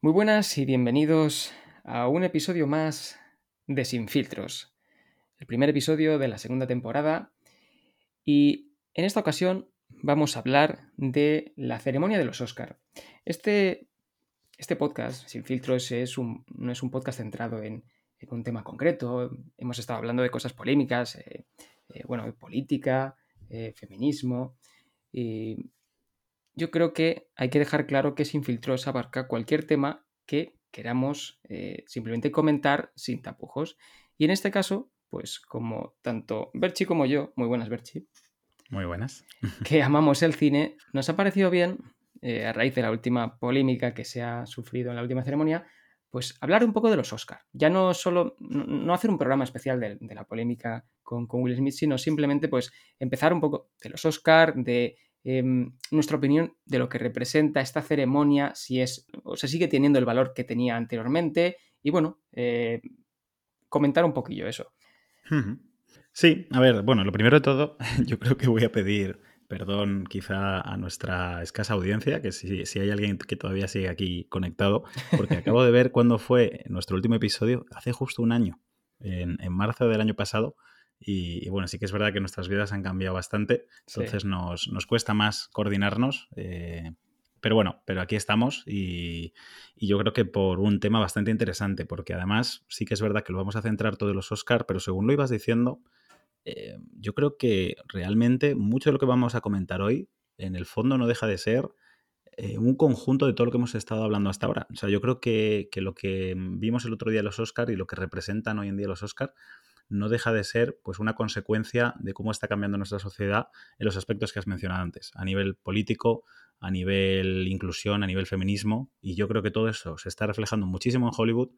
Muy buenas y bienvenidos a un episodio más de Sin Filtros, el primer episodio de la segunda temporada y en esta ocasión vamos a hablar de la ceremonia de los Oscar. Este, este podcast, Sin Filtros, es un, no es un podcast centrado en, un tema concreto, hemos estado hablando de cosas polémicas, eh, eh, bueno, política, eh, feminismo yo creo que hay que dejar claro que Sin Filtros abarca cualquier tema que queramos eh, simplemente comentar sin tapujos. Y en este caso, pues como tanto Berchi como yo, muy buenas Berchi. Muy buenas. Que amamos el cine, nos ha parecido bien, eh, a raíz de la última polémica que se ha sufrido en la última ceremonia, pues hablar un poco de los Oscars. Ya no solo, no, hacer un programa especial de, la polémica con, con, Will Smith, sino simplemente pues empezar un poco de los Oscars, de Em, nuestra opinión de lo que representa esta ceremonia, si es o se sigue teniendo el valor que tenía anteriormente y bueno, eh, comentar un poquillo eso. Sí, a ver, bueno, lo primero de todo, yo creo que voy a pedir perdón quizá a nuestra escasa audiencia, que si, si, hay alguien que todavía sigue aquí conectado, porque acabo de ver cuándo fue nuestro último episodio, hace justo un año, en, en marzo del año pasado, y, bueno, sí que es verdad que nuestras vidas han cambiado bastante, entonces nos, cuesta más coordinarnos. Eh, pero bueno, pero aquí estamos y, yo creo que por un tema bastante interesante, porque además sí que es verdad que lo vamos a centrar todos los Oscar, pero según lo ibas diciendo, eh, yo creo que realmente mucho de lo que vamos a comentar hoy, en el fondo no deja de ser eh, un conjunto de todo lo que hemos estado hablando hasta ahora. O sea, yo creo que, que lo que vimos el otro día los Oscar y lo que representan hoy en día los Oscar no deja de ser pues una consecuencia de cómo está cambiando nuestra sociedad en los aspectos que has mencionado antes, a nivel político, a nivel inclusión, a nivel feminismo, y yo creo que todo eso se está reflejando muchísimo en Hollywood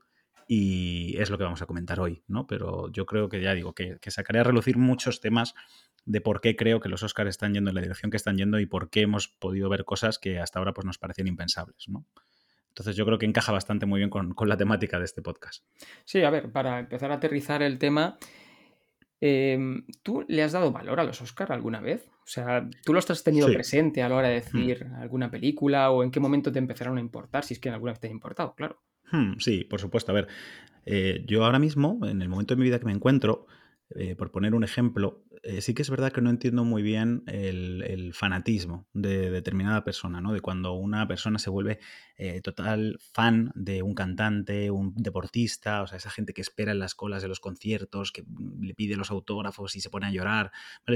y es lo que vamos a comentar hoy, ¿no? Pero yo creo que ya digo, que, que sacaré a relucir muchos temas de por qué creo que los Oscars están yendo en la dirección que están yendo y por qué hemos podido ver cosas que hasta ahora pues, nos parecían impensables, ¿no? Entonces yo creo que encaja bastante muy bien con, la temática de este podcast. Sí, a ver, para empezar a aterrizar el tema, em, ¿tú le has dado valor a los Oscars alguna vez? O sea, ¿tú los has tenido presente a la hora de hmm. decir alguna película o en qué momento te empezaron a importar? Si es que en alguna vez te ha importado, claro. Hmm, sí, por supuesto. A ver, eh, yo ahora mismo, en el momento de mi vida que me encuentro, eh, por poner un ejemplo, eh, sí que es verdad que no entiendo muy bien el, fanatismo de determinada persona, ¿no? De cuando una persona se vuelve eh, total fan de un cantante, un deportista, o sea, esa gente que espera en las colas de los conciertos, que le pide los autógrafos y se pone a llorar.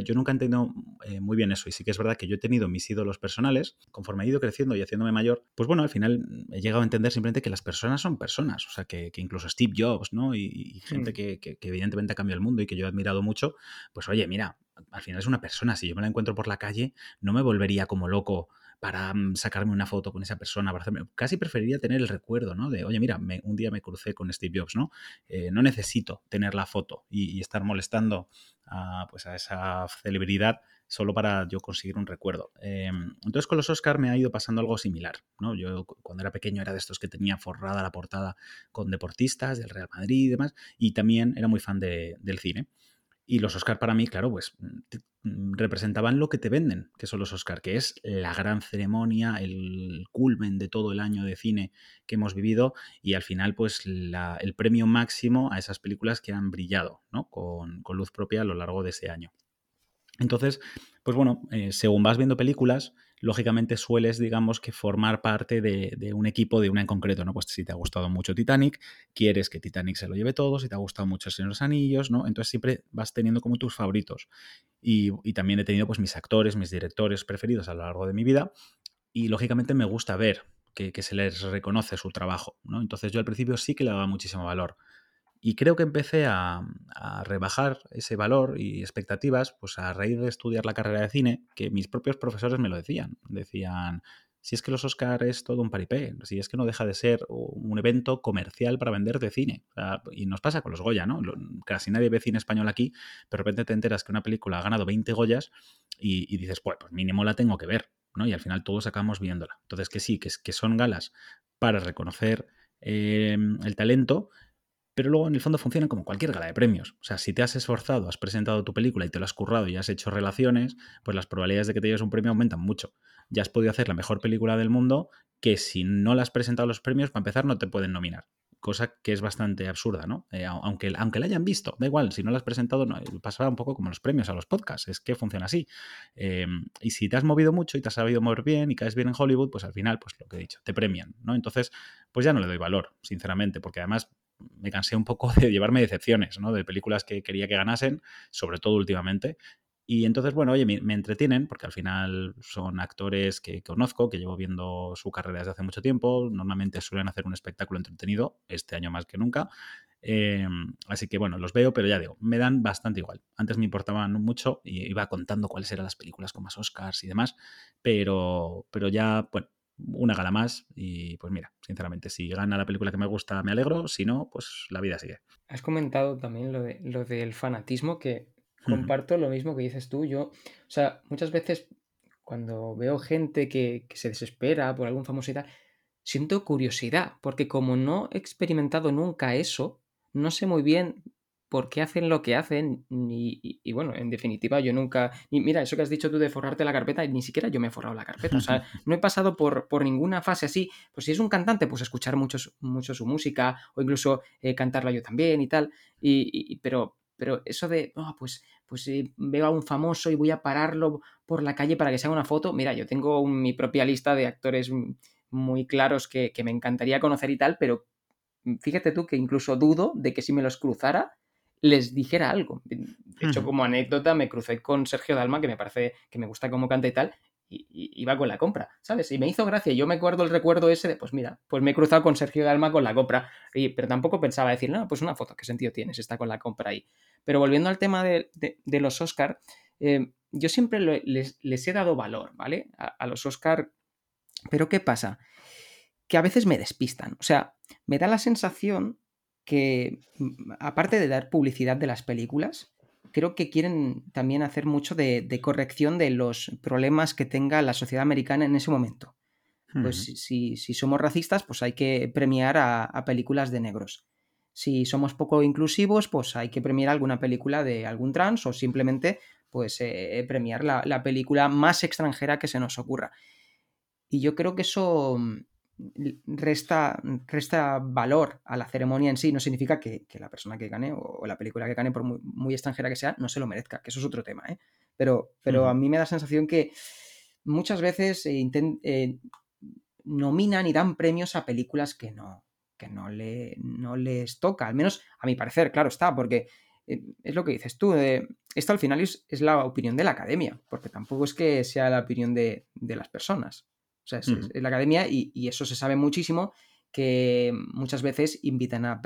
Yo nunca he entendido muy bien eso y sí que es verdad que yo he tenido mis ídolos personales, conforme he ido creciendo y haciéndome mayor, pues bueno, al final he llegado a entender simplemente que las personas son personas, o sea, que, incluso Steve Jobs, ¿no? Y, gente mm. que, que, evidentemente ha cambiado el mundo y que yo he admirado mucho, pues oye, mira, al final es una persona, si yo me la encuentro por la calle, no me volvería como loco para mm, sacarme una foto con esa persona, para casi preferiría tener el recuerdo, ¿no? De, oye, mira, un día me crucé con Steve Jobs, ¿no? Eh, no necesito tener la foto y, estar molestando a, pues a esa celebridad solo para yo conseguir un recuerdo. Em, entonces con los Oscar me ha ido pasando algo similar, ¿no? Yo cuando era pequeño era de estos que tenía forrada la portada con deportistas del Real Madrid y demás, y también era muy fan del cine. Y los Oscar para mí, claro, pues mm, representaban lo que te venden, que son los Oscar, que es la gran ceremonia, el culmen de todo el año de cine que hemos vivido y al final, pues el premio máximo a esas películas que han brillado, ¿no? Con, con luz propia a lo largo de ese año. Entonces, pues bueno, eh, según vas viendo películas, lógicamente sueles, digamos, que formar parte de, un equipo de una en concreto, ¿no? Pues si te ha gustado mucho Titanic, quieres que Titanic se lo lleve todo, si te ha gustado mucho El Señor de los Anillos, ¿no? Entonces siempre vas teniendo como tus favoritos. Y, también he tenido pues mis actores, mis directores preferidos a lo largo de mi vida y lógicamente me gusta ver que, que se les reconoce su trabajo, ¿no? Entonces yo al principio sí que le daba muchísimo valor. Y creo que empecé a, rebajar ese valor y expectativas pues a raíz de estudiar la carrera de cine, que mis propios profesores me lo decían. Decían, si es que los Oscar es todo un paripé, si es que no deja de ser un evento comercial para vender de cine. y nos pasa con los Goya, ¿no? Casi nadie ve cine español aquí, pero de repente te enteras que una película ha ganado 20 Goyas y, dices, pues, pues, mínimo la tengo que ver, ¿no? Y al final todos acabamos viéndola. Entonces, que sí, que, son galas para reconocer eh, el talento, pero luego en el fondo funcionan como cualquier gala de premios. O sea, si te has esforzado, has presentado tu película y te lo has currado y has hecho relaciones, pues las probabilidades de que te lleves un premio aumentan mucho. Ya has podido hacer la mejor película del mundo que si no le has presentado los premios, para empezar, no te pueden nominar cosa que es bastante absurda, ¿no? Eh, aunque, aunque la hayan visto, da igual, si no la has presentado, no, pasará un poco como los premios a los podcasts, es que funciona así. Em, y si te has movido mucho y te has sabido mover bien y caes bien en Hollywood, pues al final, pues lo que he dicho, te premian, ¿no? Entonces, pues ya no le doy valor, sinceramente, porque además me cansé un poco de llevarme decepciones, ¿no? De películas que quería que ganasen, sobre todo últimamente, y entonces, bueno, oye, me, entretienen porque al final son actores que, conozco, que llevo viendo su carrera desde hace mucho tiempo. Normalmente suelen hacer un espectáculo entretenido, este año más que nunca. Em, así que bueno, los veo, pero ya digo, me dan bastante igual. Antes me importaban mucho y iba contando cuáles eran las películas con más Oscars y demás, pero, pero ya, bueno, una gala más y pues mira, sinceramente, si gana la película que me gusta me alegro, si no, pues la vida sigue. Has comentado también lo, de, lo del fanatismo que comparto lo mismo que dices tú. Yo, o sea, muchas veces cuando veo gente que, se desespera por algún famoso y tal, siento curiosidad, porque como no he experimentado nunca eso, no sé muy bien por qué hacen lo que hacen y, bueno, en definitiva yo nunca... Y mira, eso que has dicho tú de forrarte la carpeta, ni siquiera yo me he forrado la carpeta, o sea, no he pasado por, por ninguna fase así, pues si es un cantante, pues escuchar mucho, mucho su música o incluso eh, cantarla yo también y tal, y, pero, pero eso de, oh, pues pues si veo a un famoso y voy a pararlo por la calle para que se haga una foto, mira, yo tengo mi propia lista de actores muy claros que, me encantaría conocer y tal, pero fíjate tú que incluso dudo de que si me los cruzara les dijera algo. De hecho, como anécdota, me crucé con Sergio Dalma, que me parece que me gusta cómo canta y tal, y, iba con la compra, ¿sabes? Y me hizo gracia. Yo me acuerdo el recuerdo ese de, pues mira, pues me he cruzado con Sergio Dalma con la compra, y, pero tampoco pensaba decir, no, pues una foto, ¿qué sentido tienes? Está con la compra ahí. Pero volviendo al tema de, los Oscar, eh, yo siempre les, he dado valor, ¿vale? A, los Oscar. Pero ¿qué pasa? Que a veces me despistan. O sea, me da la sensación que, mm, aparte de dar publicidad de las películas, creo que quieren también hacer mucho de, corrección de los problemas que tenga la sociedad americana en ese momento. Pues si, somos racistas, pues hay que premiar a películas de negros. Si somos poco inclusivos, pues hay que premiar alguna película de algún trans o simplemente pues eh, premiar la, película más extranjera que se nos ocurra. Y yo creo que eso mm, resta, resta valor a la ceremonia en sí. No significa que, la persona que gane o, la película que gane, por muy, extranjera que sea, no se lo merezca, que eso es otro tema. ¿eh? Pero, pero a mí me da la sensación que muchas veces eh, nominan y dan premios a películas que no, que no, le, no les toca, al menos a mi parecer, claro está, porque eh, es lo que dices tú, esto al final es, la opinión de la academia, porque tampoco es que sea la opinión de, las personas. O sea, es, la academia y, eso se sabe muchísimo que muchas veces invitan a,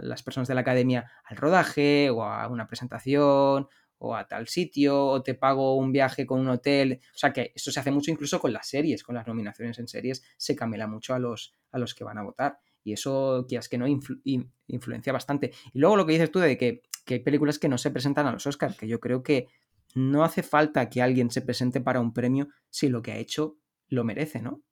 las personas de la academia al rodaje o a una presentación o a tal sitio o te pago un viaje con un hotel. O sea que eso se hace mucho incluso con las series, con las nominaciones en series, se camela mucho a los, a los que van a votar. Y eso, que es que no, influencia bastante. Y luego lo que dices tú de que, hay películas que no se presentan a los Oscars, que yo creo que no hace falta que alguien se presente para un premio si lo que ha hecho lo merece, ¿no?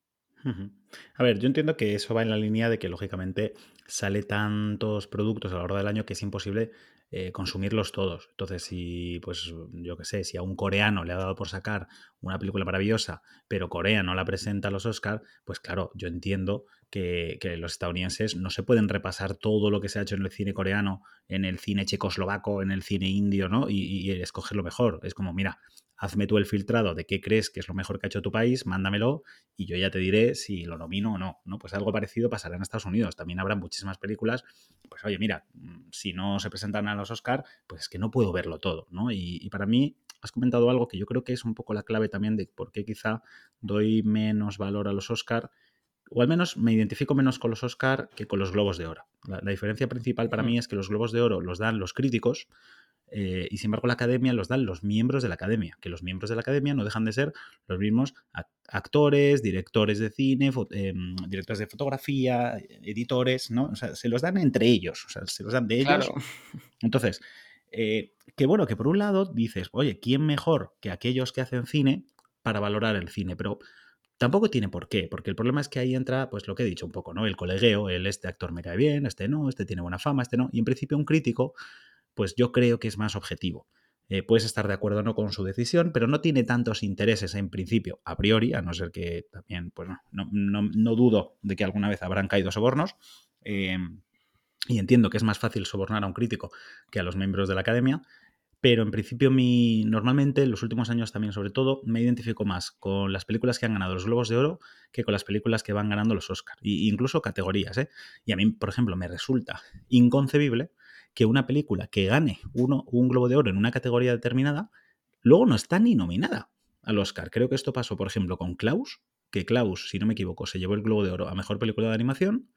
A ver, yo entiendo que eso va en la línea de que lógicamente sale tantos productos a lo largo del año que es imposible eh, consumirlos todos. Entonces, si, pues, yo qué sé, si a un coreano le ha dado por sacar una película maravillosa, pero Corea no la presenta a los Oscars, pues claro, yo entiendo que, los estadounidenses no se pueden repasar todo lo que se ha hecho en el cine coreano, en el cine checoslovaco, en el cine indio, ¿no? Y, y escoger lo mejor. Es como, mira, hazme tú el filtrado de qué crees que es lo mejor que ha hecho tu país, mándamelo y yo ya te diré si lo nomino o no, ¿no? Pues algo parecido pasará en Estados Unidos. También habrá muchísimas películas, pues oye, mira, mm, si no se presentan a los Oscar, pues es que no puedo verlo todo, ¿no? Y, para mí has comentado algo que yo creo que es un poco la clave también de por qué quizá doy menos valor a los Oscar o al menos me identifico menos con los Oscar que con los Globos de Oro. La, la diferencia principal para mí es que los Globos de Oro los dan los críticos, eh, y sin embargo la academia los dan los miembros de la academia, que los miembros de la academia no dejan de ser los mismos actores, directores de cine, em, directores de fotografía, editores, ¿no? O sea, se los dan entre ellos, o sea, se los dan de ellos. Entonces, eh, que bueno, que por un lado dices, oye, ¿quién mejor que aquellos que hacen cine para valorar el cine? Pero Tampoco tiene por qué, porque el problema es que ahí entra, pues lo que he dicho un poco, ¿no? El colegueo, el este actor me cae bien, este no, este tiene buena fama, este no. Y en principio un crítico pues yo creo que es más objetivo. eh, puedes estar de acuerdo o no con su decisión, pero no tiene tantos intereses en principio, a priori, a no ser que también, pues no, no, dudo de que alguna vez habrán caído sobornos. Em, y entiendo que es más fácil sobornar a un crítico que a los miembros de la academia, pero en principio mi, normalmente en los últimos años también sobre todo me identifico más con las películas que han ganado los Globos de Oro que con las películas que van ganando los Oscars, e incluso categorías. ¿eh? Y a mí, por ejemplo, me resulta inconcebible que una película que gane uno, un Globo de Oro en una categoría determinada, luego no está ni nominada al Oscar. Creo que esto pasó, por ejemplo, con Klaus, que Klaus, si no me equivoco, se llevó el Globo de Oro a Mejor Película de Animación.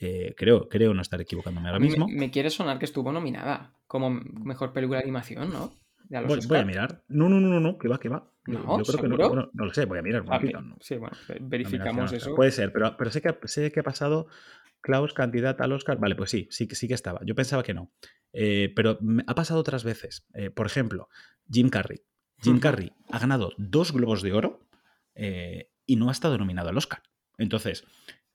Eh, creo, creo no estar equivocándome ahora mismo. Me, quiere sonar que estuvo nominada como Mejor Película de Animación, ¿no? Voy, a mirar. No, no, no, no, no, que va, que va. No, yo creo que no, no, lo sé, voy a mirar. Un Sí, bueno, verificamos eso. Puede ser, pero, pero sé, que, sé que ha pasado Klaus, candidata al Oscar. Vale, pues sí, sí, sí que estaba. Yo pensaba que no. Eh, pero ha pasado otras veces. Eh, por ejemplo, Jim Carrey. Jim Carrey ha ganado dos globos de oro eh, y no ha estado nominado al Oscar. Entonces,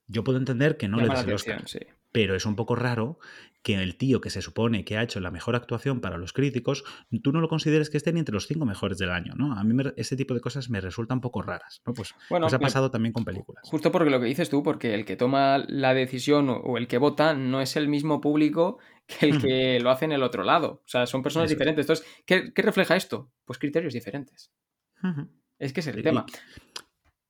yo puedo entender que no le des el Oscar. Sí pero es un poco raro que el tío que se supone que ha hecho la mejor actuación para los críticos, tú no lo consideres que esté ni entre los cinco mejores del año, ¿no? A mí ese tipo de cosas me resultan un poco raras, ¿no? Pues, bueno, pues ha pasado también con películas. Justo porque lo que dices tú, porque el que toma la decisión o el que vota no es el mismo público que el que lo hace en el otro lado. O sea, son personas diferentes. Entonces, ¿qué, refleja esto? Pues criterios diferentes. Es que es el tema.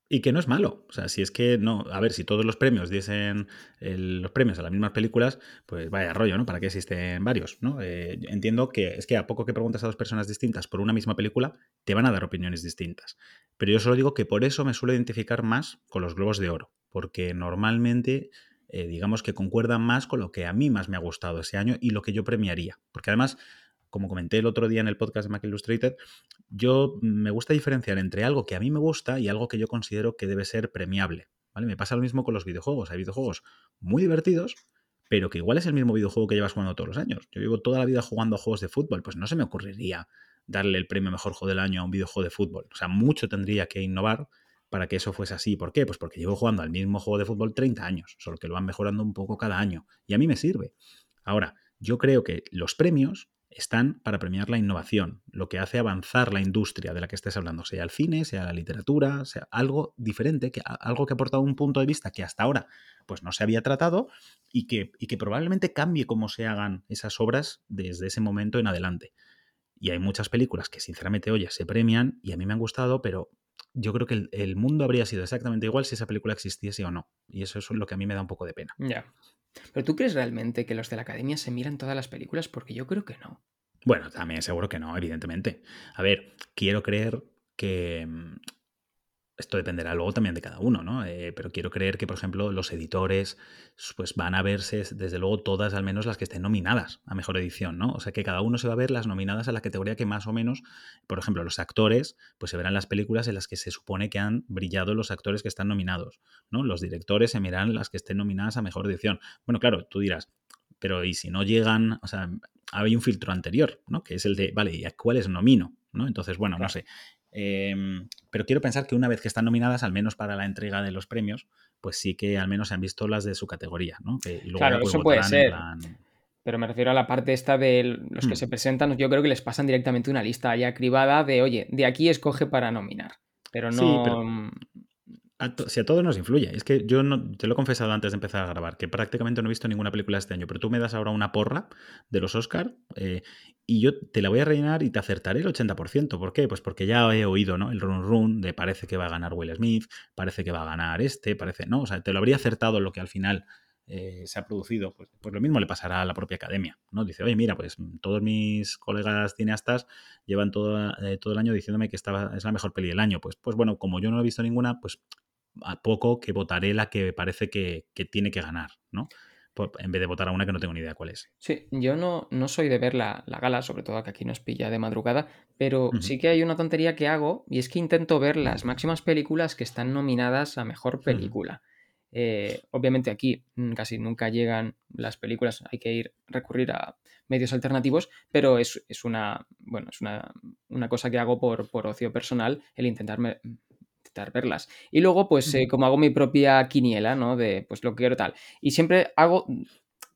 Y que no es malo. O sea, si es que no. A ver, si todos los premios diesen los premios a las mismas películas, pues vaya rollo, ¿no? ¿Para qué existen varios? ¿no? Eh, entiendo que es que a poco que preguntas a dos personas distintas por una misma película, te van a dar opiniones distintas. Pero yo solo digo que por eso me suelo identificar más con los Globos de Oro. Porque normalmente, eh, digamos que concuerdan más con lo que a mí más me ha gustado ese año y lo que yo premiaría. Porque además como comenté el otro día en el podcast de Mac Illustrated, yo me gusta diferenciar entre algo que a mí me gusta y algo que yo considero que debe ser premiable. ¿vale? Me pasa lo mismo con los videojuegos. Hay videojuegos muy divertidos, pero que igual es el mismo videojuego que llevas jugando todos los años. Yo llevo toda la vida jugando a juegos de fútbol, pues no se me ocurriría darle el premio mejor juego del año a un videojuego de fútbol. O sea, mucho tendría que innovar para que eso fuese así. ¿Por qué? Pues porque llevo jugando al mismo juego de fútbol 30 años, solo que lo van mejorando un poco cada año. Y a mí me sirve. Ahora, yo creo que los premios están para premiar la innovación, lo que hace avanzar la industria de la que estés hablando, sea el cine, sea la literatura, sea algo diferente, que, algo que ha aportado un punto de vista que hasta ahora pues, no se había tratado y que, y que probablemente cambie cómo se hagan esas obras desde ese momento en adelante. Y hay muchas películas que sinceramente, oye, se premian y a mí me han gustado, pero yo creo que el, mundo habría sido exactamente igual si esa película existiese o no. Y eso es lo que a mí me da un poco de pena. Ya. ¿Pero tú crees realmente que los de la academia se miran todas las películas? Porque yo creo que no. Bueno, también seguro que no, evidentemente. A ver, quiero creer que mm, esto dependerá luego también de cada uno, ¿no? Eh, pero quiero creer que, por ejemplo, los editores pues van a verse, desde luego, todas al menos las que estén nominadas a mejor edición, ¿no? O sea que cada uno se va a ver las nominadas a la categoría que más o menos, por ejemplo, los actores, pues se verán las películas en las que se supone que han brillado los actores que están nominados, ¿no? Los directores se miran las que estén nominadas a mejor edición. Bueno, claro, tú dirás, pero ¿y si no llegan? O sea, hay un filtro anterior, ¿no? Que es el de, vale, ¿y a cuáles nomino? ¿no? Entonces, bueno, no sé. Em, pero quiero pensar que una vez que están nominadas, al menos para la entrega de los premios, pues sí que al menos se han visto las de su categoría, ¿no? claro, eso puede ser. Pero me refiero a la parte esta de los que hmm. se presentan, yo creo que les pasan directamente una lista ya cribada de, oye, de aquí escoge para nominar. Pero no si a todos nos influye. Es que yo no, te lo he confesado antes de empezar a grabar, que prácticamente no he visto ninguna película este año, pero tú me das ahora una porra de los Oscar eh, y yo te la voy a rellenar y te acertaré el 80%. ¿Por qué? Pues porque ya he oído ¿no? el run run de parece que va a ganar Will Smith, parece que va a ganar este, parece, ¿no? O sea, te lo habría acertado lo que al final eh, se ha producido. Pues, pues, lo mismo le pasará a la propia academia, ¿no? Dice, oye, mira, pues todos mis colegas cineastas llevan todo, eh, todo el año diciéndome que esta es la mejor peli del año. Pues, pues bueno, como yo no he visto ninguna, pues a poco que votaré la que parece que, tiene que ganar, ¿no? En vez de votar a una que no tengo ni idea cuál es. Sí, yo no, no soy de ver la, gala, sobre todo que aquí nos pilla de madrugada, pero sí que hay una tontería que hago y es que intento ver las máximas películas que están nominadas a mejor película. Eh, obviamente aquí casi nunca llegan las películas, hay que ir recurrir a medios alternativos, pero es, una, bueno, es una, una, cosa que hago por, por ocio personal, el verlas. Y luego, pues, eh, como hago mi propia quiniela, ¿no? De, pues, lo que quiero tal. Y siempre hago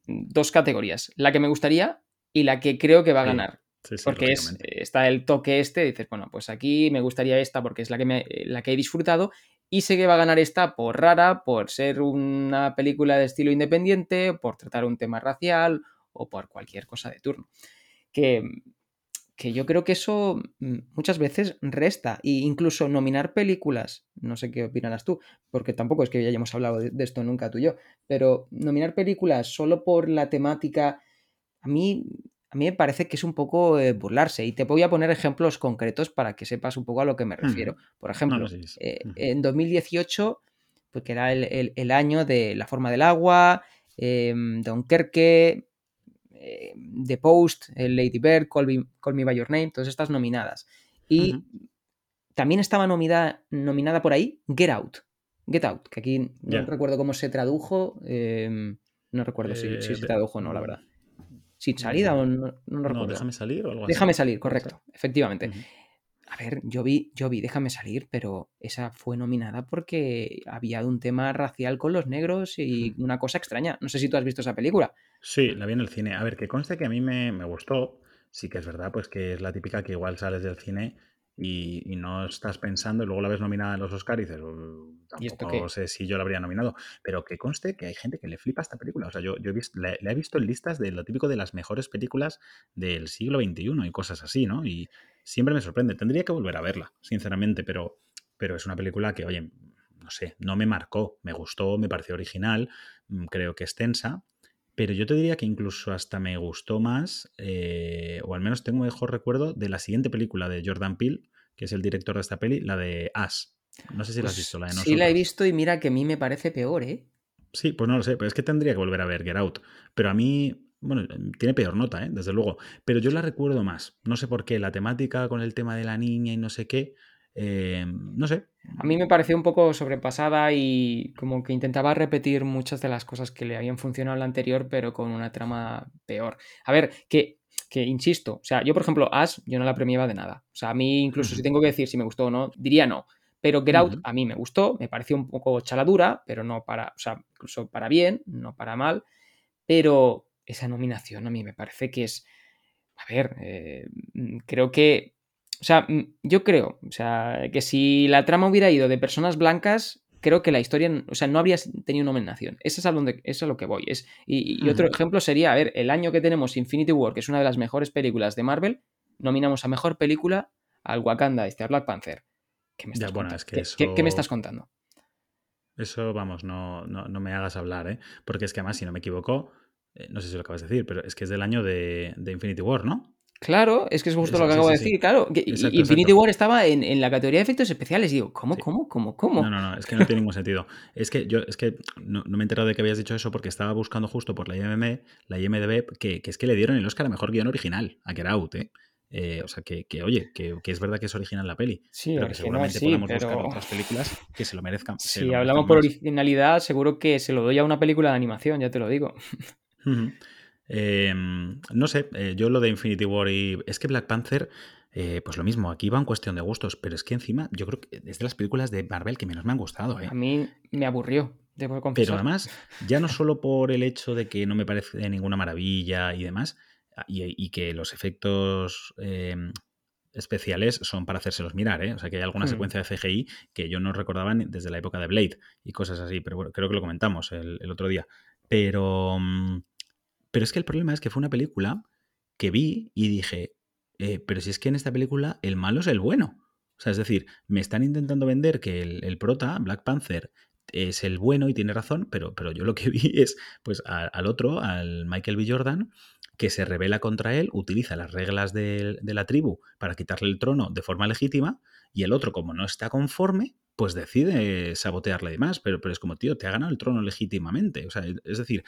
dos categorías, la que me gustaría y la que creo que va a ganar. porque es, está el toque este, dices, bueno, pues aquí me gustaría esta porque es la que, me, la que he disfrutado y sé que va a ganar esta por rara, por ser una película de estilo independiente, por tratar un tema racial o por cualquier cosa de turno. Que, que yo creo que eso mm, muchas veces resta. E incluso nominar películas, no sé qué opinarás tú, porque tampoco es que ya hayamos hablado de esto nunca tú y yo, pero nominar películas solo por la temática, a mí a mí me parece que es un poco eh, burlarse. Y te voy a poner ejemplos concretos para que sepas un poco a lo que me refiero. Por ejemplo, eh, en 2018, pues que era el, año de La forma del agua, eh, Dunkerque, eh, The Post, Lady Bird, Call Me, By Your Name, todas estas nominadas. Y también estaba nominada, nominada por ahí Get Out. Get Out, que aquí no recuerdo cómo se tradujo. no recuerdo si, si se tradujo o no, la verdad sin salida o no, no, recuerdo. déjame salir o algo Déjame salir, correcto, efectivamente. A ver, yo vi, yo vi Déjame salir, pero esa fue nominada porque había un tema racial con los negros y una cosa extraña. No sé si tú has visto esa película. Sí, la vi en el cine. A ver, que conste que a mí me, me gustó. Sí que es verdad, pues que es la típica que igual sales del cine y, no estás pensando y luego la ves nominada en los Oscars y dices, tampoco sé si yo la habría nominado, pero que conste que hay gente que le flipa esta película. O sea, yo, yo he visto, la, he visto en listas de lo típico de las mejores películas del siglo XXI y cosas así, ¿no? Y siempre me sorprende. Tendría que volver a verla, sinceramente, pero, pero es una película que, oye, no sé, no me marcó, me gustó, me pareció original, mm, creo que extensa, pero yo te diría que incluso hasta me gustó más, eh, o al menos tengo mejor recuerdo, de la siguiente película de Jordan Peele, que es el director de esta peli, la de As. No sé si la has pues visto, la de Sí, la he visto y mira que a mí me parece peor, ¿eh? Sí, pues no lo sé, pero es que tendría que volver a ver Get Out. Pero a mí, bueno, tiene peor nota, ¿eh? desde luego. Pero yo la recuerdo más. No sé por qué, la temática con el tema de la niña y no sé qué. Eh, no sé. A mí me pareció un poco sobrepasada y como que intentaba repetir muchas de las cosas que le habían funcionado en la anterior, pero con una trama peor. A ver, que, que insisto, o sea, yo por ejemplo, As, yo no la premiaba de nada. O sea, a mí incluso si tengo que decir si me gustó o no, diría no. Pero Get Out a mí me gustó, me pareció un poco chaladura, pero no para, o sea, incluso para bien, no para mal. Pero esa nominación a mí me parece que es, a ver, eh, creo que o sea, mm, yo creo, o sea, que si la trama hubiera ido de personas blancas, creo que la historia, o sea, no habría tenido nominación. Eso es a, donde, eso es lo que voy. Es, y, otro ejemplo sería, a ver, el año que tenemos Infinity War, que es una de las mejores películas de Marvel, nominamos a mejor película al Wakanda, este, a Black Panther. ¿Qué me estás, contando? ¿Qué, me estás contando? Eso, vamos, no, no, me hagas hablar, ¿eh? Porque es que además, si no me equivoco, eh, no sé si lo acabas de decir, pero es que es del año de, de Infinity War, ¿no? Claro, es que es justo lo que acabo de decir, claro. Infinity War estaba en, la categoría de efectos especiales. Y digo, ¿cómo, cómo, cómo, cómo? No, no, no, es que no tiene ningún sentido. Es que yo es que no, me he enterado de que habías dicho eso porque estaba buscando justo por la IMM, la IMDB, que, que es que le dieron el Oscar a mejor guion original, a Get Out, ¿eh? eh o sea, que, que oye, que, que, es verdad que es original la peli, sí, pero que seguramente podamos buscar otras películas que se lo merezcan. Si hablamos por originalidad, seguro que se lo doy a una película de animación, ya te lo digo. Em, no sé, eh, yo lo de Infinity War y. Es que Black Panther. Eh, pues lo mismo, aquí va en cuestión de gustos, pero es que encima yo creo que es de las películas de Marvel que menos me han gustado. ¿eh? A mí me aburrió, debo confesar. Pero además, ya no solo por el hecho de que no me parece ninguna maravilla y demás, y, que los efectos especiales son para hacérselos mirar, ¿eh? O sea, que hay alguna hmm. secuencia de CGI que yo no recordaba desde la época de Blade y cosas así, pero bueno, creo que lo comentamos el, el otro día. Pero, mm, pero es que el problema es que fue una película que vi y dije, eh, pero si es que en esta película el malo es el bueno. O sea, es decir, me están intentando vender que el, prota, Black Panther, es el bueno y tiene razón, pero, pero yo lo que vi es pues al otro, al Michael B. Jordan, que se revela contra él, utiliza las reglas de, de, la tribu para quitarle el trono de forma legítima, y el otro, como no está conforme, pues decide sabotearle y demás, pero, pero es como, tío, te ha ganado el trono legítimamente. O sea, es decir,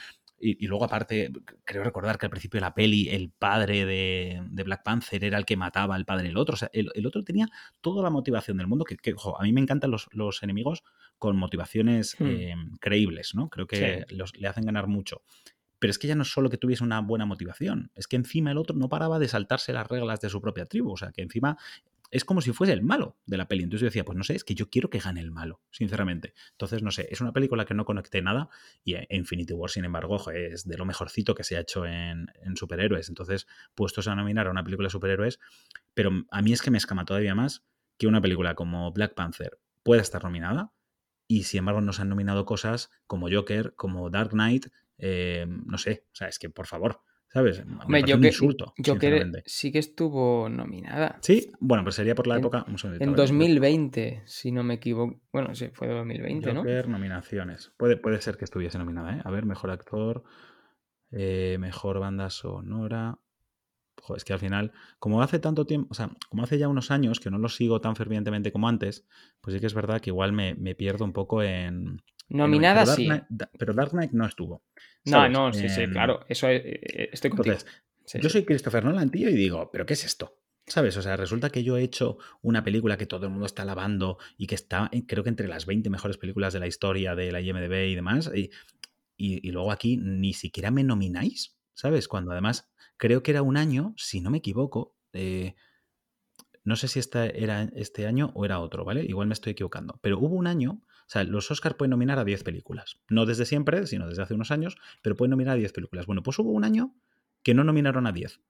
y, luego, aparte, creo recordar que al principio de la peli, el padre de, Black Panther era el que mataba al padre del otro. O sea, el, otro tenía toda la motivación del mundo. Que, ojo, a mí me encantan los, enemigos con motivaciones hmm. eh, creíbles, ¿no? Creo que le hacen ganar mucho. Pero es que ya no es solo que tuviese una buena motivación, es que encima el otro no paraba de saltarse las reglas de su propia tribu. O sea, que encima es como si fuese el malo de la peli. Entonces yo decía, pues no sé, es que yo quiero que gane el malo, sinceramente. Entonces, no sé, es una película que no conecté nada y eh, Infinity War, sin embargo, es de lo mejorcito que se ha hecho en, superhéroes. Entonces, puestos a nominar a una película de superhéroes, pero a mí es que me escama todavía más que una película como Black Panther pueda estar nominada y sin embargo nos han nominado cosas como Joker, como Dark Knight, eh, no sé, o sea, es que por favor, ¿sabes? Me Hombre, un insulto. Joker sí que estuvo nominada. Sí, bueno, pues sería por la época. en 2020, si no me equivoco. Bueno, sí, fue de 2020, Joker, nominaciones. Puede, puede ser que estuviese nominada, ¿eh? A ver, mejor actor, eh, mejor banda sonora es que al final, como hace tanto tiempo, o sea, como hace ya unos años que no lo sigo tan fervientemente como antes, pues sí que es verdad que igual me, pierdo un poco en. Nominada sí. pero Dark Knight no estuvo. No, no, sí, sí, claro. Eso eh, eh, estoy contigo. yo soy Christopher Nolan, tío, y digo, ¿pero qué es esto? ¿Sabes? O sea, resulta que yo he hecho una película que todo el mundo está alabando y que está, creo que entre las 20 mejores películas de la historia de la IMDB y demás, y, y luego aquí ni siquiera me nomináis, ¿sabes? Cuando además creo que era un año, si no me equivoco, eh, no sé si este era este año o era otro, ¿vale? Igual me estoy equivocando, pero hubo un año, sea, los Oscars pueden nominar a 10 películas, no desde siempre, sino desde hace unos años, pero pueden nominar a 10 películas. Bueno, pues hubo un año que no nominaron a 10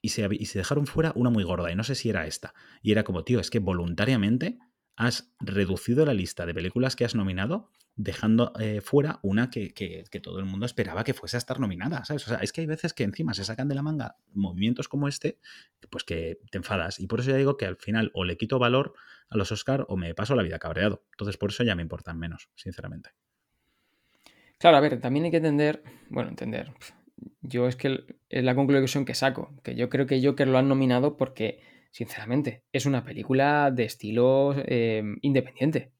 y se, y se dejaron fuera una muy gorda, y no sé si era esta. Y era como, tío, es que voluntariamente has reducido la lista de películas que has nominado dejando eh, fuera una que, todo el mundo esperaba que fuese a estar nominada, ¿sabes? O sea, es que hay veces que encima se sacan de la manga movimientos como este, pues que te enfadas. Y por eso ya digo que al final o le quito valor a los Oscar o me paso la vida cabreado. Entonces por eso ya me importan menos, sinceramente. Claro, a ver, también hay que entender, bueno, entender. Yo es que es la conclusión que saco, que yo creo que Joker lo han nominado porque, sinceramente, es una película de estilo eh, independiente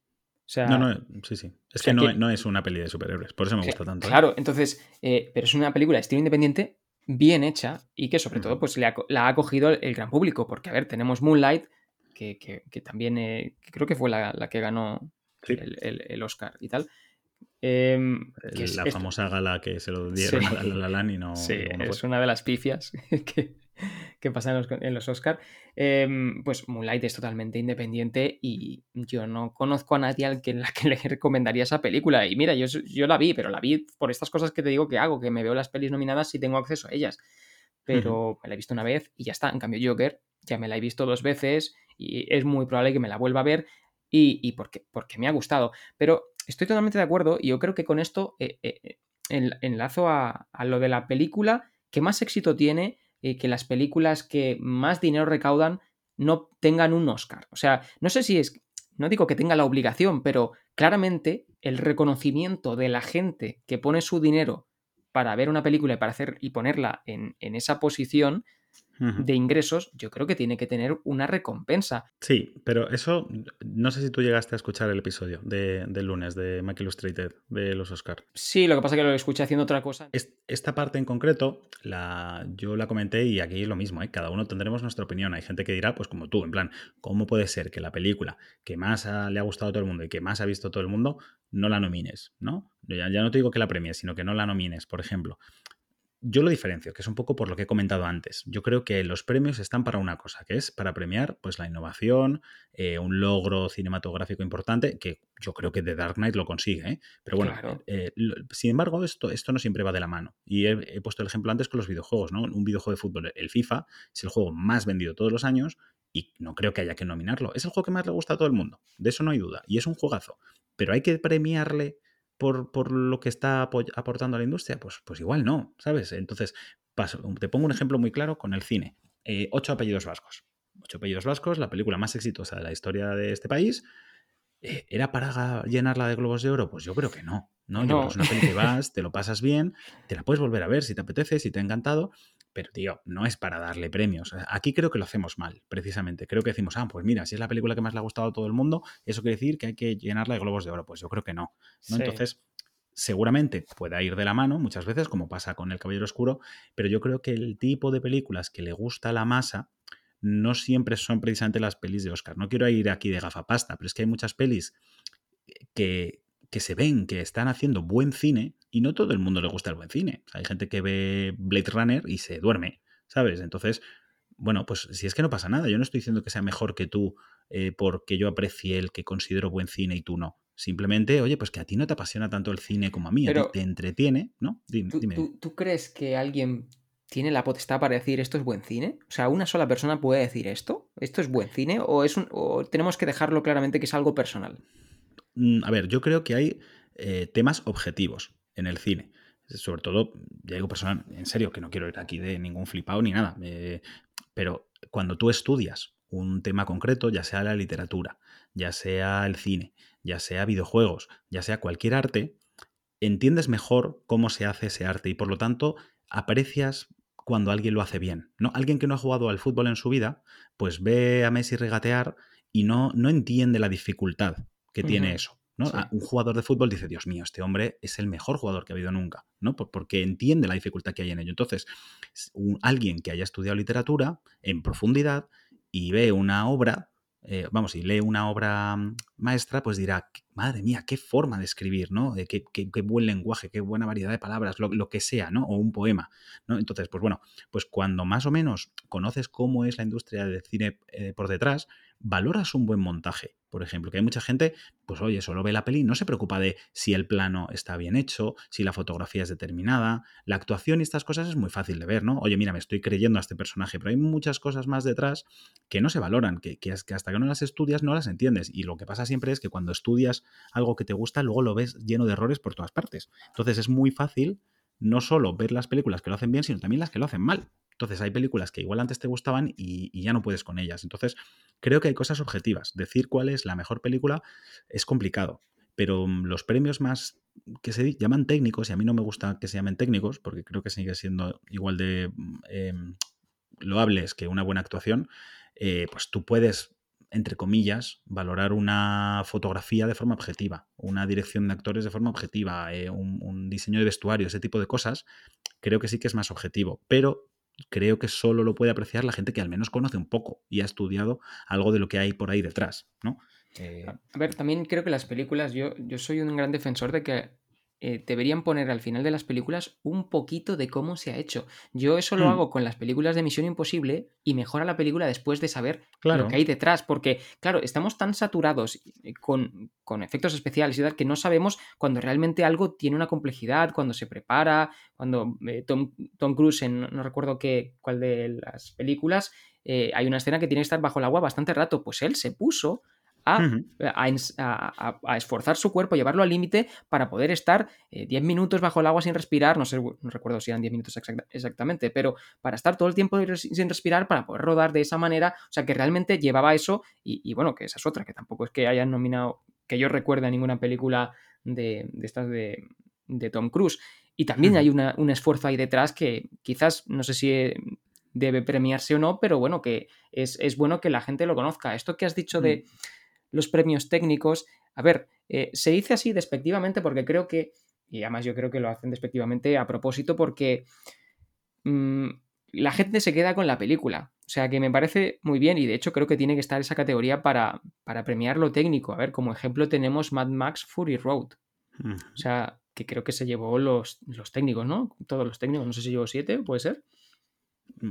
no, no, sí, sí. Es que, no, es una peli de superhéroes, por eso me gusta tanto. ¿eh? Claro, entonces, eh, pero es una película de estilo independiente bien hecha y que sobre todo pues la ha acogido el gran público, porque a ver, tenemos Moonlight, que, también eh, creo que fue la, que ganó el, Oscar y tal. Em, la famosa gala que se lo dieron a la, la, y no. Sí, es una de las pifias que, que pasa en los, en los Oscar, em, pues Moonlight es totalmente independiente y yo no conozco a nadie al que, la que le recomendaría esa película. Y mira, yo, yo la vi, pero la vi por estas cosas que te digo que hago, que me veo las pelis nominadas y tengo acceso a ellas. Pero me la he visto una vez y ya está. En cambio, Joker ya me la he visto dos veces y es muy probable que me la vuelva a ver y, y porque, porque me ha gustado. Pero estoy totalmente de acuerdo y yo creo que con esto eh, eh, enlazo a, a lo de la película que más éxito tiene eh, que las películas que más dinero recaudan no tengan un Oscar. O sea, no sé si es, no digo que tenga la obligación, pero claramente el reconocimiento de la gente que pone su dinero para ver una película y para hacer y ponerla en, en esa posición de ingresos, yo creo que tiene que tener una recompensa. Sí, pero eso, no sé si tú llegaste a escuchar el episodio de, del lunes de Mac Illustrated de los Oscar. Sí, lo que pasa es que lo escuché haciendo otra cosa. Esta parte en concreto, la, yo la comenté y aquí es lo mismo, ¿eh? cada uno tendremos nuestra opinión. Hay gente que dirá, pues como tú, en plan, ¿cómo puede ser que la película que más le ha gustado a todo el mundo y que más ha visto todo el mundo no la nomines? ¿no? Ya, ya no te digo que la premies, sino que no la nomines, por ejemplo yo lo diferencio, que es un poco por lo que he comentado antes. Yo creo que los premios están para una cosa, que es para premiar pues, la innovación, eh, un logro cinematográfico importante, que yo creo que The Dark Knight lo consigue. ¿eh? Pero bueno, eh, sin embargo, esto, esto no siempre va de la mano. Y he, puesto el ejemplo antes con los videojuegos, ¿no? Un videojuego de fútbol, el FIFA, es el juego más vendido todos los años y no creo que haya que nominarlo. Es el juego que más le gusta a todo el mundo, de eso no hay duda. Y es un juegazo. Pero hay que premiarle por, lo que está aportando a la industria? Pues, pues igual no, ¿sabes? Entonces, te pongo un ejemplo muy claro con el cine. Eh, ocho apellidos vascos. Ocho apellidos vascos, la película más exitosa de la historia de este país. Eh, ¿Era para llenarla de globos de oro? Pues yo creo que no. ¿no? no. una peli que vas, te lo pasas bien, te la puedes volver a ver si te apetece, si te ha encantado, pero, tío, no es para darle premios. Aquí creo que lo hacemos mal, precisamente. Creo que decimos, ah, pues mira, si es la película que más le ha gustado a todo el mundo, eso quiere decir que hay que llenarla de globos de oro. Pues yo creo que no. Entonces, seguramente pueda ir de la mano muchas veces, como pasa con El Caballero Oscuro, pero yo creo que el tipo de películas que le gusta a la masa no siempre son precisamente las pelis de Oscar. No quiero ir aquí de gafapasta, pero es que hay muchas pelis que, que se ven que están haciendo buen cine y no todo el mundo le gusta el buen cine. hay gente que ve Blade Runner y se duerme, ¿sabes? Entonces, bueno, pues si es que no pasa nada, yo no estoy diciendo que sea mejor que tú eh, porque yo aprecie el que considero buen cine y tú no. Simplemente, oye, pues que a ti no te apasiona tanto el cine como a mí, a ti te entretiene, ¿no? Dime, ¿tú, crees que alguien tiene la potestad para decir esto es buen cine? O sea, ¿una sola persona puede decir esto? ¿Esto es buen cine? ¿O, es un, o tenemos que dejarlo claramente que es algo personal? Mm, a ver, yo creo que hay eh, temas objetivos en el cine. Sobre todo, ya digo personal, en serio, que no quiero ir aquí de ningún flipado ni nada. Eh, pero cuando tú estudias un tema concreto, ya sea la literatura, ya sea el cine, ya sea videojuegos, ya sea cualquier arte, entiendes mejor cómo se hace ese arte y por lo tanto aprecias cuando alguien lo hace bien. ¿no? Alguien que no ha jugado al fútbol en su vida, pues ve a Messi regatear y no, no entiende la dificultad que tiene eso. ¿no? Un jugador de fútbol dice, Dios mío, este hombre es el mejor jugador que ha habido nunca, ¿no? Porque entiende la dificultad que hay en ello. Entonces, alguien que haya estudiado literatura en profundidad y ve una obra, eh, vamos, y lee una obra mm, maestra, pues dirá, madre mía, qué forma de escribir, ¿no? Eh, qué, qué, buen lenguaje, qué buena variedad de palabras, lo, que sea, ¿no? O un poema, ¿no? Entonces, pues bueno, pues cuando más o menos conoces cómo es la industria del cine eh, por detrás, valoras un buen montaje, por ejemplo, que hay mucha gente, pues oye, solo ve la peli no se preocupa de si el plano está bien hecho, si la fotografía es determinada, la actuación y estas cosas es muy fácil de ver, ¿no? Oye, mira, me estoy creyendo a este personaje, pero hay muchas cosas más detrás que no se valoran, que, que, hasta que no las estudias no las entiendes. Y lo que pasa siempre es que cuando estudias algo que te gusta, luego lo ves lleno de errores por todas partes. Entonces es muy fácil no solo ver las películas que lo hacen bien, sino también las que lo hacen mal. Entonces hay películas que igual antes te gustaban y, ya no puedes con ellas. Entonces creo que hay cosas objetivas. Decir cuál es la mejor película es complicado. Pero mm, los premios más que se llaman técnicos, y a mí no me gusta que se llamen técnicos, porque creo que sigue siendo igual de mm, em, loables que una buena actuación, eh, pues tú puedes, entre comillas, valorar una fotografía de forma objetiva, una dirección de actores de forma objetiva, eh, un diseño de vestuario, ese tipo de cosas, creo que sí que es más objetivo. Pero creo que solo lo puede apreciar la gente que al menos conoce un poco y ha estudiado algo de lo que hay por ahí detrás, ¿no? Eh, a ver, también creo que las películas, yo, yo soy un gran defensor de que eh, deberían poner al final de las películas un poquito de cómo se ha hecho. Yo eso lo hmm. hago con las películas de Misión Imposible y mejora la película después de saber lo que hay detrás, porque, claro, estamos tan saturados eh, con, efectos especiales y tal que no sabemos cuando realmente algo tiene una complejidad, cuando se prepara, cuando eh, Tom, Cruise, en no recuerdo qué, cuál de las películas, hay una escena que tiene que estar bajo el agua bastante rato, pues él se puso a, esforzar su cuerpo, llevarlo al límite para poder estar 10 eh, minutos bajo el agua sin respirar, no sé, no recuerdo si eran 10 minutos exactamente, pero para estar todo el tiempo sin respirar, para poder rodar de esa manera, o sea que realmente llevaba eso y, bueno, que esa es otra, que tampoco es que hayan nominado, que yo recuerde ninguna película de, estas de, Tom Cruise. Y también hay un esfuerzo ahí detrás que quizás, no sé si eh, debe premiarse o no, pero bueno, que es, bueno que la gente lo conozca. Esto que has dicho de mm los premios técnicos. A ver, eh, se dice así despectivamente porque creo que, y además yo creo que lo hacen despectivamente a propósito porque mm, la gente se queda con la película. O sea que me parece muy bien y de hecho creo que tiene que estar esa categoría para, para premiar lo técnico. A ver, como ejemplo tenemos Mad Max Fury Road. O sea, que creo que se llevó los, los técnicos, ¿no? Todos los técnicos, no sé si llevó siete, puede ser.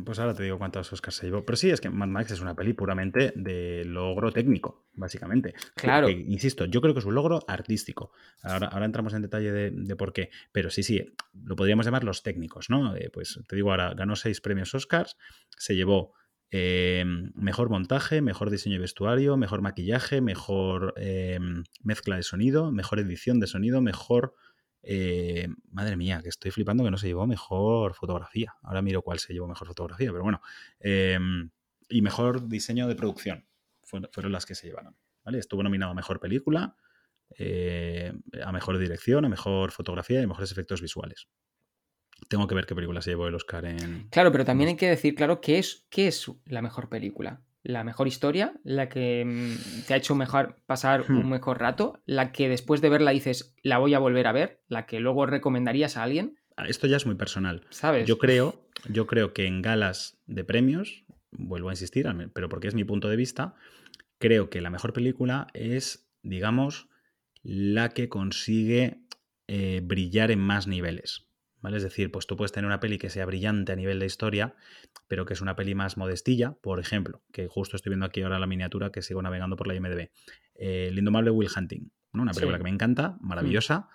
Pues ahora te digo cuántos Oscars se llevó. Pero sí, es que Mad Max es una peli puramente de logro técnico, básicamente. Claro. insisto, yo creo que es un logro artístico. Ahora, ahora entramos en detalle de, por qué. Pero sí, sí, lo podríamos llamar los técnicos, ¿no? Eh, pues te digo ahora, ganó seis premios Oscars, se llevó eh, mejor montaje, mejor diseño de vestuario, mejor maquillaje, mejor eh, mezcla de sonido, mejor edición de sonido, mejor eh, madre mía, que estoy flipando que no se llevó mejor fotografía. Ahora miro cuál se llevó mejor fotografía, pero bueno. Em, y mejor diseño de producción fueron, las que se llevaron. ¿vale? Estuvo nominado a mejor película, eh, a mejor dirección, a mejor fotografía y a mejores efectos visuales. Tengo que ver qué película se llevó el Oscar en. Claro, pero también hay que decir, claro, qué es, qué es la mejor película la mejor historia, la que mm, te ha hecho mejor pasar un hmm. mejor rato, la que después de verla dices, la voy a volver a ver, la que luego recomendarías a alguien. Ah, esto ya es muy personal. ¿Sabes? Yo creo, yo creo que en galas de premios, vuelvo a insistir, pero porque es mi punto de vista, creo que la mejor película es, digamos, la que consigue eh, brillar en más niveles. ¿Vale? Es decir, pues tú puedes tener una peli que sea brillante a nivel de historia, pero que es una peli más modestilla, por ejemplo, que justo estoy viendo aquí ahora la miniatura que sigo navegando por la IMDb. Eh, el indomable Will Hunting, ¿no? Una película que me encanta, maravillosa.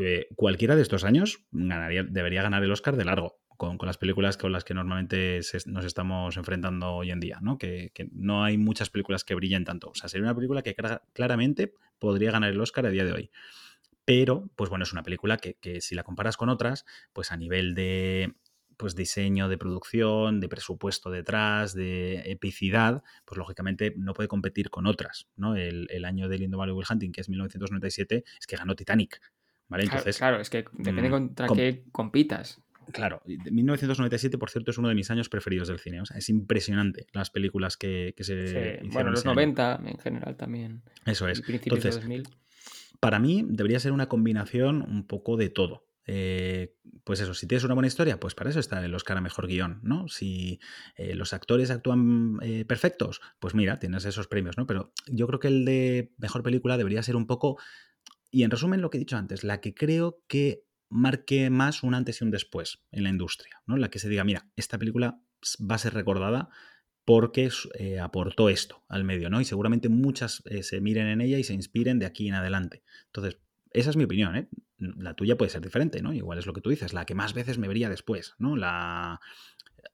Eh, cualquiera de estos años ganaría, debería ganar el Oscar de largo. Con, las películas con las que normalmente nos estamos enfrentando hoy en día, ¿no? Que, no hay muchas películas que brillen tanto. O sea, sería una película que claramente podría ganar el Oscar a día de hoy. Pero, pues bueno, es una película que, si la comparas con otras, pues a nivel de pues diseño de producción, de presupuesto detrás, de epicidad, pues lógicamente no puede competir con otras, ¿no? El, año del Indomable Will Hunting, que es 1997, es que ganó Titanic, ¿vale? Entonces, claro, es que depende mm, contra qué compitas. Claro, 1997, por cierto, es uno de mis años preferidos del cine. O sea, es impresionante las películas que, se. Sí. Bueno, los 90 en general también. Eso es. Entonces, Para mí debería ser una combinación un poco de todo. Eh, pues eso, si tienes una buena historia, pues para eso está el Oscar a Mejor Guión, ¿no? Si eh, los actores actúan eh, perfectos, pues mira, tienes esos premios, ¿no? Pero yo creo que el de Mejor Película debería ser un poco, y en resumen lo que he dicho antes, la que creo que marque más un antes y un después en la industria, ¿no? La que se diga, mira, esta película va a ser recordada porque eh, aportó esto al medio, ¿no? Y seguramente muchas eh, se miren en ella y se inspiren de aquí en adelante. Entonces, esa es mi opinión, ¿eh? La tuya puede ser diferente, ¿no? Igual es lo que tú dices, la que más veces me vería después, ¿no? La...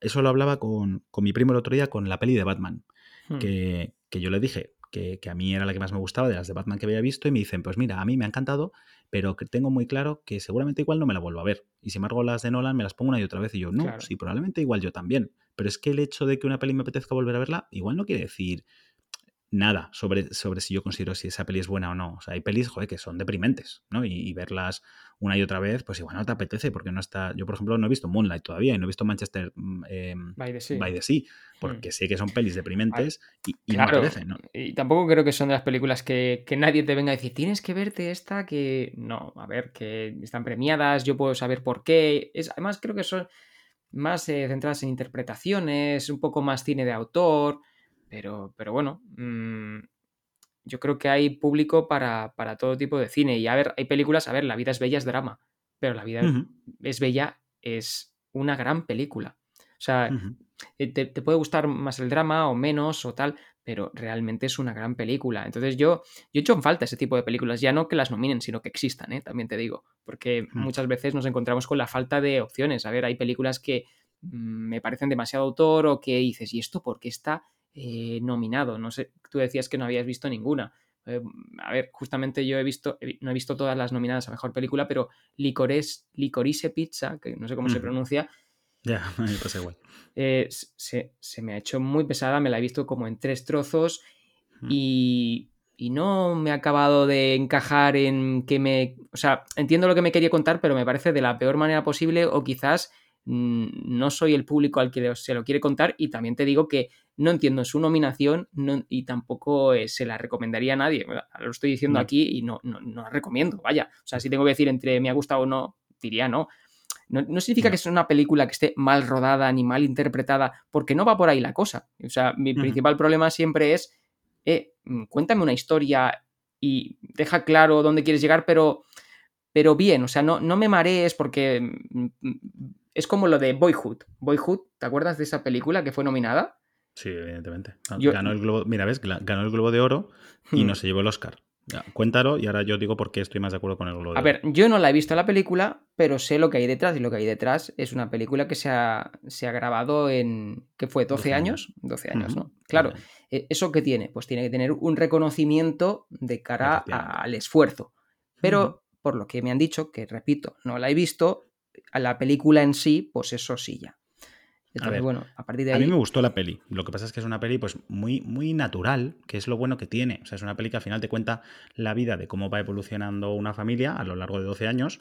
Eso lo hablaba con, mi primo el otro día con la peli de Batman, hmm. que, que yo le dije, que, a mí era la que más me gustaba de las de Batman que había visto, y me dicen, pues mira, a mí me ha encantado, pero que tengo muy claro que seguramente igual no me la vuelvo a ver. Y si embargo las de Nolan me las pongo una y otra vez, y yo, no, sí, probablemente igual yo también. Pero es que el hecho de que una peli me apetezca volver a verla, igual no quiere decir nada sobre, sobre si yo considero si esa peli es buena o no. O sea, hay pelis, joder, que son deprimentes, ¿no? Y, verlas una y otra vez, pues igual no te apetece, porque no está. Yo, por ejemplo, no he visto Moonlight todavía y no he visto Manchester mm, em, by, the sea. by, the sea. porque hmm. sé que son pelis deprimentes y, no apetece, ¿no? Y tampoco creo que son de las películas que, que, nadie te venga a decir, tienes que verte esta que. No, a ver, que están premiadas, yo puedo saber por qué. Es, además, creo que son más eh, centradas en interpretaciones, un poco más cine de autor. Pero, pero bueno, mm, yo creo que hay público para, todo tipo de cine. Y a ver, hay películas, a ver, La vida es bella es drama, pero La vida es bella es una gran película. O sea, eh, te, puede gustar más el drama o menos o tal, pero realmente es una gran película. Entonces yo, yo he hecho en falta ese tipo de películas, ya no que las nominen, sino que existan, ¿eh? también te digo, porque muchas veces nos encontramos con la falta de opciones. A ver, hay películas que mm, me parecen demasiado autor o que dices, ¿y esto por qué está eh, nominado. No sé, tú decías que no habías visto ninguna. Eh, a ver, justamente yo he visto, no he visto todas las nominadas a mejor película, pero Licores, Licorice Pizza, que no sé cómo se pronuncia. Ya, me pasa igual. Eh, se, me ha hecho muy pesada, me la he visto como en tres trozos y, y no me ha acabado de encajar en que me. O sea, entiendo lo que me quería contar, pero me parece de la peor manera posible o quizás mm, no soy el público al que se lo quiere contar y también te digo que no entiendo su nominación y tampoco eh, se la recomendaría a nadie. Lo estoy diciendo aquí y no, no, la recomiendo, vaya. O sea, si tengo que decir entre me ha gustado o no, diría no. No, significa que sea una película que esté mal rodada ni mal interpretada, porque no va por ahí la cosa. O sea, mi principal problema siempre es, eh, mm, cuéntame una historia y deja claro dónde quieres llegar, pero, pero bien, o sea, no, no me marees porque mm, mm, es como lo de Boyhood. Boyhood, ¿te acuerdas de esa película que fue nominada? Sí, evidentemente. Ganó el Globo, mira, ves, ganó el Globo de Oro y hmm. no se llevó el Oscar. Cuéntalo y ahora yo digo por qué estoy más de acuerdo con el Globo. A ver, yo no la he visto la película, pero sé lo que hay detrás y lo que hay detrás es una película que se ha, se ha grabado en, ¿qué fue? ¿12, años? 12 años, ¿no? Claro, e, ¿eso qué tiene? Pues tiene que tener un reconocimiento de cara al esfuerzo. Pero, por lo que me han dicho, que repito, no la he visto, a la película en sí, pues eso sí ya a bueno, a partir de mí me gustó la peli. Lo que pasa es que es una peli pues muy, muy natural, que es lo bueno que tiene. O sea, es una peli que al final te cuenta la vida de cómo va evolucionando una familia a lo largo de 12 años.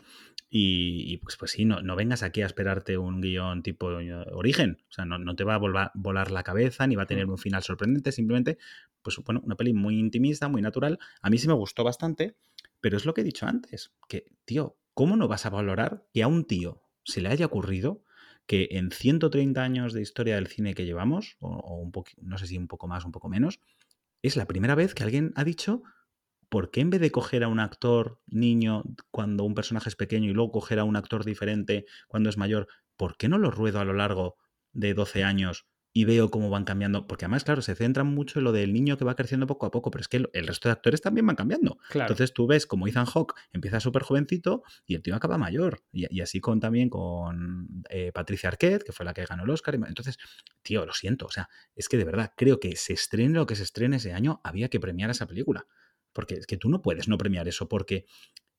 Y, pues, pues sí, no, no vengas aquí a esperarte un guion tipo origen. O sea, no, te va a volar la cabeza ni va a tener un final sorprendente. Simplemente, pues bueno, una peli muy intimista, muy natural. A mí sí me gustó bastante, pero es lo que he dicho antes. Que, tío, ¿cómo no vas a valorar que a un tío se le haya ocurrido que en 130 años de historia del cine que llevamos, o, un poco, no sé si un poco más, un poco menos, es la primera vez que alguien ha dicho, ¿por qué en vez de coger a un actor niño cuando un personaje es pequeño y luego coger a un actor diferente cuando es mayor, ¿por qué no lo ruedo a lo largo de 12 años y veo cómo van cambiando, porque además, claro, se centran mucho en lo del niño que va creciendo poco a poco, pero es que el resto de actores también van cambiando. Entonces tú ves como Ethan Hawke empieza súper jovencito y el tío acaba mayor. Y, así con también con eh, Patricia Arquette, que fue la que ganó el Oscar. Entonces, tío, lo siento, o sea, es que de verdad creo que se estrene lo que se estrene ese año, había que premiar esa película. Porque es que tú no puedes no premiar eso, porque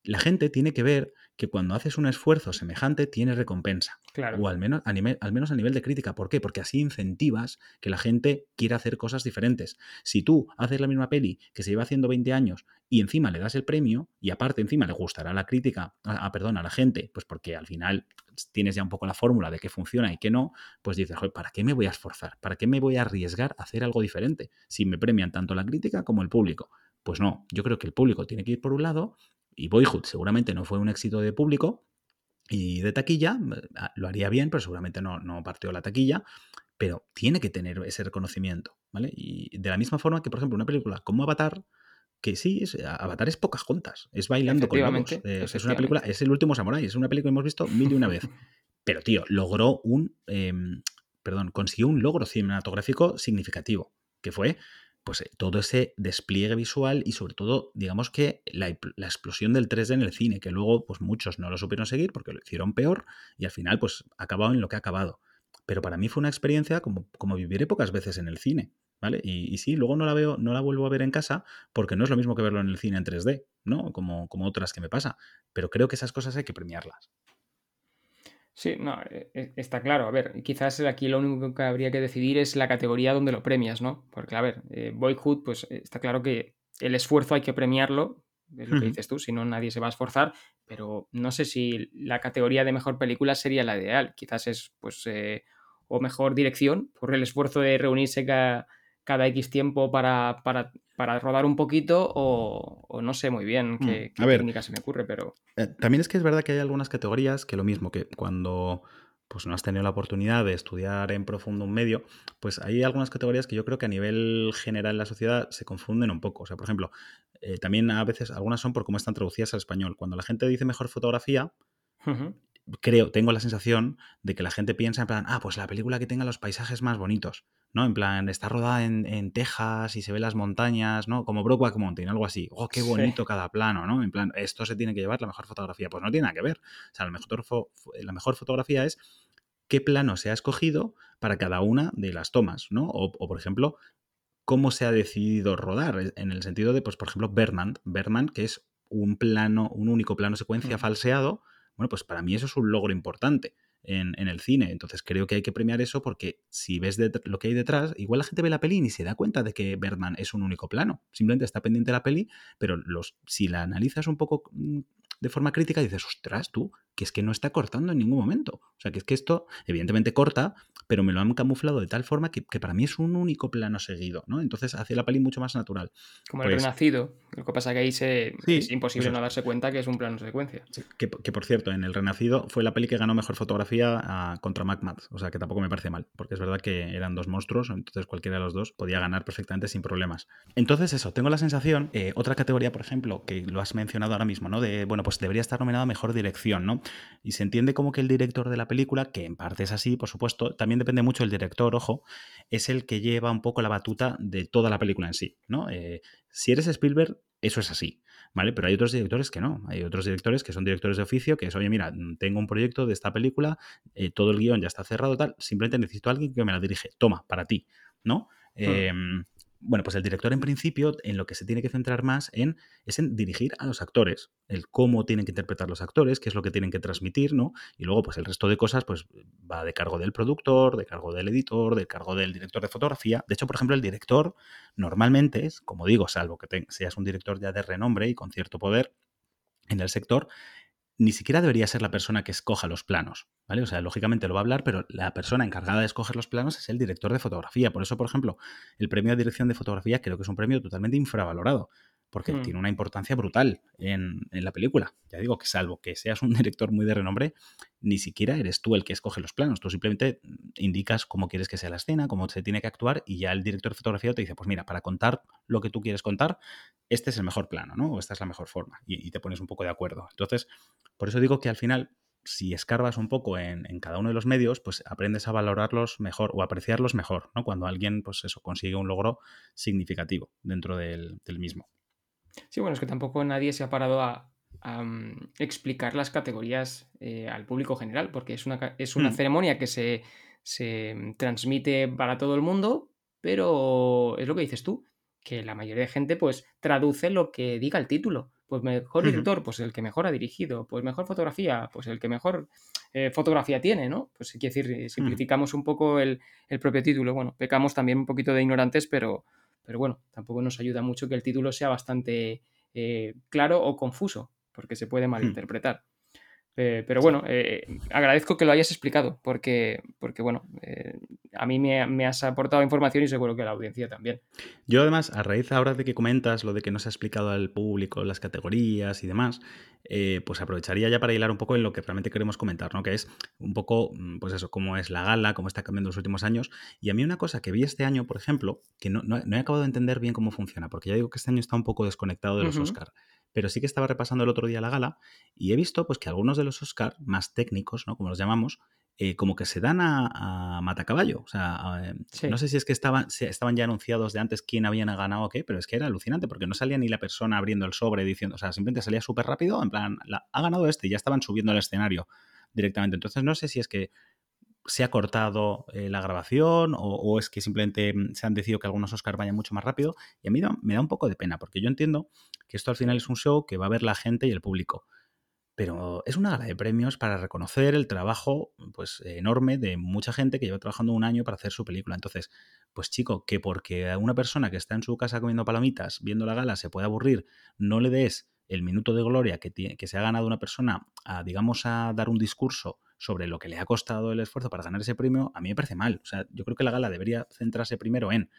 la gente tiene que ver que cuando haces un esfuerzo semejante tiene recompensa. Claro. O al menos, a nivel, al menos a nivel de crítica. ¿Por qué? Porque así incentivas que la gente quiera hacer cosas diferentes. Si tú haces la misma peli que se lleva haciendo 20 años y encima le das el premio y aparte encima le gustará la crítica, a, perdón, a la gente, pues porque al final tienes ya un poco la fórmula de qué funciona y qué no, pues dices, Joder, ¿para qué me voy a esforzar? ¿Para qué me voy a arriesgar a hacer algo diferente? Si me premian tanto la crítica como el público. Pues no, yo creo que el público tiene que ir por un lado y Boyhood seguramente no fue un éxito de público y de taquilla, ah, lo haría bien, pero seguramente no, no partió la taquilla, pero tiene que tener ese reconocimiento, ¿vale? Y de la misma forma que, por ejemplo, una película como Avatar, que sí, es, Avatar es pocas juntas, es bailando con lobos. Eh, es una película, es el último samurai, es una película que hemos visto mil y una vez. Pero, tío, logró un, em, perdón, consiguió un logro cinematográfico significativo, que fue pues eh, todo ese despliegue visual y sobre todo, digamos que la, explosión del 3D en el cine, que luego pues muchos no lo supieron seguir porque lo hicieron peor y al final pues ha acabado en lo que ha acabado. Pero para mí fue una experiencia como, como viviré pocas veces en el cine, ¿vale? Y, y, sí, luego no la veo, no la vuelvo a ver en casa porque no es lo mismo que verlo en el cine en 3D, ¿no? Como, como otras que me pasa. Pero creo que esas cosas hay que premiarlas. Sí, no, e, e, está claro. A ver, quizás aquí lo único que habría que decidir es la categoría donde lo premias, ¿no? Porque, a ver, eh, Boyhood, pues eh, está claro que el esfuerzo hay que premiarlo, es lo que dices tú, si no nadie se va a esforzar, pero no sé si la categoría de mejor película sería la ideal. Quizás es, pues, eh, o mejor dirección, por el esfuerzo de reunirse cada cada X tiempo para, para, rodar un poquito o, no sé muy bien qué, mm, técnica se me ocurre, pero... Eh, también es que es verdad que hay algunas categorías que lo mismo, que cuando pues no has tenido la oportunidad de estudiar en profundo un medio, pues hay algunas categorías que yo creo que a nivel general en la sociedad se confunden un poco. O sea, por ejemplo, eh, también a veces algunas son por cómo están traducidas al español. Cuando la gente dice mejor fotografía, creo, tengo la sensación de que la gente piensa en plan, ah, pues la película que tenga los paisajes más bonitos. ¿no? En plan, está rodada en, Texas y se ve las montañas, ¿no? Como Brokeback Mountain, algo así. ¡Oh, qué bonito cada plano, ¿no? En plan, esto se tiene que llevar la mejor fotografía. Pues no tiene nada que ver. O sea, la mejor, la mejor fotografía es qué plano se ha escogido para cada una de las tomas, ¿no? O, por ejemplo, cómo se ha decidido rodar, en el sentido de, pues, por ejemplo, Berman, Berman, que es un plano, un único plano secuencia falseado, bueno, pues para mí eso es un logro importante en, el cine. Entonces creo que hay que premiar eso porque si ves lo que hay detrás, igual la gente ve la peli y se da cuenta de que Bergman es un único plano. Simplemente está pendiente de la peli, pero los, si la analizas un poco mm, de forma crítica, dices, ostras, tú, que es que no está cortando en ningún momento. O sea, que es que esto, evidentemente corta, pero me lo han camuflado de tal forma que, para mí es un único plano seguido, ¿no? Entonces hace la peli mucho más natural. Como el pues Renacido. Lo que pasa es que ahí se, es imposible no darse cuenta que es un plano secuencia. que, por cierto, en El Renacido fue la peli que ganó mejor fotografía a, contra MacMad. O sea, que tampoco me parece mal, porque es verdad que eran dos monstruos, entonces cualquiera de los dos podía ganar perfectamente sin problemas. Entonces eso, tengo la sensación, eh, otra categoría, por ejemplo, que lo has mencionado ahora mismo, ¿no? De, bueno, pues debería estar nominado a mejor dirección, ¿no? Y se entiende como que el director de la película, que en parte es así, por supuesto, también depende mucho del director, ojo, es el que lleva un poco la batuta de toda la película en sí, ¿no? Eh, si eres Spielberg, eso es así, ¿vale? Pero hay otros directores que no. Hay otros directores que son directores de oficio, que es, oye, mira, tengo un proyecto de esta película, eh, todo el guion ya está cerrado, tal, simplemente necesito a alguien que me la dirige. Toma, para ti, ¿no? Em, bueno, pues el director en principio en lo que se tiene que centrar más en es en dirigir a los actores, el cómo tienen que interpretar los actores, qué es lo que tienen que transmitir, ¿no? Y luego pues el resto de cosas pues va de cargo del productor, de cargo del editor, de cargo del director de fotografía. De hecho, por ejemplo, el director normalmente es, como digo, salvo que seas un director ya de renombre y con cierto poder en el sector, ni siquiera debería ser la persona que escoja los planos, ¿vale? O sea, lógicamente lo va a hablar, pero la persona encargada de escoger los planos es el director de fotografía. Por eso, por ejemplo, el premio de dirección de fotografía creo que es un premio totalmente infravalorado, porque Hmm. tiene una importancia brutal en, en la película. Ya digo que salvo que seas un director muy de renombre, ni siquiera eres tú el que escoge los planos. Tú simplemente indicas cómo quieres que sea la escena, cómo se tiene que actuar y ya el director de fotografía te dice, pues mira, para contar lo que tú quieres contar, este es el mejor plano, ¿no? O esta es la mejor forma. Y, y te pones un poco de acuerdo. Entonces, por eso digo que al final si escarbas un poco en, en, cada uno de los medios, pues aprendes a valorarlos mejor o apreciarlos mejor, ¿no? Cuando alguien, pues eso, consigue un logro significativo dentro del, del mismo. Sí, bueno, es que tampoco nadie se ha parado a, a um, explicar las categorías eh, al público general, porque es una, es una Hmm. ceremonia que se, se transmite para todo el mundo, pero es lo que dices tú, que la mayoría de gente pues traduce lo que diga el título. Pues mejor director, pues el que mejor ha dirigido. Pues mejor fotografía, pues el que mejor eh, fotografía tiene, ¿no? Pues quiere decir, simplificamos un poco el, el, propio título. Bueno, pecamos también un poquito de ignorantes, pero, pero bueno, tampoco nos ayuda mucho que el título sea bastante eh, claro o confuso, porque se puede malinterpretar. Eh, pero bueno, eh, agradezco que lo hayas explicado, porque, porque bueno, a mí me, me, has aportado información y seguro que a la audiencia también. Yo además, a raíz ahora de que comentas lo de que no se ha explicado al público las categorías y demás, eh, pues aprovecharía ya para hilar un poco en lo que realmente queremos comentar, ¿no? Que es un poco, pues eso, cómo es la gala, cómo está cambiando en los últimos años. Y a mí una cosa que vi este año, por ejemplo, que no, no, no he acabado de entender bien cómo funciona, porque ya digo que este año está un poco desconectado de los uh -huh. Oscar pero sí que estaba repasando el otro día la gala y he visto pues que algunos de los Oscar más técnicos, ¿no? Como los llamamos, eh, como que se dan a, a matacaballo. O sea, a, sí. no sé si es que estaban, estaban ya anunciados de antes quién habían ganado o qué, pero es que era alucinante porque no salía ni la persona abriendo el sobre diciendo, o sea, simplemente salía súper rápido, en plan, la, ha ganado este y ya estaban subiendo al escenario directamente. Entonces no sé si es que se ha cortado eh, la grabación o, o, es que simplemente mm, se han decidido que algunos Oscars vayan mucho más rápido. Y a mí da, me da un poco de pena, porque yo entiendo que esto al final es un show que va a ver la gente y el público. Pero es una gala de premios para reconocer el trabajo pues, enorme de mucha gente que lleva trabajando un año para hacer su película. Entonces, pues chico, que porque una persona que está en su casa comiendo palomitas, viendo la gala, se puede aburrir, no le des el minuto de gloria que, tiene, que se ha ganado una persona a, digamos, a dar un discurso sobre lo que le ha costado el esfuerzo para ganar ese premio, a mí me parece mal. O sea, yo creo que la gala debería centrarse primero en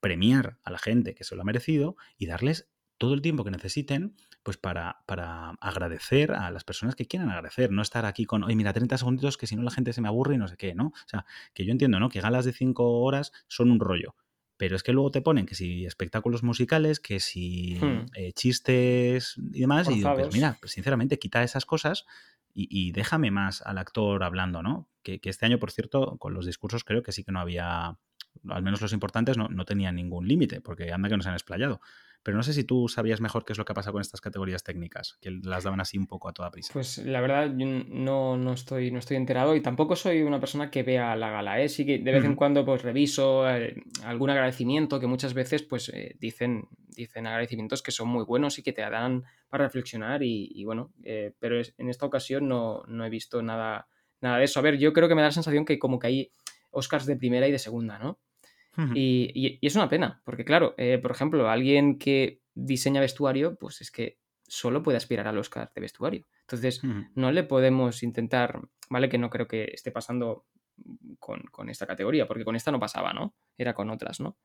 premiar a la gente que se lo ha merecido y darles todo el tiempo que necesiten pues para, para agradecer a las personas que quieran agradecer, no estar aquí con, oye, mira, 30 segunditos que si no la gente se me aburre y no sé qué, ¿no? O sea, que yo entiendo, ¿no? Que galas de 5 horas son un rollo, pero es que luego te ponen que si espectáculos musicales, que si hmm. eh, chistes y demás, y digo, pues mira, pues sinceramente, quita esas cosas y, y, déjame más al actor hablando, ¿no? Que, que, este año, por cierto, con los discursos creo que sí que no había, al menos los importantes, no, no tenían ningún límite, porque anda que nos han explayado. Pero no sé si tú sabías mejor qué es lo que ha pasado con estas categorías técnicas, que las daban así un poco a toda prisa. Pues la verdad, yo no, no, estoy, no estoy enterado y tampoco soy una persona que vea la gala. ¿eh? Sí que de vez en cuando pues reviso eh, algún agradecimiento que muchas veces pues eh, dicen, dicen agradecimientos que son muy buenos y que te dan para reflexionar y, y bueno, eh, pero es, en esta ocasión no, no he visto nada, nada de eso. A ver, yo creo que me da la sensación que como que hay Oscars de primera y de segunda, ¿no? Y, y, y, es una pena, porque claro, eh, por ejemplo, alguien que diseña vestuario, pues es que solo puede aspirar al Oscar de vestuario. Entonces, no le podemos intentar, ¿vale? Que no creo que esté pasando con, con, esta categoría, porque con esta no pasaba, ¿no? Era con otras, ¿no?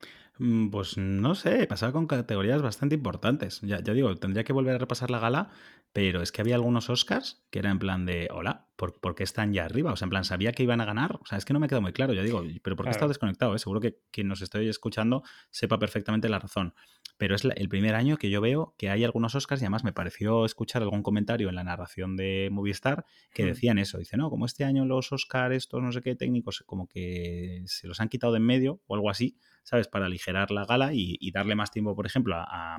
Pues no sé, pasaba con categorías bastante importantes. Ya, ya digo, tendría que volver a repasar la gala, pero es que había algunos Oscars que era en plan de, hola, ¿por, ¿por, qué están ya arriba? O sea, en plan, sabía que iban a ganar. O sea, es que no me queda muy claro, ya digo, pero ¿por qué claro. he estado desconectado? Eh? Seguro que quien nos estoy escuchando sepa perfectamente la razón. Pero es el primer año que yo veo que hay algunos Oscars y además me pareció escuchar algún comentario en la narración de Movistar que decían eso. Dice, no, como este año los Oscars, estos no sé qué técnicos, como que se los han quitado de en medio o algo así, ¿sabes? Para aligerar la gala y, y darle más tiempo, por ejemplo, a, a,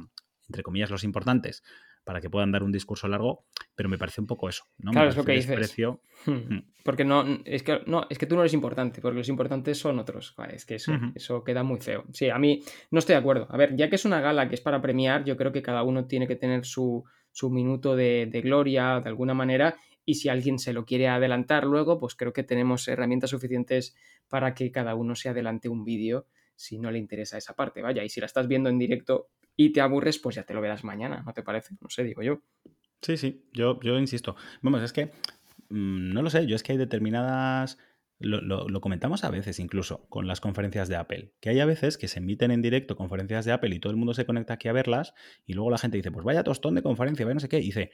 entre comillas, los importantes para que puedan dar un discurso largo, pero me parece un poco eso, ¿no? Claro, me es lo que dices. Hmm. Porque no es, que, no, es que tú no eres importante, porque los importantes son otros. Es que eso, uh -huh. eso queda muy feo. Sí, a mí no estoy de acuerdo. A ver, ya que es una gala que es para premiar, yo creo que cada uno tiene que tener su, su minuto de, de gloria, de alguna manera, y si alguien se lo quiere adelantar luego, pues creo que tenemos herramientas suficientes para que cada uno se adelante un vídeo si no le interesa esa parte, vaya, y si la estás viendo en directo y te aburres, pues ya te lo verás mañana, ¿no te parece? No sé, digo yo. Sí, sí, yo, yo insisto. Vamos, es que mmm, no lo sé, yo es que hay determinadas lo, comentamos a veces incluso con las conferencias de Apple, que hay a veces que se emiten en directo conferencias de Apple y todo el mundo se conecta aquí a verlas y luego la gente dice, pues vaya tostón de conferencia, vaya no sé qué, y dice,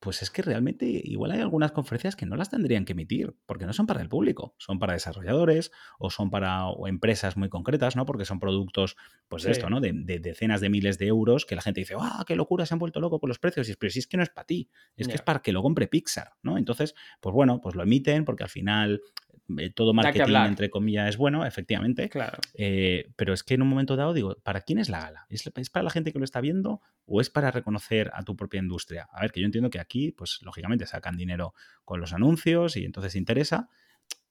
pues es que realmente igual hay algunas conferencias que no las tendrían que emitir, porque no son para el público, son para desarrolladores o son para empresas muy concretas, ¿no? Porque son productos, pues de esto, ¿no? De, decenas de miles de euros que la gente dice, ¡ah, qué locura! Se han vuelto locos con los precios. Y pero si es que no es para ti, es que es para que lo compre Pixar, ¿no? Entonces, pues bueno, pues lo emiten porque al final eh, todo marketing, entre comillas, es bueno, efectivamente. Claro. Eh, pero es que en un momento dado digo, ¿para quién es la gala? ¿Es, para la gente que lo está viendo o es para reconocer a tu propia industria? A ver, que yo entiendo que aquí, pues lógicamente sacan dinero con los anuncios y entonces interesa,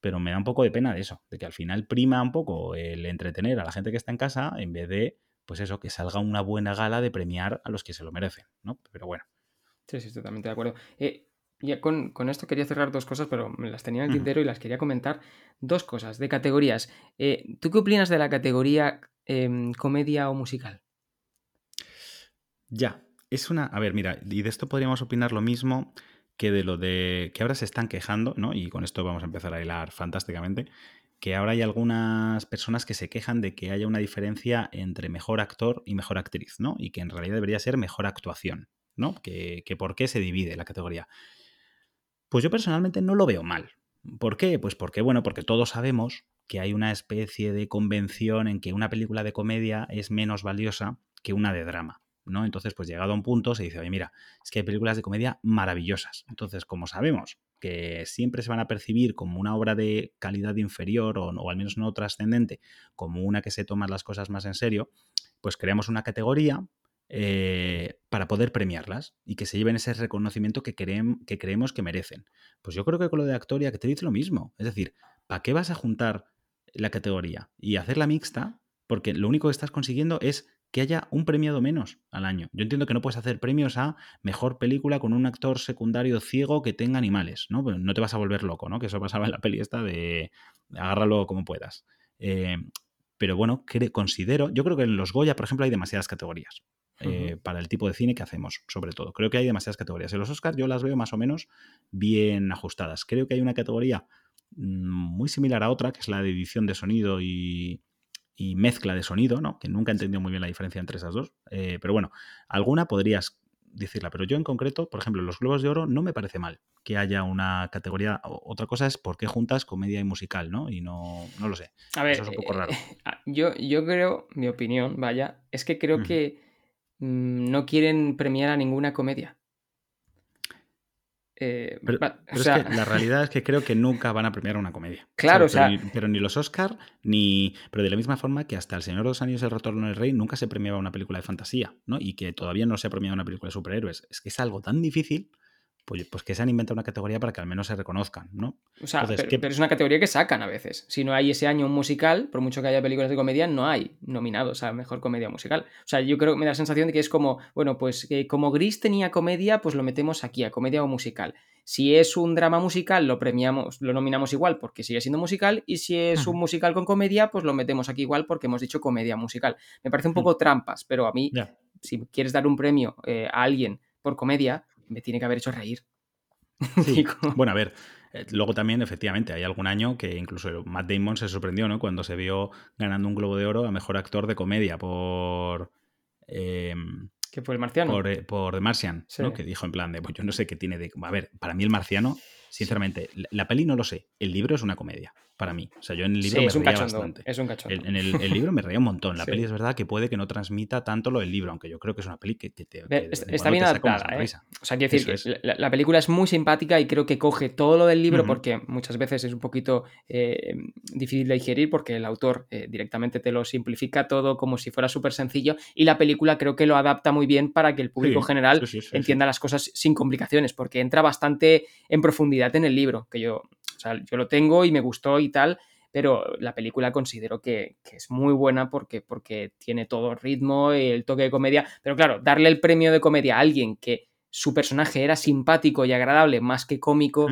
pero me da un poco de pena de eso, de que al final prima un poco el entretener a la gente que está en casa en vez de, pues eso, que salga una buena gala de premiar a los que se lo merecen, ¿no? Pero bueno. Sí, sí, totalmente de acuerdo. Eh, ya con, esto quería cerrar dos cosas, pero me las tenía en el tintero y las quería comentar. Dos cosas de categorías. Eh, ¿Tú qué opinas de la categoría em, comedia o musical? Ya, es una. A ver, mira, y de esto podríamos opinar lo mismo que de lo de que ahora se están quejando, ¿no? Y con esto vamos a empezar a hilar fantásticamente. Que ahora hay algunas personas que se quejan de que haya una diferencia entre mejor actor y mejor actriz, ¿no? Y que en realidad debería ser mejor actuación, ¿no? Que, que por qué se divide la categoría. Pues yo personalmente no lo veo mal. ¿Por qué? Pues porque, bueno, porque todos sabemos que hay una especie de convención en que una película de comedia es menos valiosa que una de drama. ¿no? Entonces, pues llegado a un punto se dice, oye, mira, es que hay películas de comedia maravillosas. Entonces, como sabemos que siempre se van a percibir como una obra de calidad inferior o, o al menos no trascendente, como una que se toma las cosas más en serio, pues creamos una categoría eh, para poder premiarlas y que se lleven ese reconocimiento que, creemos que merecen. Pues yo creo que con lo de actor y actriz lo mismo. Es decir, ¿para qué vas a juntar la categoría y hacerla mixta? Porque lo único que estás consiguiendo es que haya un premiado menos al año. Yo entiendo que no puedes hacer premios a mejor película con un actor secundario ciego que tenga animales, ¿no? no te vas a volver loco, ¿no? Que eso pasaba en la peli esta de agárralo como puedas. Eh, pero bueno, considero, yo creo que en los Goya, por ejemplo, hay demasiadas categorías. Eh, para el tipo de cine que hacemos, sobre todo. Creo que hay demasiadas categorías. En los Oscars yo las veo más o menos bien ajustadas. Creo que hay una categoría mm, muy similar a otra, que es la de edición de sonido y, mezcla de sonido, ¿no? Que nunca he entendido muy bien la diferencia entre esas dos. Eh, pero bueno, alguna podrías decirla, pero yo en concreto, por ejemplo, en los Globos de Oro no me parece mal que haya una categoría. Otra cosa es por qué juntas comedia y musical, ¿no? Y no, no lo sé. A ver, Eso es un poco raro. Eh, yo, yo creo, mi opinión, vaya, es que creo que no quieren premiar a ninguna comedia. Eh, pero, la realidad es que creo que nunca van a premiar una comedia. Claro, o sea. Pero ni, los Oscar, ni. Pero de la misma forma que hasta El Señor de los Anillos, El Retorno del Rey, nunca se premiaba una película de fantasía, ¿no? Y que todavía no se ha premiado una película de superhéroes. Es que es algo tan difícil pues, pues, que se han inventado una categoría para que al menos se reconozcan, ¿no? O sea, pero, es una categoría que sacan a veces. Si no hay ese año un musical, por mucho que haya películas de comedia, no hay nominados a mejor comedia musical. O sea, yo creo que me da la sensación de que es como, bueno, pues que como Gris tenía comedia, pues lo metemos aquí a comedia o musical. Si es un drama musical, lo premiamos, lo nominamos igual porque sigue siendo musical, y si es un musical con comedia, pues lo metemos aquí igual porque hemos dicho comedia musical. Me parece un poco trampas, pero a mí, si quieres dar un premio eh, a alguien por comedia, me tiene que haber hecho reír. bueno, a ver, eh, luego también, efectivamente, hay algún año que incluso Matt Damon se sorprendió, ¿no? Cuando se vio ganando un Globo de Oro a Mejor Actor de Comedia por... Eh, ¿Qué fue el marciano? Por, eh, por The Martian, ¿no? Que dijo en plan de, pues yo no sé qué tiene de... A ver, para mí el marciano, sinceramente, la peli no lo sé, el libro es una comedia para mí. O sea, yo en el libro me reía bastante. Es un cachón. En el, libro me reía un montón. La peli es verdad que puede que no transmita tanto lo del libro, aunque yo creo que es una peli que, te, está bien adaptada. ¿eh? O sea, quiero decir, que la, película es muy simpática y creo que coge todo lo del libro porque muchas veces es un poquito eh, difícil de digerir porque el autor eh, directamente te lo simplifica todo como si fuera súper sencillo y la película creo que lo adapta muy bien para que el público general entienda las cosas sin complicaciones porque entra bastante en profundidad en el libro, que yo o sea, yo lo tengo y me gustó y tal, pero la película considero que, es muy buena porque, porque tiene todo ritmo, y el toque de comedia, pero claro, darle el premio de comedia a alguien que su personaje era simpático y agradable más que cómico.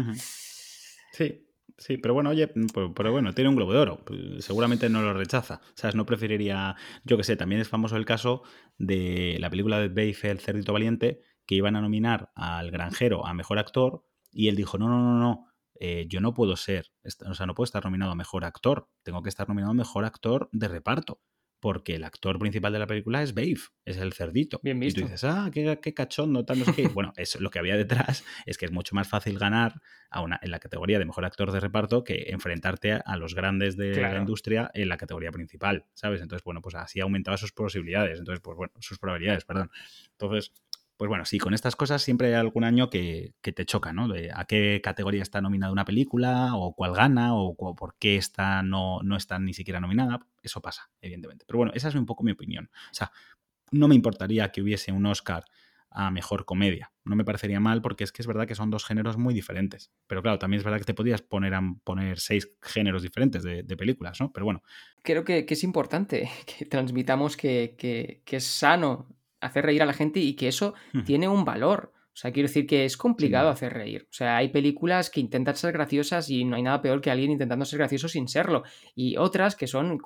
Sí. Sí, pero bueno, oye, pues, pero bueno, tiene un globo de oro. Pues, seguramente no lo rechaza. ¿Sabes? No preferiría. Yo que sé, también es famoso el caso de la película de Babe, El Cerdito Valiente, que iban a nominar al granjero a mejor actor, y él dijo: No, no, no, no eh, yo no puedo ser, o sea, no puedo estar nominado a mejor actor, tengo que estar nominado a mejor actor de reparto porque el actor principal de la película es Babe, es el cerdito. Bien visto. Y tú dices, ah, qué, qué cachondo, tal, no sé qué. bueno, eso, lo que había detrás es que es mucho más fácil ganar a una, en la categoría de mejor actor de reparto que enfrentarte a, los grandes de la industria en la categoría principal, ¿sabes? Entonces, bueno, pues así aumentaba sus posibilidades, entonces, pues bueno, sus probabilidades, perdón. Entonces, pues bueno, sí, con estas cosas siempre hay algún año que, te choca, ¿no? A qué categoría está nominada una película, o cuál gana, o, por qué esta no, no está ni siquiera nominada. Eso pasa, evidentemente. Pero bueno, esa es un poco mi opinión. O sea, no me importaría que hubiese un Oscar a mejor comedia. No me parecería mal porque es que es verdad que son dos géneros muy diferentes. Pero claro, también es verdad que te podías poner a poner seis géneros diferentes de, películas, ¿no? Pero bueno. Creo que, es importante que transmitamos que, que, es sano hacer reír a la gente y que eso tiene un valor. O sea, quiero decir que es complicado hacer reír. O sea, hay películas que intentan ser graciosas y no hay nada peor que alguien intentando ser gracioso sin serlo. Y otras que son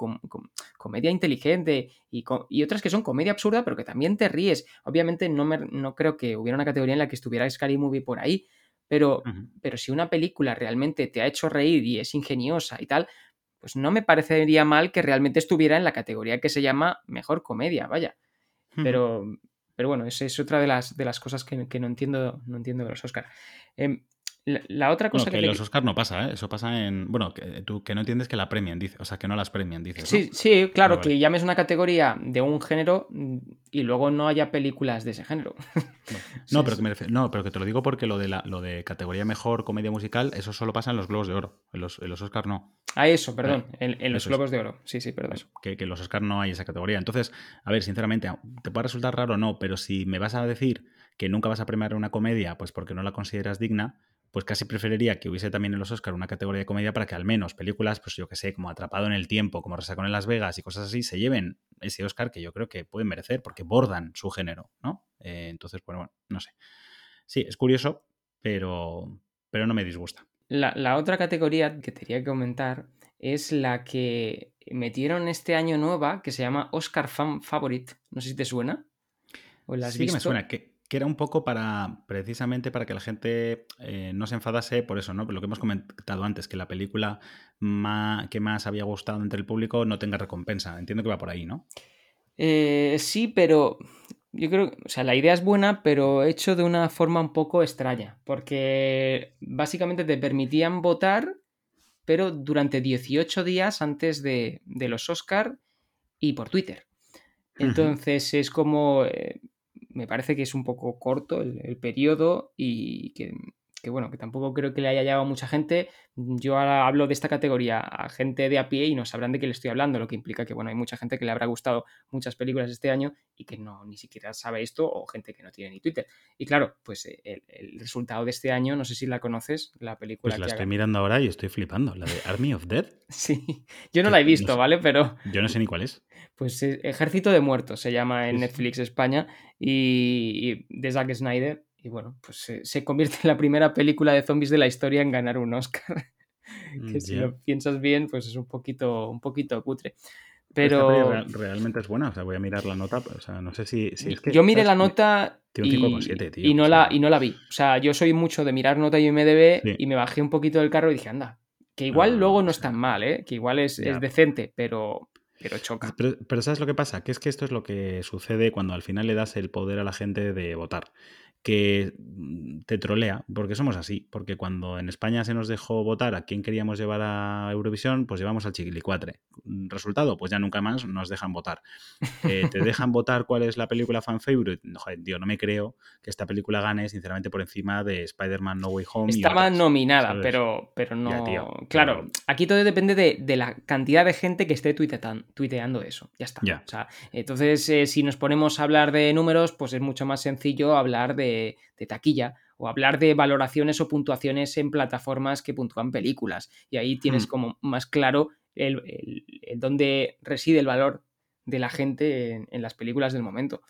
comedia inteligente y, otras que son comedia absurda, pero que también te ríes. Obviamente no, me, no creo que hubiera una categoría en la que estuviera Scary Movie por ahí, pero, pero si una película realmente te ha hecho reír y es ingeniosa y tal, pues no me parecería mal que realmente estuviera en la categoría que se llama mejor comedia, vaya. Pero, pero bueno, esa es otra de las, de las cosas que, no, entiendo, no entiendo los Oscar. Em, la, otra cosa que, los Oscar no pasa, ¿eh? Eso pasa en. Bueno, que tú que no entiendes que la premian, dice. O sea, que no las premian, dices. Sí, sí, claro, que llames una categoría de un género mm, y luego no haya películas de ese género. No, pero, que me no pero que te lo digo porque lo de, la, lo de categoría mejor comedia musical, eso solo pasa en los Globos de Oro. En los, en los Oscar no. Ah, eso, perdón. en, los Globos de Oro. Sí, sí, perdón. que, que en los Oscar no hay esa categoría. Entonces, a ver, sinceramente, te puede resultar raro o no, pero si me vas a decir que nunca vas a premiar una comedia, pues porque no la consideras digna, pues casi preferiría que hubiese también en los Oscar una categoría de comedia para que al menos películas, pues yo que sé, como Atrapado en el Tiempo, como Resacón en Las Vegas y cosas así, se lleven ese Oscar que yo creo que pueden merecer porque bordan su género, ¿no? Eh, entonces, bueno, bueno, no sé. Sí, es curioso, pero, pero no me disgusta. La, otra categoría que quería comentar es la que metieron este año nueva, que se llama Oscar Fan Favorite. No sé si te suena. ¿O la sí que me suena. que que era un poco para, precisamente para que la gente eh, no se enfadase por eso, ¿no? Por lo que hemos comentado antes, que la película que más había gustado entre el público no tenga recompensa. Entiendo que va por ahí, ¿no? Eh, sí, pero yo creo, o sea, la idea es buena, pero hecho de una forma un poco extraña, porque básicamente te permitían votar, pero durante 18 días antes de, los Oscar y por Twitter. Entonces es como, eh, me parece que es un poco corto el, periodo y que, bueno, que tampoco creo que le haya llegado a mucha gente. Yo ahora hablo de esta categoría a gente de a pie y no sabrán de qué le estoy hablando, lo que implica que, bueno, hay mucha gente que le habrá gustado muchas películas este año y que no ni siquiera sabe esto o gente que no tiene ni Twitter. Y claro, pues eh, el, resultado de este año, no sé si la conoces, la película. Pues la estoy mirando ahora y estoy flipando, la de Army of Dead. sí, yo no la he visto, ¿vale? Pero... Yo no sé ni cuál es pues eh, Ejército de Muertos se llama en Netflix España y, de Zack Snyder. Y bueno, pues se convierte en la primera película de zombies de la historia en ganar un Oscar. que si lo piensas bien, pues es un poquito, un poquito cutre. Pero realmente es buena, o sea, voy a mirar la nota, o sea, no sé si, yo miré la nota y, no la, y no la vi. O sea, yo soy mucho de mirar nota y MDB y me bajé un poquito del carro y dije, anda, que igual ah, luego no es tan mal, ¿eh? que igual es, es decente, pero, pero choca. pero, ¿sabes lo que pasa? Que es que esto es lo que sucede cuando al final le das el poder a la gente de votar que mm, te trolea, porque somos así, porque cuando en España se nos dejó votar a quién queríamos llevar a Eurovisión, pues llevamos al Chiquilicuatre. Mm, resultado, pues ya nunca más nos dejan votar. Eh, ¿Te dejan votar cuál es la película fan favorite? Joder, tío, no me creo que esta película gane, sinceramente, por encima de Spider-Man No Way Home. Estaba nominada, pero, pero no... claro, aquí todo depende de, la cantidad de gente que esté tuiteando eso. Ya está. entonces, eh, si nos ponemos a hablar de números, pues es mucho más sencillo hablar de de, taquilla o hablar de valoraciones o puntuaciones en plataformas que puntúan películas. Y ahí tienes hmm. como más claro el, dónde reside el valor de la gente en, las películas del momento.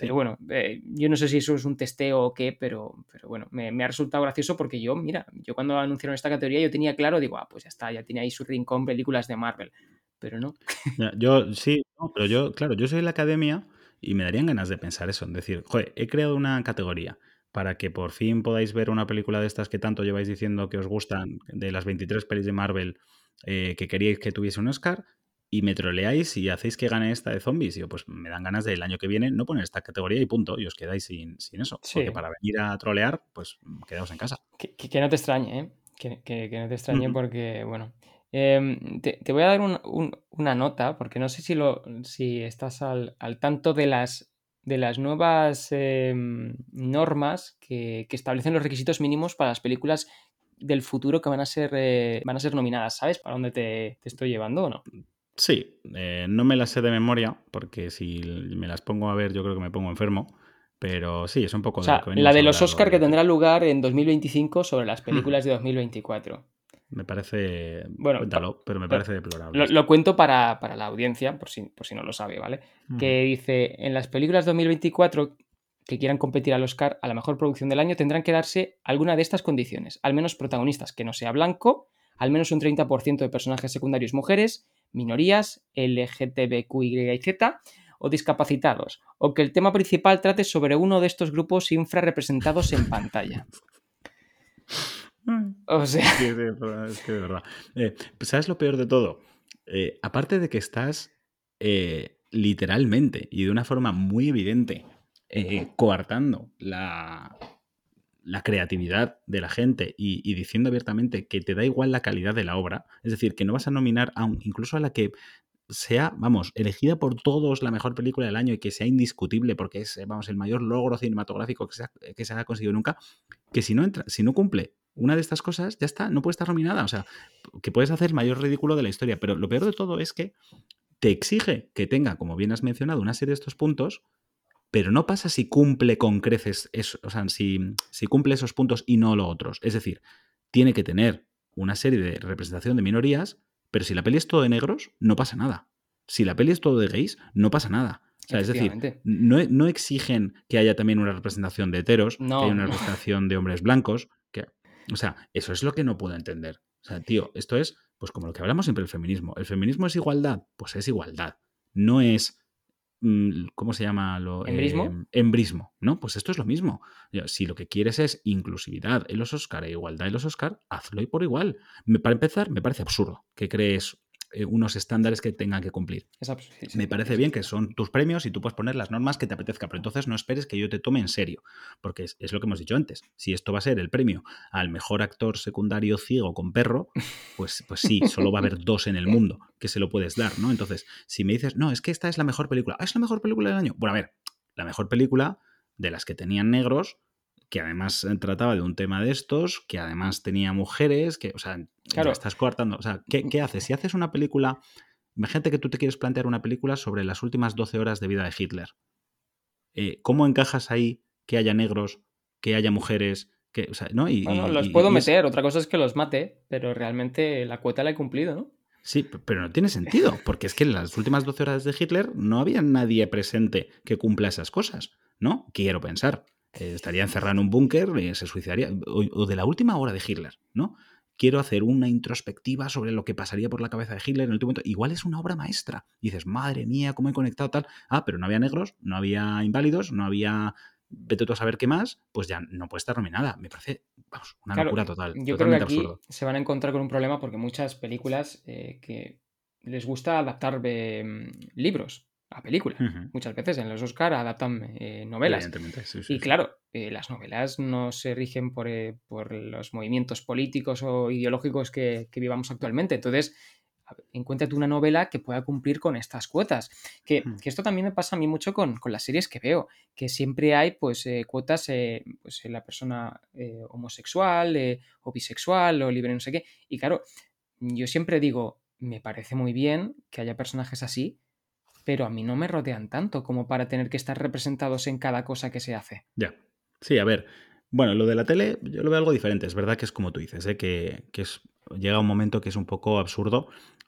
Pero bueno, eh, yo no sé si eso es un testeo o qué, pero, pero bueno, me, ha resultado gracioso porque yo, mira, yo cuando anunciaron esta categoría yo tenía claro, digo, ah, pues ya está, ya tiene ahí su rincón películas de Marvel, pero no. yo sí, pero yo, claro, yo soy la academia y me darían ganas de pensar eso, en decir, joder, he creado una categoría para que por fin podáis ver una película de estas que tanto lleváis diciendo que os gustan, de las 23 pelis de Marvel eh, que queríais que tuviese un Oscar, y me troleáis y hacéis que gane esta de zombies. Y yo, pues me dan ganas del año que viene no poner esta categoría y punto. Y os quedáis sin, eso. Porque para venir a trolear, pues quedaos en casa. Que, no te extrañe, ¿eh? Que, no te extrañe porque, bueno. Em, te, voy a dar una nota, porque no sé si, lo, si estás al, tanto de las, de las nuevas em, normas que, establecen los requisitos mínimos para las películas del futuro que van a ser, eh, van a ser nominadas. ¿Sabes para dónde te, te estoy llevando o no? Sí, eh, no me las sé de memoria, porque si me las pongo a ver, yo creo que me pongo enfermo. Pero sí, es un poco o sea, La de los Oscar que tendrá lugar en 2025 sobre las hmm. películas de 2024. Me parece. Bueno, cuéntalo, pero me parece deplorable. Lo, cuento para, la audiencia, por si, por si no lo sabe, ¿vale? Que dice: en las películas 2024 que quieran competir al Oscar a la mejor producción del año tendrán que darse alguna de estas condiciones. Al menos protagonistas que no sea blanco, al menos un 30% de personajes secundarios mujeres, minorías, LGTBQYZ o discapacitados, o que el tema principal trate sobre uno de estos grupos infrarrepresentados en pantalla. O sea. es que de verdad. Eh, ¿Sabes lo peor de todo? Eh, aparte de que estás eh, literalmente y de una forma muy evidente coartando la, la creatividad de la gente y, diciendo abiertamente que te da igual la calidad de la obra, es decir, que no vas a nominar a incluso a la que sea, vamos, elegida por todos la mejor película del año y que sea indiscutible porque es, vamos, el mayor logro cinematográfico que se, que se haya conseguido nunca, que si no entra, si no cumple una de estas cosas, ya está, no puede estar nominada. O sea, que puedes hacer el mayor ridículo de la historia. Pero lo peor de todo es que te exige que tenga, como bien has mencionado, una serie de estos puntos pero no pasa si cumple con creces, o sea, si, si cumple esos puntos y no los otros. Es decir, tiene que tener una serie de representación de minorías, pero si la peli es todo de negros, no pasa nada. Si la peli es todo de gays, no pasa nada. O sea, es decir, no, exigen que haya también una representación de heteros, que haya una representación de hombres blancos. Que, o sea, eso es lo que no puedo entender. O sea, tío, esto es pues como lo que hablamos siempre del feminismo. ¿El feminismo es igualdad? Pues es igualdad. No es ¿cómo se llama? Lo, ¿Embrismo? Em, embrismo, ¿no? Pues esto es lo mismo. Si lo que quieres es inclusividad en los Oscar e igualdad en los Oscar, hazlo y por igual. para empezar, me parece absurdo que crees eh, unos estándares que tengan que cumplir. Me parece bien que son tus premios y tú puedes poner las normas que te apetezca, pero entonces no esperes que yo te tome en serio, porque es, lo que hemos dicho antes. Si esto va a ser el premio al mejor actor secundario ciego con perro, pues, pues sí, solo va a haber dos en el mundo que se lo puedes dar, ¿no? Entonces, si me dices, no, es que esta es la mejor película, ah, es la mejor película del año. Bueno, a ver, la mejor película de las que tenían negros, que además eh, trataba de un tema de estos, que además tenía mujeres, que, o sea, claro. estás coartando. O sea, ¿qué, haces? Si haces una película, imagínate que tú te quieres plantear una película sobre las últimas 12 horas de vida de Hitler. Eh, ¿Cómo encajas ahí que haya negros, que haya mujeres? Que, o sea, ¿no? Y, los puedo meter, otra cosa es que los mate, pero realmente la cuota la he cumplido, ¿no? Sí, pero no tiene sentido, porque es que en las últimas 12 horas de Hitler no había nadie presente que cumpla esas cosas, ¿no? Quiero pensar. Eh, estaría encerrado en un búnker, y se suicidaría, o, de la última hora de Hitler, ¿no? Quiero hacer una introspectiva sobre lo que pasaría por la cabeza de Hitler en el último momento. Igual es una obra maestra. Y dices, madre mía, cómo he conectado tal. Ah, pero no había negros, no había inválidos, no había vete tú a saber qué más, pues ya no puede estar nominada. Me parece, vamos, una locura total. Yo creo que aquí se van a encontrar con un problema porque muchas películas eh, que les gusta adaptar eh, libros a película. Muchas veces en los Oscar adaptan eh, novelas. y claro, eh, las novelas no se rigen por, eh, por, los movimientos políticos o ideológicos que, vivamos actualmente. Entonces, encuéntrate una novela que pueda cumplir con estas cuotas. Que, esto también me pasa a mí mucho con, las series que veo, que siempre hay pues cuotas pues, en la persona homosexual o bisexual o libre no sé qué. Y claro, yo siempre digo, me parece muy bien que haya personajes así, pero a mí no me rodean tanto como para tener que estar representados en cada cosa que se hace. Ya. Sí, a ver. Bueno, lo de la tele yo lo veo algo diferente. Es verdad que es como tú dices, ¿eh? que, es, llega un momento que es un poco absurdo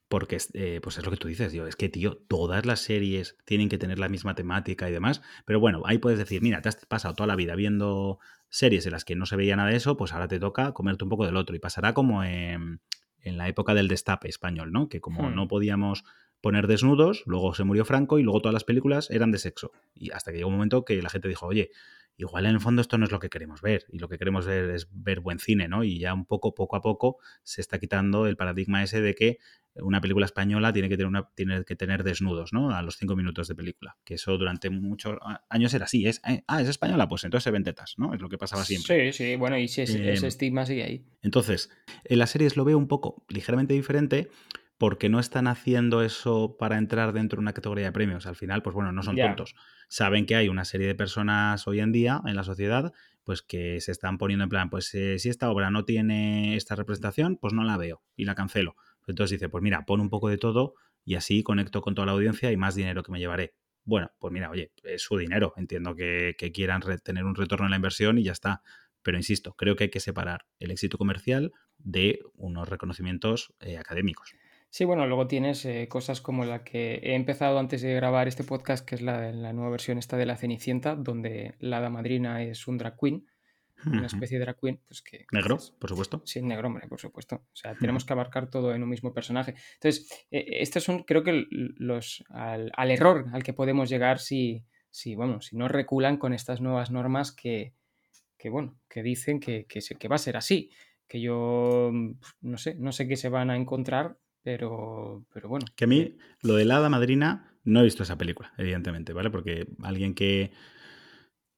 porque eh, pues es lo que tú dices, es que, tío, todas las series tienen que tener la misma temática y demás, pero bueno, ahí puedes decir, mira, te has pasado toda la vida viendo series en las que no se veía nada de eso, pues ahora te toca comerte un poco del otro y pasará como en, la época del destape español, ¿no? Que como hmm. no podíamos poner desnudos, luego se murió Franco y luego todas las películas eran de sexo. Y hasta que llegó un momento que la gente dijo, oye, igual en el fondo esto no es lo que queremos ver y lo que queremos ver es ver buen cine, ¿no? Y ya un poco, poco a poco, se está quitando el paradigma ese de que una película española tiene que tener, una, tiene que tener desnudos, ¿no? A los cinco minutos de película. Que eso durante muchos años era así. Es, eh, ah, es española, pues entonces se ven tetas, ¿no? Es lo que pasaba siempre. Sí, sí, bueno, y si ese Em, estigma sigue ahí. Entonces, en las series lo veo un poco ligeramente diferente porque no están haciendo eso para entrar dentro de una categoría de premios. Al final, pues bueno, no son Ya. tontos. Saben que hay una serie de personas hoy en día en la sociedad pues que se están poniendo en plan, pues eh, si esta obra no tiene esta representación, pues no la veo y la cancelo. Entonces dice, pues mira, pon un poco de todo y así conecto con toda la audiencia y más dinero que me llevaré. Bueno, pues mira, oye, es su dinero. Entiendo que, que quieran tener un retorno en la inversión y ya está. Pero insisto, creo que hay que separar el éxito comercial de unos reconocimientos eh, académicos. Sí, bueno, luego tienes eh, cosas como la que he empezado antes de grabar este podcast, que es la, la nueva versión esta de La Cenicienta, donde la hada madrina es un drag queen, una especie de drag queen, pues que... Negro, por supuesto. Sí, negro, hombre, por supuesto. O sea, tenemos que abarcar todo en un mismo personaje. Entonces, eh, estos son, creo que los al, al error al que podemos llegar si, si, bueno, si no reculan con estas nuevas normas que, que bueno, que dicen que, que, que va a ser así. Que yo mm, no sé, no sé qué se van a encontrar, pero, pero bueno. Que a mí, lo de la hada madrina, no he visto esa película, evidentemente, ¿vale? Porque alguien que.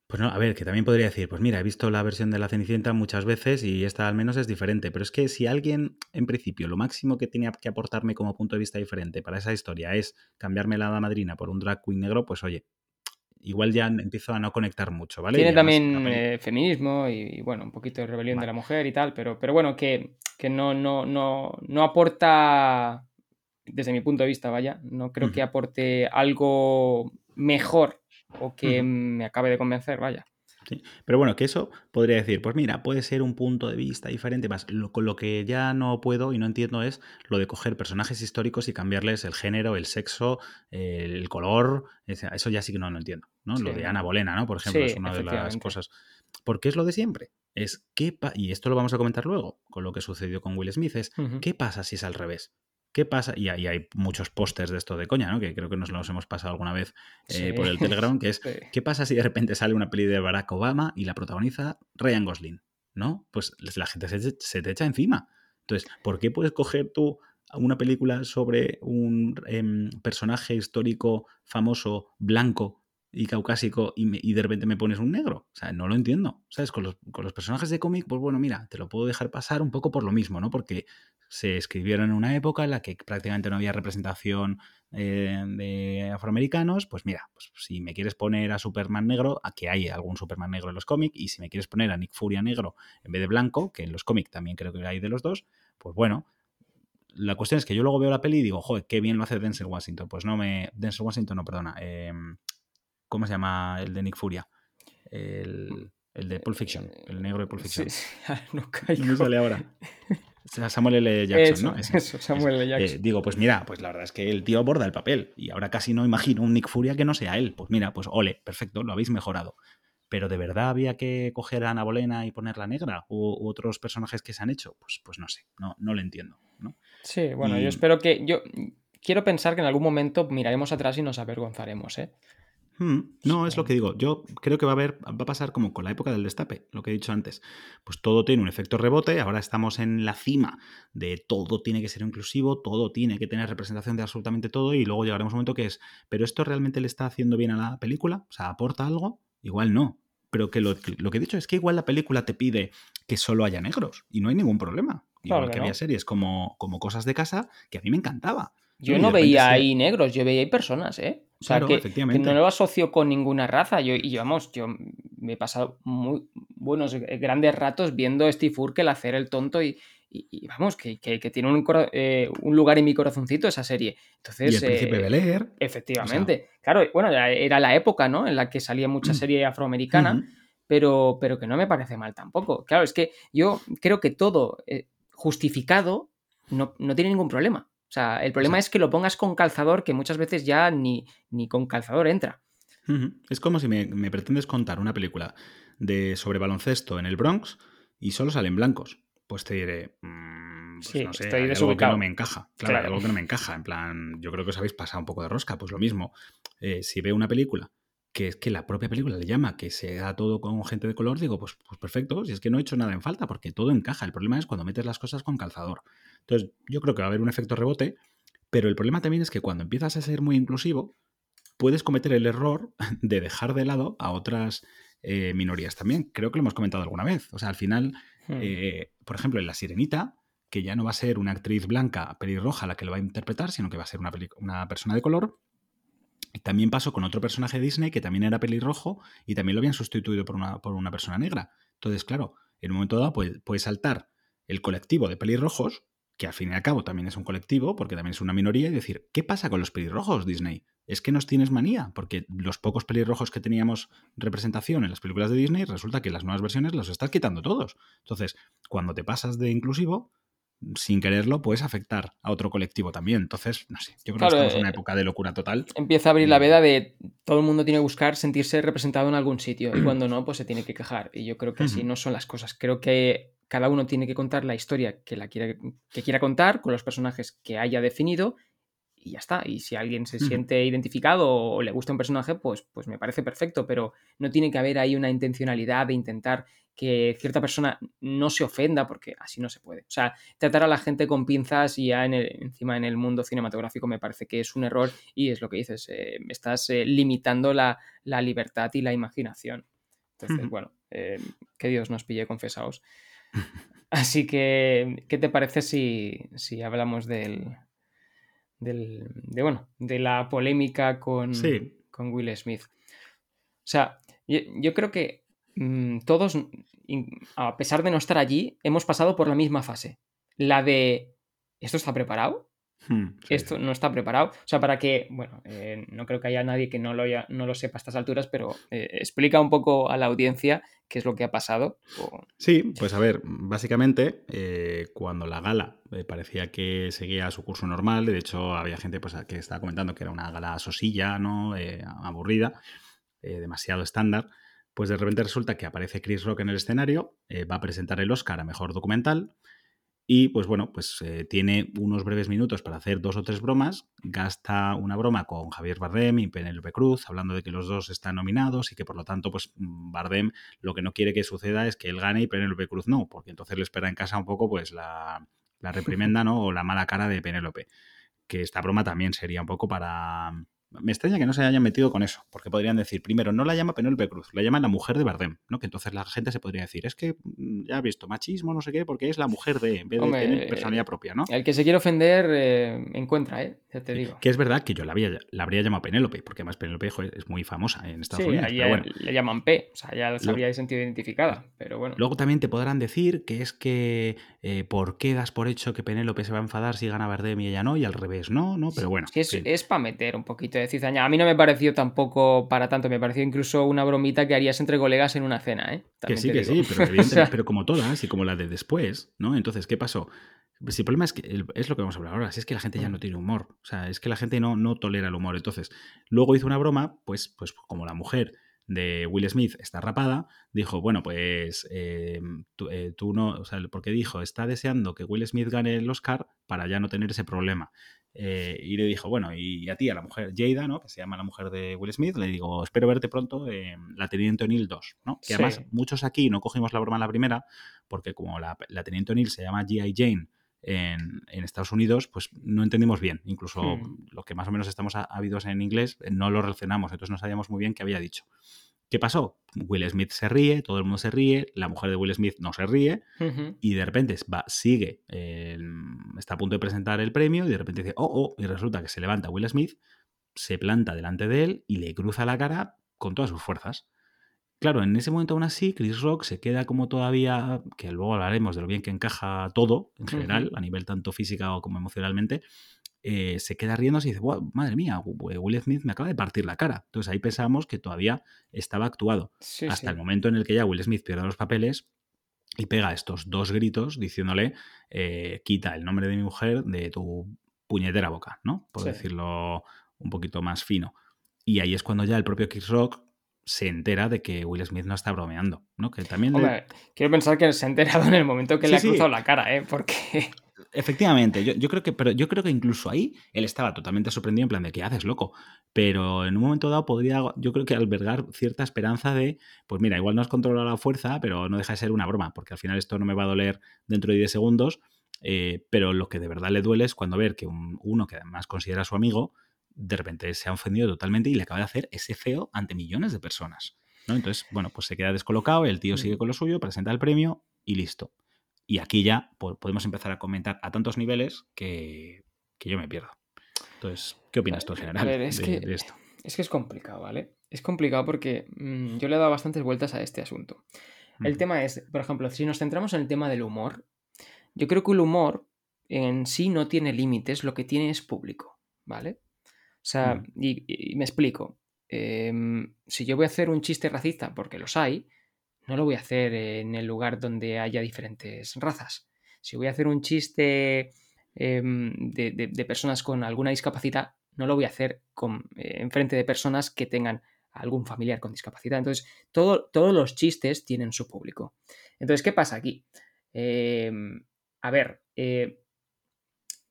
Pues no, a ver, que también podría decir, pues mira, he visto la versión de la Cenicienta muchas veces y esta al menos es diferente. Pero es que si alguien, en principio, lo máximo que tenía que aportarme como punto de vista diferente para esa historia es cambiarme la hada madrina por un drag queen negro, pues oye, igual ya empiezo a no conectar mucho, ¿vale? Tiene también eh, feminismo y, y, bueno, un poquito de rebelión de la mujer y tal, pero, pero bueno, que, que no, no, no, no aporta, desde mi punto de vista, vaya, no creo que aporte algo mejor o que me acabe de convencer, vaya. Sí. Pero bueno, que eso podría decir, pues mira, puede ser un punto de vista diferente, más lo, con lo que ya no puedo y no entiendo es lo de coger personajes históricos y cambiarles el género, el sexo, el color, eso ya sí que no lo entiendo, ¿no? Sí, lo de. Ana Bolena, ¿no? Por ejemplo, Sí, es una de las cosas. Porque es lo de siempre. Es qué y esto lo vamos a comentar luego, con lo que sucedió con Will Smith, es. ¿qué pasa si es al revés? ¿Qué pasa? Y ahí hay muchos pósters de esto de coña, ¿no? Que creo que nos los hemos pasado alguna vez eh, Sí. por el Telegram, que es Sí. ¿Qué pasa si de repente sale una peli de Barack Obama y la protagoniza Ryan Gosling? ¿No? Pues la gente se, se te echa encima. Entonces, ¿por qué puedes coger tú una película sobre un em, personaje histórico famoso, blanco y caucásico y, me- y de repente me pones un negro? O sea, no lo entiendo. ¿Sabes? Con los, con los personajes de cómic, pues bueno, mira, te lo puedo dejar pasar un poco por lo mismo, ¿no? Porque se escribieron en una época en la que prácticamente no había representación eh, de afroamericanos, pues mira, pues si me quieres poner a Superman negro, a que hay algún Superman negro en los cómics, y si me quieres poner a Nick Furia negro en vez de blanco, que en los cómics también creo que hay de los dos, pues bueno. La cuestión es que yo luego veo la peli y digo, joder, qué bien lo hace Denzel Washington. Pues no me. Denzel Washington, no, perdona. eh, ¿Cómo se llama el de Nick Furia? El, el de Pulp Fiction, el negro de Pulp Fiction. Sí, sí, no No caigo. me sale ahora. Samuel L. Jackson, Eso, ¿no? Ese. eso, Samuel L. Eh, Jackson. digo, pues mira, pues la verdad es que el tío aborda el papel y ahora casi no imagino un Nick Furia que no sea él. Pues mira, pues ole, perfecto, lo habéis mejorado. Pero ¿de verdad había que coger a Ana Bolena y ponerla negra? ¿O u otros personajes que se han hecho? Pues, pues no sé, no, no lo entiendo. ¿no? Sí, bueno, y- yo espero que. Yo quiero pensar que en algún momento miraremos atrás y nos avergonzaremos, ¿eh? Hmm, No, es lo que digo. Yo creo que va a haber, va a pasar como con la época del destape, lo que he dicho antes. Pues todo tiene un efecto rebote, ahora estamos en la cima de todo tiene que ser inclusivo, todo tiene que tener representación de absolutamente todo, y luego llegaremos a un momento que es, ¿pero esto realmente le está haciendo bien a la película? O sea, ¿aporta algo? Igual no. Pero que lo, lo que he dicho es que igual la película te pide que solo haya negros, y no hay ningún problema. Claro Igual que que no. había series como, como Cosas de Casa, que a mí me encantaba. Yo Y no veía ahí negros, yo veía ahí personas, ¿eh? O sea, Claro, que, no lo asocio con ninguna raza. Yo, y vamos, yo me he pasado muy buenos, grandes ratos viendo Steve Urkel hacer el tonto y, y- y vamos, que, que- que tiene un, eh, un lugar en mi corazoncito esa serie. Y Entonces, el príncipe eh, Air. efectivamente. Claro, bueno, era- la época, ¿no? En la que salía mucha serie afroamericana. Pero, pero que no me parece mal tampoco. Claro, es que yo creo que todo eh, justificado no, no tiene ningún problema. O sea, el problema es que lo pongas con calzador, que muchas veces ya ni, ni con calzador entra. Es como si me, me pretendes contar una película de sobre baloncesto en el Bronx y solo salen blancos. Pues te diré, mm, pues Sí, no sé, estoy hay algo que no me encaja. Claro, hay Claro. algo que no me encaja. En plan, yo creo que os habéis pasado un poco de rosca. Pues lo mismo. Eh, si veo una película que es que la propia película le llama que sea todo con gente de color, digo, pues, pues perfecto, si es que no he hecho nada en falta, porque todo encaja. El problema es cuando metes las cosas con calzador. Entonces, yo creo que va a haber un efecto rebote, pero el problema también es que cuando empiezas a ser muy inclusivo, puedes cometer el error de dejar de lado a otras eh, minorías también. Creo que lo hemos comentado alguna vez. O sea, al final, hmm. eh, por ejemplo, en La Sirenita, que ya no va a ser una actriz blanca, pelirroja, la que lo va a interpretar, sino que va a ser una, una persona de color, también pasó con otro personaje de Disney que también era pelirrojo y también lo habían sustituido por una, por una persona negra. Entonces, claro, en un momento dado puede, saltar el colectivo de pelirrojos, que al fin y al cabo también es un colectivo, porque también es una minoría, y decir, ¿qué pasa con los pelirrojos, Disney? Es que nos tienes manía, porque los pocos pelirrojos que teníamos representación en las películas de Disney, resulta que las nuevas versiones los estás quitando todos. Entonces, cuando te pasas de inclusivo, sin quererlo, puedes afectar a otro colectivo también. Entonces, no sé, yo creo que estamos en una eh, época de locura total. Empieza a abrir la veda de todo el mundo tiene que buscar sentirse representado en algún sitio y cuando no, pues se tiene que quejar. Y yo creo que así no son las cosas. Creo que cada uno tiene que contar la historia que, la quiera, que quiera contar con los personajes que haya definido y ya está. Y si alguien se siente identificado o le gusta un personaje, pues, pues me parece perfecto, pero no tiene que haber ahí una intencionalidad de intentar que cierta persona no se ofenda, porque así no se puede. O sea, tratar a la gente con pinzas y ya en encima en el mundo cinematográfico me parece que es un error y es lo que dices, eh, estás eh, limitando la, libertad y la imaginación. Entonces, bueno, eh, que Dios nos pille confesados. Así que, ¿qué te parece si, si hablamos del, del, de, bueno, de la polémica con, con Will Smith. O sea, yo, creo que mm, todos, a pesar de no estar allí, hemos pasado por la misma fase. La de, ¿esto está preparado? Hmm, Esto no está preparado. O sea, para que, bueno, eh, no creo que haya nadie que no lo, no lo sepa a estas alturas, pero eh, explica un poco a la audiencia qué es lo que ha pasado. Sí, pues a ver, básicamente, eh, cuando la gala parecía que seguía su curso normal, de hecho había gente pues, que estaba comentando que era una gala sosilla, ¿no? aburrida, demasiado estándar. Pues de repente resulta que aparece Chris Rock en el escenario, va a presentar el Oscar a Mejor Documental y pues bueno, pues eh, tiene unos breves minutos para hacer dos o tres bromas. Gasta una broma con Javier Bardem y Penélope Cruz, hablando de que los dos están nominados y que por lo tanto, pues Bardem lo que no quiere que suceda es que él gane y Penélope Cruz no, porque entonces le espera en casa un poco pues la, la reprimenda, ¿no? O la mala cara de Penélope. Que esta broma también sería un poco para me extraña que no se hayan metido con eso, porque podrían decir, primero, no la llama Penélope Cruz, la llama la mujer de Bardem, ¿no? Que entonces la gente se podría decir, es que mm, ya ha visto machismo, no sé qué, porque es la mujer de, en vez de tener personalidad propia, ¿no? El que se quiere ofender eh, encuentra, ¿eh? Ya te digo. Que es verdad que yo la, había, la habría llamado Penélope, porque además Penélope es muy famosa en Estados Unidos. Sí, bueno. le llaman P, o sea, ya se habría sentido identificada, pero bueno. Luego también te podrán decir que es que eh, ¿por qué das por hecho que Penélope se va a enfadar si gana Bardem y ella no? Y al revés, no, no, pero bueno. es, es para meter un poquito de cizaña. A mí no me pareció tampoco para tanto, me pareció incluso una bromita que harías entre colegas en una cena, ¿eh? que sí, que sí, pero, pero como todas y como la de después, ¿no? Entonces, ¿qué pasó? Pues el problema es que es lo que vamos a hablar ahora, si es que la gente ya mm. no tiene humor, o sea, es que la gente no, no tolera el humor. Entonces, luego hizo una broma, pues, pues como la mujer de Will Smith está rapada, dijo, bueno, pues em, eh, tú, no, o sea, porque dijo, está deseando que Will Smith gane el Oscar para ya no tener ese problema. Eh, y le dijo, bueno, y a ti, a la mujer Jada, ¿no? Que se llama la mujer de Will Smith, le digo, espero verte pronto en La Teniente O'Neill 2, ¿no? Que además muchos aquí no cogimos la broma en la primera, porque como la, Teniente O'Neill se llama G.I. Jane en, Estados Unidos, pues no entendimos bien. Incluso hmm. lo que más o menos estamos habidos en inglés no lo relacionamos, entonces no sabíamos muy bien qué había dicho. ¿Qué pasó? Will Smith se ríe, todo el mundo se ríe, la mujer de Will Smith no se ríe y de repente va, sigue, está a punto de presentar el premio y de repente dice, oh, oh, y resulta que se levanta Will Smith, se planta delante de él y le cruza la cara con todas sus fuerzas. Claro, en ese momento aún así, Chris Rock se queda como todavía, que luego hablaremos de lo bien que encaja todo en general, a nivel tanto física como emocionalmente, eh, se queda riendo y dice, madre mía, Will Smith me acaba de partir la cara. Entonces ahí pensamos que todavía estaba actuado. Hasta el momento en el que ya Will Smith pierde los papeles y pega estos dos gritos diciéndole, eh, quita el nombre de mi mujer de tu puñetera boca, ¿no? Por decirlo un poquito más fino. Y ahí es cuando ya el propio Chris Rock se entera de que Will Smith no está bromeando, ¿no? Que también quiero pensar que se ha enterado en el momento que le ha cruzado la cara, ¿eh? Porque Efectivamente, yo, creo que, pero yo creo que incluso ahí él estaba totalmente sorprendido en plan de ¿qué haces, loco? Pero en un momento dado podría, yo creo que albergar cierta esperanza de, pues mira, igual no has controlado la fuerza, pero no deja de ser una broma, porque al final esto no me va a doler dentro de 10 segundos, eh, pero lo que de verdad le duele es cuando ver que uno que además considera su amigo, de repente se ha ofendido totalmente y le acaba de hacer ese feo ante millones de personas. ¿no? Entonces, bueno, pues se queda descolocado, el tío sigue con lo suyo, presenta el premio y listo. Y aquí ya podemos empezar a comentar a tantos niveles que, yo me pierdo. Entonces, ¿qué opinas tú en general es de, que, esto? Es que es complicado, ¿vale? Es complicado porque mm, yo le he dado bastantes vueltas a este asunto. El tema es, por ejemplo, si nos centramos en el tema del humor, yo creo que el humor en sí no tiene límites, lo que tiene es público, ¿vale? O sea, mm. y, me explico. Em, si yo voy a hacer un chiste racista, porque los hay, no lo voy a hacer en el lugar donde haya diferentes razas. Si voy a hacer un chiste em, de, personas con alguna discapacidad, no lo voy a hacer con, eh, en frente de personas que tengan algún familiar con discapacidad. Entonces, todos los chistes tienen su público. Entonces, ¿qué pasa aquí? Em, a ver, eh,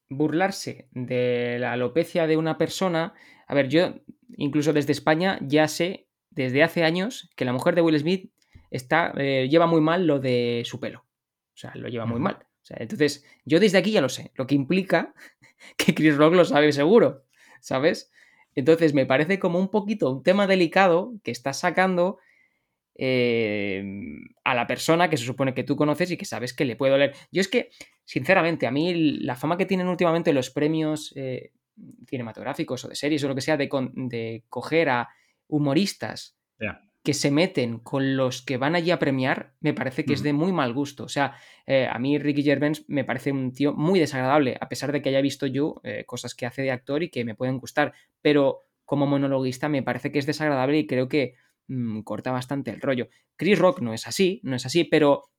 burlarse de la alopecia de una persona. A ver, yo incluso desde España ya sé desde hace años que la mujer de Will Smith está, eh, lleva muy mal lo de su pelo. O sea, lo lleva muy mal. entonces, yo desde aquí ya lo sé, lo que implica que Chris Rock lo sabe seguro, ¿sabes? Entonces, me parece como un poquito un tema delicado que estás sacando eh, a la persona que se supone que tú conoces y que sabes que le puede doler. Yo es que, sinceramente, a mí la fama que tienen últimamente los premios eh, cinematográficos o de series o lo que sea de, de coger a humoristas que se meten con los que van allí a premiar, me parece que es de muy mal gusto. O sea, eh, a mí Ricky Gervais me parece un tío muy desagradable, a pesar de que haya visto yo eh, cosas que hace de actor y que me pueden gustar, pero como monologuista me parece que es desagradable y creo que mm, corta bastante el rollo. Chris Rock no es así, no es así, pero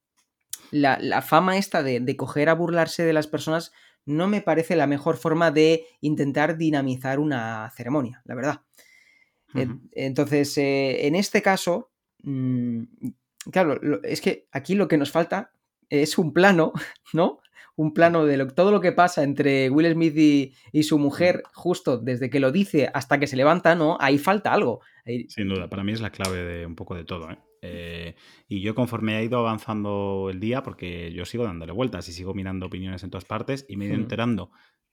la, fama esta de, de coger a burlarse de las personas no me parece la mejor forma de intentar dinamizar una ceremonia, la verdad. Entonces, eh, en este caso, mm, claro, es que aquí lo que nos falta es un plano, ¿no? Un plano de todo lo que pasa entre Will Smith y, su mujer, justo desde que lo dice hasta que se levanta, ¿no? Ahí falta algo. Sin duda, para mí es la clave de un poco de todo, ¿eh? Eh, y yo conforme ha ido avanzando el día, porque yo sigo dándole vueltas y sigo mirando opiniones en todas partes y me he ido enterando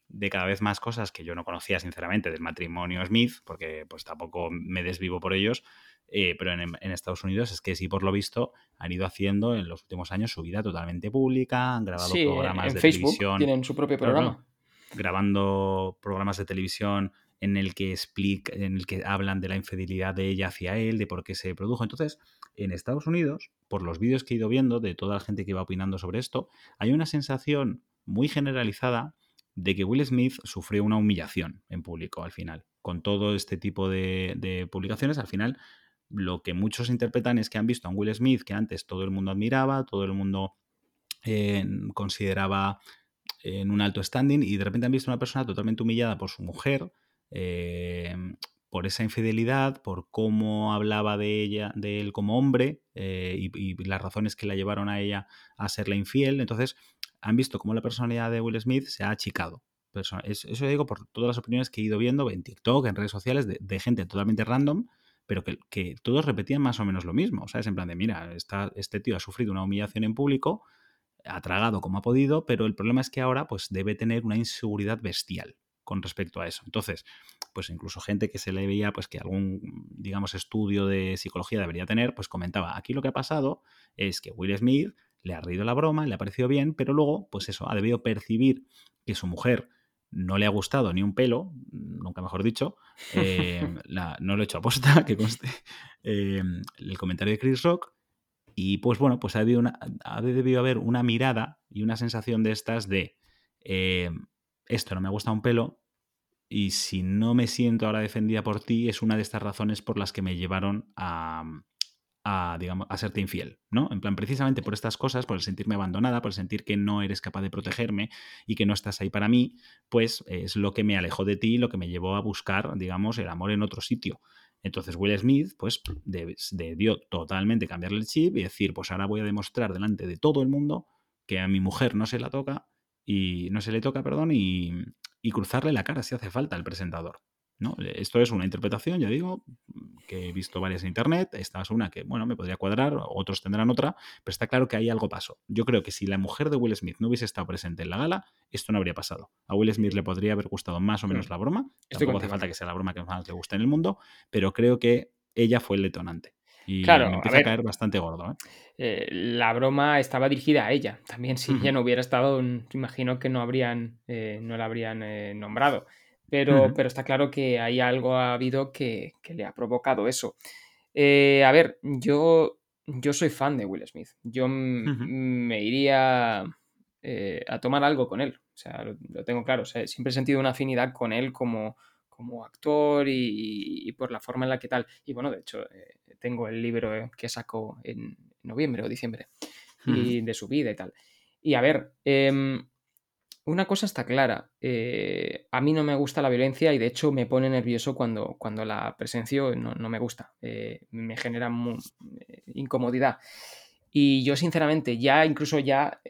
de cada vez más cosas que yo no conocía, sinceramente, del matrimonio Smith, porque pues tampoco me desvivo por ellos, eh, pero en, Estados Unidos es que sí, por lo visto, han ido haciendo en los últimos años su vida totalmente pública, han grabado programas de televisión. Tienen su propio programa. grabando programas de televisión en el que explica, en el que hablan de la infidelidad de ella hacia él, de por qué se produjo. Entonces, en Estados Unidos, por los vídeos que he ido viendo de toda la gente que iba opinando sobre esto, hay una sensación muy generalizada de que Will Smith sufrió una humillación en público al final. Con todo este tipo de, publicaciones, al final lo que muchos interpretan es que han visto a un Will Smith que antes todo el mundo admiraba, todo el mundo eh, consideraba en un alto standing y de repente han visto a una persona totalmente humillada por su mujer, eh, por esa infidelidad, por cómo hablaba de ella, de él como hombre eh, y, las razones que la llevaron a ella a serle infiel. Entonces, han visto cómo la personalidad de Will Smith se ha achicado. Eso digo por todas las opiniones que he ido viendo en TikTok, en redes sociales, de, gente totalmente random, pero que, todos repetían más o menos lo mismo. O sea, es en plan de, mira, este tío ha sufrido una humillación en público, ha tragado como ha podido, pero el problema es que ahora pues debe tener una inseguridad bestial con respecto a eso. Entonces, pues incluso gente que se le veía pues que algún, digamos, estudio de psicología debería tener, pues comentaba, aquí lo que ha pasado es que Will Smith le ha reído la broma, le ha parecido bien, pero luego, pues eso, ha debido percibir que su mujer no le ha gustado ni un pelo, nunca mejor dicho, eh, no lo he hecho aposta, que conste, eh, el comentario de Chris Rock, y pues bueno, pues ha debido, ha debido haber una mirada y una sensación de estas de, eh, esto no me ha gustado un pelo, y si no me siento ahora defendida por ti, es una de estas razones por las que me llevaron a, a, digamos, a serte infiel, ¿no? En plan, precisamente por estas cosas, por el sentirme abandonada, por el sentir que no eres capaz de protegerme y que no estás ahí para mí, pues es lo que me alejó de ti, lo que me llevó a buscar, digamos, el amor en otro sitio. Entonces Will Smith, pues, debió totalmente cambiarle el chip y decir, pues ahora voy a demostrar delante de todo el mundo que a mi mujer no se la toca y no se le toca, perdón, y, y cruzarle la cara si hace falta al presentador. ¿no? Esto es una interpretación, ya digo, que he visto varias en internet. Esta es una que, bueno, me podría cuadrar, otros tendrán otra, pero está claro que ahí algo pasó. Yo creo que si la mujer de Will Smith no hubiese estado presente en la gala, esto no habría pasado. A Will Smith le podría haber gustado más o menos mm. la broma. Tampoco hace falta que sea la broma que más le guste en el mundo, pero creo que ella fue el detonante. Y claro, me empieza a, caer bastante gordo. ¿eh? ¿eh? la broma estaba dirigida a ella. También si ella no hubiera estado, imagino que no habrían, eh, no la habrían nombrado. Pero, pero está claro que hay algo ha habido que, le ha provocado eso. A ver, yo, yo soy fan de Will Smith. Yo me iría a tomar algo con él. O sea, lo, tengo claro. siempre he sentido una afinidad con él como, como actor y, por la forma en la que tal. Y bueno, de hecho, eh, tengo el libro que sacó en noviembre o diciembre y de su vida y tal. Y a ver, em, una cosa está clara, eh, a mí no me gusta la violencia y de hecho me pone nervioso cuando, cuando la presencio, no, me gusta, eh, me genera eh, incomodidad. Y yo sinceramente, ya incluso ya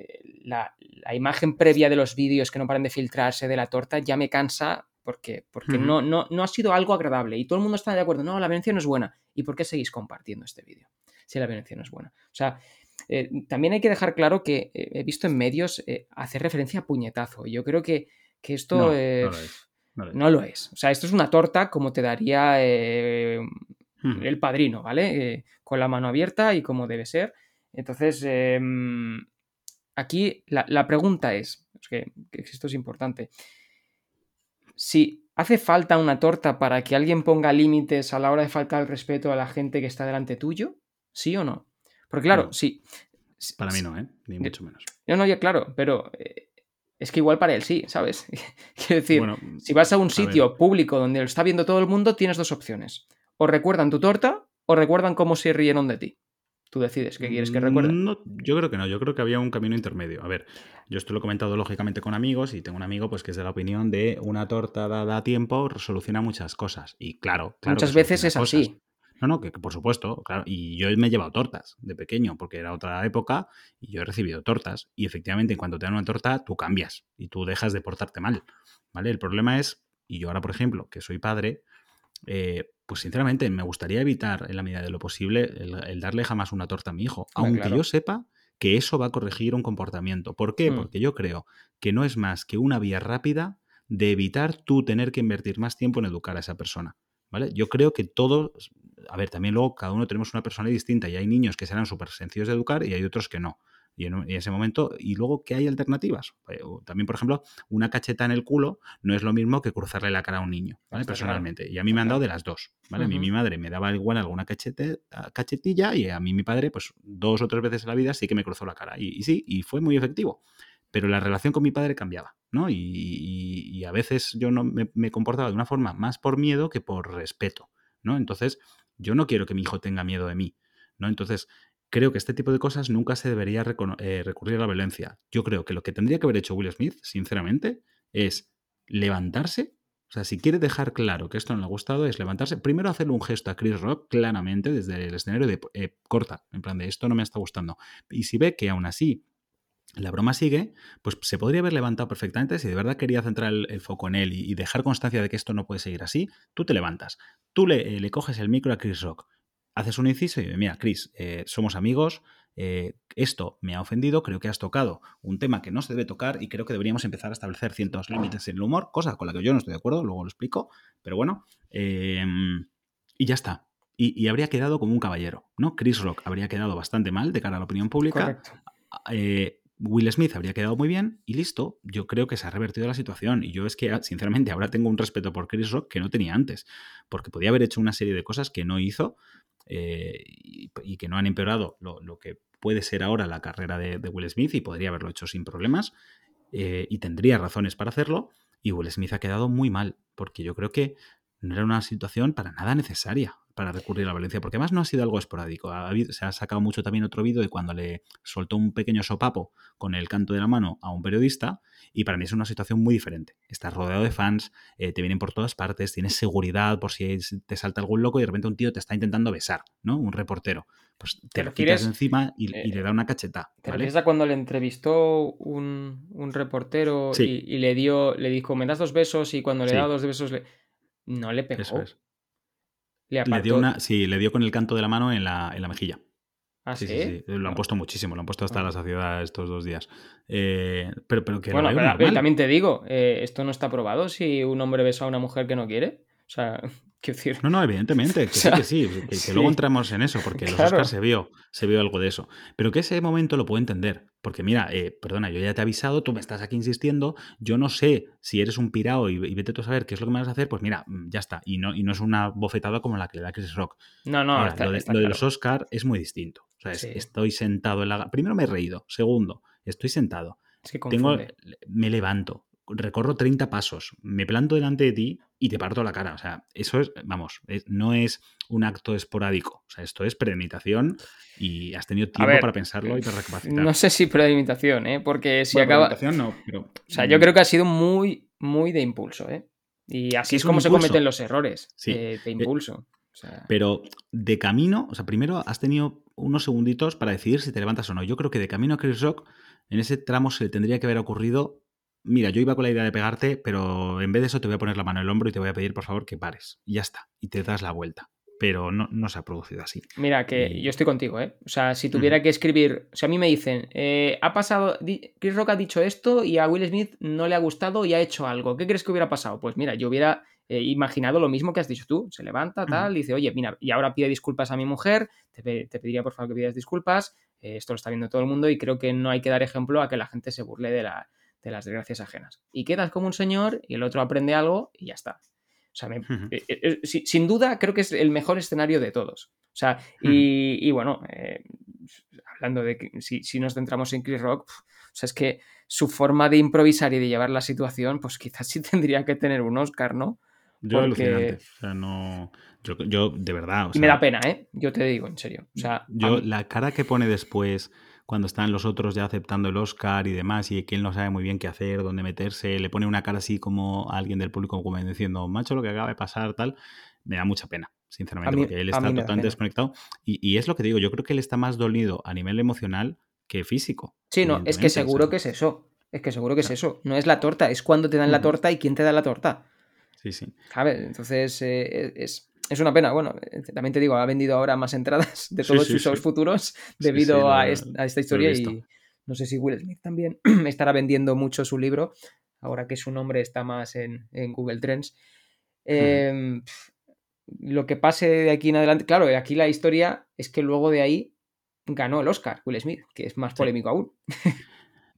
la, imagen previa de los vídeos que no paran de filtrarse de la torta ya me cansa porque, porque no, no, no ha sido algo agradable y todo el mundo está de acuerdo, no, la violencia no es buena. ¿Y por qué seguís compartiendo este vídeo si la violencia no es buena? O sea, eh, también hay que dejar claro que eh, he visto en medios eh, hacer referencia a puñetazo. Yo creo que, esto no, lo es, O sea, esto es una torta como te daría el padrino, ¿vale? con la mano abierta y como debe ser. Entonces, em, aquí la, pregunta es, que, esto es importante, si hace falta una torta para que alguien ponga límites a la hora de faltar el respeto a la gente que está delante tuyo, ¿sí o no? Porque claro, sí. Para mí no, ¿eh? Ni mucho menos. No, no, ya claro, pero eh, es que igual para él sí, ¿sabes? Quiero decir, si vas a un sitio público donde lo está viendo todo el mundo, tienes dos opciones. O recuerdan tu torta o recuerdan cómo se rieron de ti. Tú decides qué quieres que recuerden. No, yo creo que no, yo creo que había un camino intermedio. A ver, yo esto lo he comentado lógicamente con amigos y tengo un amigo pues que es de la opinión de una torta dada a tiempo soluciona muchas cosas. Y claro, claro Muchas veces es así. No, no, que, por supuesto, claro. Y yo me he llevado tortas de pequeño, porque era otra época, y yo he recibido tortas. Y efectivamente, cuando te dan una torta, tú cambias y tú dejas de portarte mal. ¿Vale? El problema es, y yo ahora, por ejemplo, que soy padre, eh, pues sinceramente me gustaría evitar, en la medida de lo posible, el, darle jamás una torta a mi hijo. aunque yo sepa que eso va a corregir un comportamiento. ¿Por qué? Mm. Porque yo creo que no es más que una vía rápida de evitar tú tener que invertir más tiempo en educar a esa persona. ¿Vale? Yo creo que todos, a ver, también luego cada uno tenemos una persona distinta y hay niños que serán súper sencillos de educar y hay otros que no. Y en, ese momento, y luego que hay alternativas. Eh, también, por ejemplo, una cacheta en el culo no es lo mismo que cruzarle la cara a un niño, ¿vale? Personalmente. Y a mí me han dado de las dos, ¿vale? A mí mi madre me daba igual alguna cachete, cachetilla y a mí mi padre, pues dos o tres veces en la vida sí que me cruzó la cara. Y, y sí, y fue muy efectivo. Pero la relación con mi padre cambiaba, ¿no? Y, a veces yo no me, me comportaba de una forma más por miedo que por respeto, ¿no? Entonces, yo no quiero que mi hijo tenga miedo de mí, ¿no? Entonces, creo que este tipo de cosas nunca se debería eh, recurrir a la violencia. Yo creo que lo que tendría que haber hecho Will Smith, sinceramente, es levantarse. O sea, si quiere dejar claro que esto no le ha gustado, es levantarse. Primero hacerle un gesto a Chris Rock claramente desde el escenario de eh, corta, en plan de esto no me está gustando. Y si ve que aún así la broma sigue, pues se podría haber levantado perfectamente. Si de verdad quería centrar el, foco en él y, dejar constancia de que esto no puede seguir así, tú te levantas. Tú le, eh, le coges el micro a Chris Rock, haces un inciso y dices, mira, Chris, eh, somos amigos, eh, esto me ha ofendido, creo que has tocado un tema que no se debe tocar y creo que deberíamos empezar a establecer ciertos límites en el humor, cosa con la que yo no estoy de acuerdo, luego lo explico, pero bueno, em, y ya está. Y, habría quedado como un caballero, ¿no? Chris Rock habría quedado bastante mal de cara a la opinión pública. Correcto. Will Smith habría quedado muy bien y listo, yo creo que se ha revertido la situación. Y yo es que, sinceramente, ahora tengo un respeto por Chris Rock que no tenía antes, porque podía haber hecho una serie de cosas que no hizo eh, y, que no han empeorado lo, que puede ser ahora la carrera de, Will Smith y podría haberlo hecho sin problemas eh, y tendría razones para hacerlo. Y Will Smith ha quedado muy mal, porque yo creo que no era una situación para nada necesaria para recurrir a la violencia, porque además no ha sido algo esporádico. se ha sacado mucho también otro vídeo de cuando le soltó un pequeño sopapo con el canto de la mano a un periodista, y para mí es una situación muy diferente. Estás rodeado de fans, eh, te vienen por todas partes, tienes seguridad por si te salta algún loco y de repente un tío te está intentando besar, ¿no? Un reportero. Pues te, lo quitas encima y, le eh, da una cacheta. ¿Te refieres a cuando le entrevistó un, reportero y, le dio, le dijo, me das dos besos y cuando le da dos besos le... no le pegó? Eso es. Le, dio una, sí, le dio con el canto de la mano en la, en la mejilla. ¿Ah, sí, sí, Lo han puesto muchísimo, lo han puesto hasta ah. la saciedad estos dos días. Eh, pero, pero que bueno, también te digo, eh, esto no está probado si un hombre besa a una mujer que no quiere. O sea, decir. No, no, evidentemente, que sí, que sí, que, luego entramos en eso, porque en los Oscars se vio, se vio algo de eso. Pero que ese momento lo puedo entender, porque mira, eh, perdona, yo ya te he avisado, tú me estás aquí insistiendo, yo no sé si eres un pirao y, vete tú a saber qué es lo que me vas a hacer, pues mira, mm, ya está. Y no, y no es una bofetada como la que le da Chris Rock. No, no, lo, de, los Oscars es muy distinto. O sea, estoy sentado en la. Primero me he reído. Segundo, estoy sentado. Tengo, me levanto, recorro 30 pasos, me planto delante de ti y te parto la cara. O sea, eso es, vamos, no es un acto esporádico. O sea, esto es premeditación y has tenido tiempo para pensarlo y para recapacitar. No sé si premeditación, ¿eh? Porque si acaba. Premeditación no, pero. O sea, yo creo que ha sido muy, muy de impulso, ¿eh? Y así es, como se cometen los errores de, eh, impulso. Pero de camino, o sea, primero has tenido unos segunditos para decidir si te levantas o no. Yo creo que de camino a Chris Rock, en ese tramo se le tendría que haber ocurrido mira, yo iba con la idea de pegarte, pero en vez de eso te voy a poner la mano en el hombro y te voy a pedir por favor que pares. Y ya está. Y te das la vuelta. Pero no, no se ha producido así. Mira, que yo estoy contigo, ¿eh? O sea, si tuviera que escribir, o sea, a mí me dicen, eh, ha pasado, Chris Rock ha dicho esto y a Will Smith no le ha gustado y ha hecho algo. ¿Qué crees que hubiera pasado? Pues mira, yo hubiera eh, imaginado lo mismo que has dicho tú. Se levanta, tal, y dice, oye, mira, y ahora pide disculpas a mi mujer, te, pediría por favor que pidas disculpas, eh, esto lo está viendo todo el mundo y creo que no hay que dar ejemplo a que la gente se burle de la, de las desgracias ajenas. Y quedas como un señor y el otro aprende algo y ya está. O sea, eh, eh, eh, sin duda creo que es el mejor escenario de todos. O sea, y, bueno, hablando de que si, nos centramos en Chris Rock, o sea, es que su forma de improvisar y de llevar la situación, pues quizás sí tendría que tener un Oscar, ¿no? Yo alucinante. O sea, no. Yo, de verdad. me da pena, ¿eh? Yo te digo, en serio. O sea, yo, la cara que pone después cuando están los otros ya aceptando el Oscar y demás, y que él no sabe muy bien qué hacer, dónde meterse, le pone una cara así como a alguien del público como diciendo, macho, lo que acaba de pasar, tal, me da mucha pena, sinceramente, porque él está totalmente desconectado. Y, es lo que digo, yo creo que él está más dolido a nivel emocional que físico. Sí, no, es que seguro que es eso. Es que seguro que es eso. No es la torta, es cuando te dan la torta y quién te da la torta. Sí, sí. ¿Sabes? Entonces eh, es, es una pena. Bueno, eh, también te digo, ha vendido ahora más entradas de todos sus shows futuros debido a, esta historia y no sé si Will Smith también estará vendiendo mucho su libro, ahora que su nombre está más en, Google Trends. Em, lo que pase de aquí en adelante, claro, aquí la historia es que luego de ahí ganó el Oscar Will Smith, que es más polémico aún.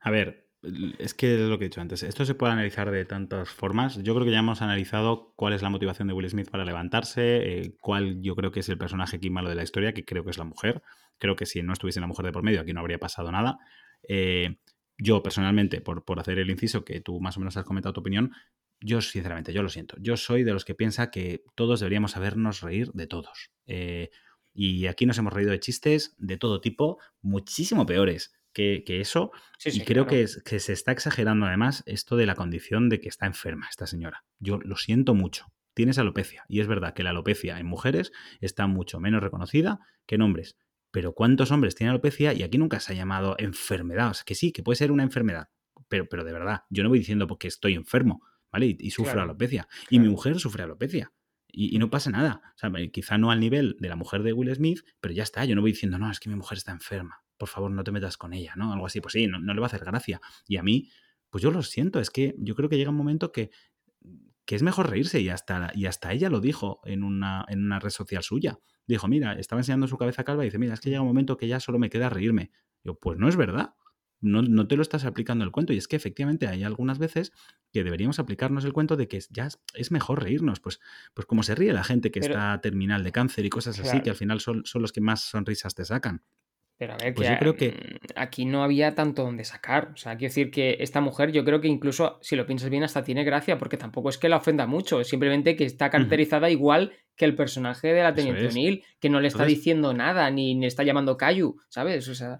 A ver, es que es lo que he dicho antes. Esto se puede analizar de tantas formas. Yo creo que ya hemos analizado cuál es la motivación de Will Smith para levantarse, eh, cuál yo creo que es el personaje aquí malo de la historia, que creo que es la mujer. Creo que si no estuviese la mujer de por medio, aquí no habría pasado nada. Eh, yo personalmente, por, por hacer el inciso que tú más o menos has comentado tu opinión, yo sinceramente, yo lo siento. Yo soy de los que piensa que todos deberíamos sabernos reír de todos. Eh, y aquí nos hemos reído de chistes de todo tipo, muchísimo peores que, eso. y creo que, que, se está exagerando además esto de la condición de que está enferma esta señora. Yo lo siento mucho. Tienes alopecia. Y es verdad que la alopecia en mujeres está mucho menos reconocida que en hombres. Pero ¿cuántos hombres tienen alopecia? Y aquí nunca se ha llamado enfermedad. O sea, que sí, que puede ser una enfermedad. Pero, pero de verdad, yo no voy diciendo porque estoy enfermo, ¿vale? Y, sufro alopecia. Y mi mujer sufre alopecia. Y, y, no pasa nada. O sea, quizá no al nivel de la mujer de Will Smith, pero ya está. Yo no voy diciendo, no, es que mi mujer está enferma por favor no te metas con ella, ¿no? Algo así, pues sí, no, le va a hacer gracia. Y a mí, pues yo lo siento, es que yo creo que llega un momento que, que es mejor reírse y hasta, y hasta ella lo dijo en una, en una red social suya. Dijo, mira, estaba enseñando su cabeza calva y dice, mira, es que llega un momento que ya solo me queda reírme. Yo, pues no es verdad. No, no, te lo estás aplicando el cuento. Y es que efectivamente hay algunas veces que deberíamos aplicarnos el cuento de que ya es mejor reírnos. Pues, pues como se ríe la gente que está terminal de cáncer y cosas así, que al final son, son los que más sonrisas te sacan. Pero a ver, Pues que, yo creo que- mm, aquí no había tanto donde sacar. O sea, quiero decir que esta mujer, yo creo que incluso, si lo piensas bien, hasta tiene gracia, porque tampoco es que la ofenda mucho, es simplemente que está caracterizada igual que el personaje de la Teniente es. O'Neill, que no le está Entonces- diciendo nada, ni le está llamando Cayu, ¿sabes? O sea,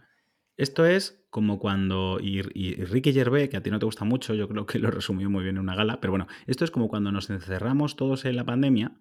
Esto es como cuando. Y, y Ricky Gervais, que a ti no te gusta mucho, yo creo que lo resumió muy bien en una gala, pero bueno, esto es como cuando nos encerramos todos en la pandemia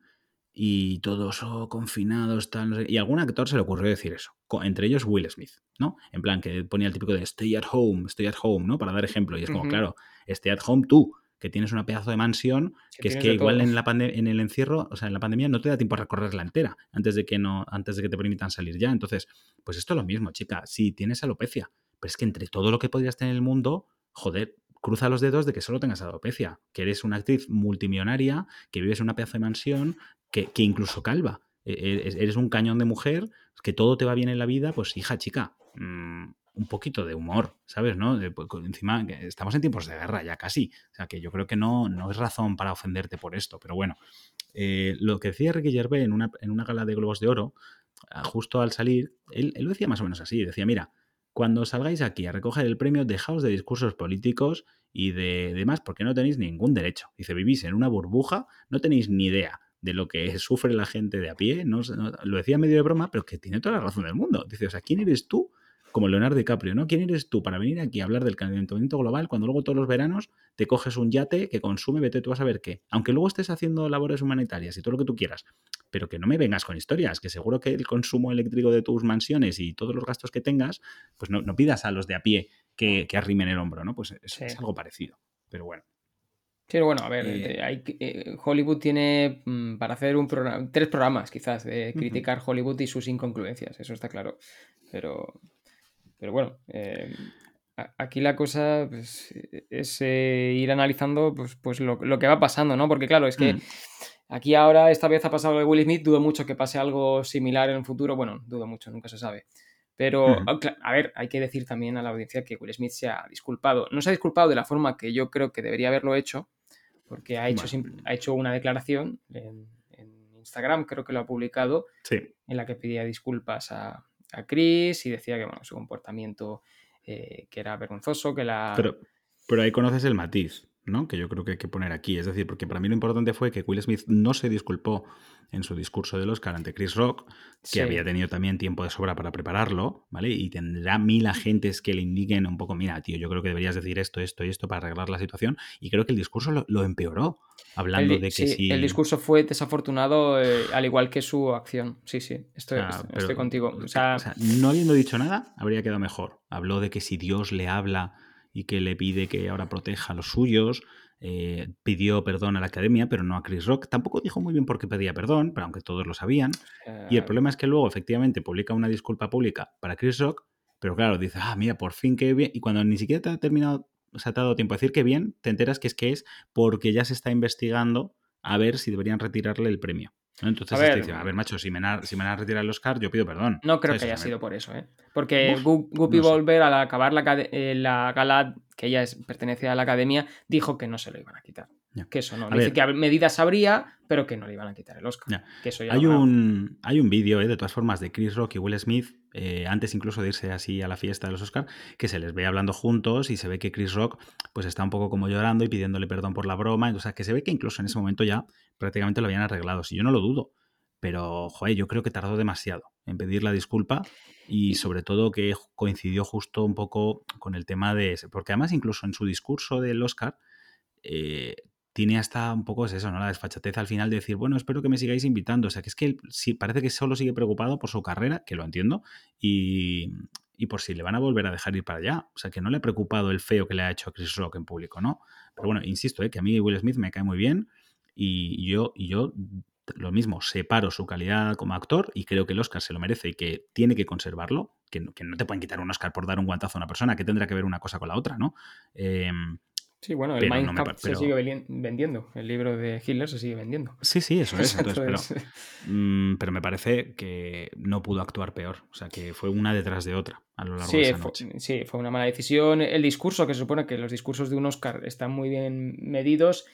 y todos oh, confinados, tal, no sé, y a algún actor se le ocurrió decir eso, entre ellos Will Smith, ¿no? En plan, que ponía el típico de stay at home, stay at home, ¿no? Para dar ejemplo, y es como, claro, stay at home tú, que tienes una pedazo de mansión, que que es que igual en, la en el encierro, o sea, en la pandemia no te da tiempo a recorrerla entera antes de que no antes de que te permitan salir ya. Entonces, pues esto es lo mismo, chica. Sí, tienes alopecia, pero es que entre todo lo que podrías tener en el mundo, joder, cruza los dedos de que solo tengas alopecia, que eres una actriz multimillonaria, que vives en una pedazo de mansión, que, que incluso calva. E- e- Eres un cañón de mujer, que todo te va bien en la vida, pues hija, chica, mm, un poquito de humor, ¿sabes? ¿no? Pues, encima, estamos en tiempos de guerra ya casi. O sea, que yo creo que no, no es razón para ofenderte por esto, pero bueno. Eh, lo que decía Ricky Gervais en una, en una gala de Globos de Oro, ah, justo al salir, él, él lo decía más o menos así, decía, mira, cuando salgáis aquí a recoger el premio, dejaos de discursos políticos y de demás, porque no tenéis ningún derecho. Dice, vivís en una burbuja, no tenéis ni idea de lo que sufre la gente de a pie, no, no- lo decía medio de broma, pero que tiene toda la razón del mundo. Dice, o sea, ¿quién eres tú? Como Leonardo DiCaprio, ¿no? ¿Quién eres tú para venir aquí a hablar del calentamiento global cuando luego todos los veranos te coges un yate que consume, vete tú a saber qué? Aunque luego estés haciendo labores humanitarias y todo lo que tú quieras, pero que no me vengas con historias, que seguro que el consumo eléctrico de tus mansiones y todos los gastos que tengas, pues no, no pidas a los de a pie que, que arrimen el hombro, ¿no? Pues es, Sí. es algo parecido. Pero bueno. Pero bueno, a ver, Eh, eh, hay eh, Hollywood tiene mm, para hacer un programa, tres programas quizás de criticar Hollywood y sus incongruencias, eso está claro. Pero, pero bueno, eh, a- aquí la cosa pues, es ir analizando pues, pues lo, lo que va pasando, ¿no? Porque claro, es que Mm. aquí ahora esta vez ha pasado lo de Will Smith, dudo mucho que pase algo similar en el futuro, bueno, dudo mucho, nunca se sabe. Pero, Ujú. a cla- a ver, hay que decir también a la audiencia que Will Smith se ha disculpado. No se ha disculpado de la forma que yo creo que debería haberlo hecho, porque ha hecho, Bueno. simple- ha hecho una declaración en, en Instagram, creo que lo ha publicado, Sí. en la que pedía disculpas a, a Chris y decía que bueno, su comportamiento eh, que era vergonzoso, que la... Pero, pero ahí conoces el matiz, ¿no? Que yo creo que hay que poner aquí. Es decir, porque para mí lo importante fue que Will Smith no se disculpó en su discurso del Oscar ante Chris Rock, que Sí. había tenido también tiempo de sobra para prepararlo, ¿vale? Y tendrá mil agentes que le indiquen un poco, mira, tío, yo creo que deberías decir esto, esto y esto para arreglar la situación. Y creo que el discurso lo, lo empeoró, hablando el, de que sí, si... el discurso fue desafortunado, eh, al igual que su acción. Sí, sí, estoy, estoy pero- contigo. O sea, o sea, no habiendo dicho nada, habría quedado mejor. Habló de que si Dios le habla y que le pide que ahora proteja a los suyos, eh, pidió perdón a la academia, pero no a Chris Rock. Tampoco dijo muy bien por qué pedía perdón, pero aunque todos lo sabían. Y el problema es que luego, efectivamente, publica una disculpa pública para Chris Rock, pero claro, dice, ah, mira, por fin que bien. Y cuando ni siquiera te ha terminado, o sea, te ha dado tiempo a decir que bien, te enteras que es que es porque ya se está investigando a ver si deberían retirarle el premio. Entonces A este ver, dice, a ver, macho, si me, van a, si me van a retirar el Oscar, yo pido perdón. No creo ¿sabes? que haya sido por eso, ¿eh? Porque Uf, Guppy no sé. Volver, al acabar la, eh, la gala, que ella es, pertenece a la academia, dijo que no se lo iban a quitar. Ya. Que eso no. A Dice ver. que medidas habría, pero que no le iban a quitar el Oscar. Ya. Que eso ya Hay un, hay un vídeo, eh, de todas formas, de Chris Rock y Will Smith, eh, antes incluso de irse así a la fiesta de los Oscar, que se les ve hablando juntos y se ve que Chris Rock pues está un poco como llorando y pidiéndole perdón por la broma. O sea, que se ve que incluso en ese momento ya prácticamente lo habían arreglado. Si yo no lo dudo. Pero, joder, yo creo que tardó demasiado en pedir la disculpa y sobre todo que coincidió justo un poco con el tema de... ese- Porque además incluso en su discurso del Oscar eh, tiene hasta un poco es eso, ¿no? La desfachatez al final de decir, bueno, espero que me sigáis invitando. O sea, que es que él sí, parece que solo sigue preocupado por su carrera, que lo entiendo, y, y por si le van a volver a dejar ir para allá. O sea, que no le ha preocupado el feo que le ha hecho a Chris Rock en público, ¿no? Pero bueno, insisto, ¿eh? que a mí Will Smith me cae muy bien y yo, yo lo mismo, separo su calidad como actor y creo que el Oscar se lo merece y que tiene que conservarlo, que no, que no te pueden quitar un Oscar por dar un guantazo a una persona, que tendrá que ver una cosa con la otra, ¿no? Eh, Sí, bueno, el pero no se sigue vendiendo. El libro de Hitler se sigue vendiendo. sí, sí, eso es. Entonces, pero, Mm, pero me parece que no pudo actuar peor. O sea, que fue una detrás de otra a lo largo Sí de esa fue, noche. sí, fue una mala decisión. El discurso, que se supone que los discursos de un Oscar están muy bien medidos,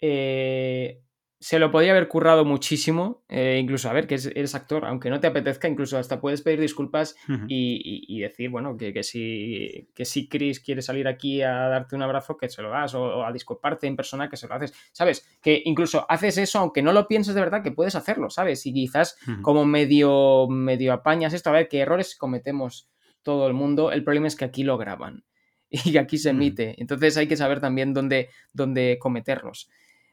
eh, se lo podría haber currado muchísimo, eh, incluso a ver que eres actor, aunque no te apetezca, incluso hasta puedes pedir disculpas y, decir, bueno, que, que, si, que si Chris quiere salir aquí a darte un abrazo, que se lo das, o, a disculparte en persona, que se lo haces, ¿sabes? Que incluso haces eso, aunque no lo pienses de verdad, que puedes hacerlo, ¿sabes? Y quizás como medio, medio apañas esto, a ver, qué errores cometemos todo el mundo, el problema es que aquí lo graban y aquí se emite, entonces hay que saber también dónde, dónde cometerlos.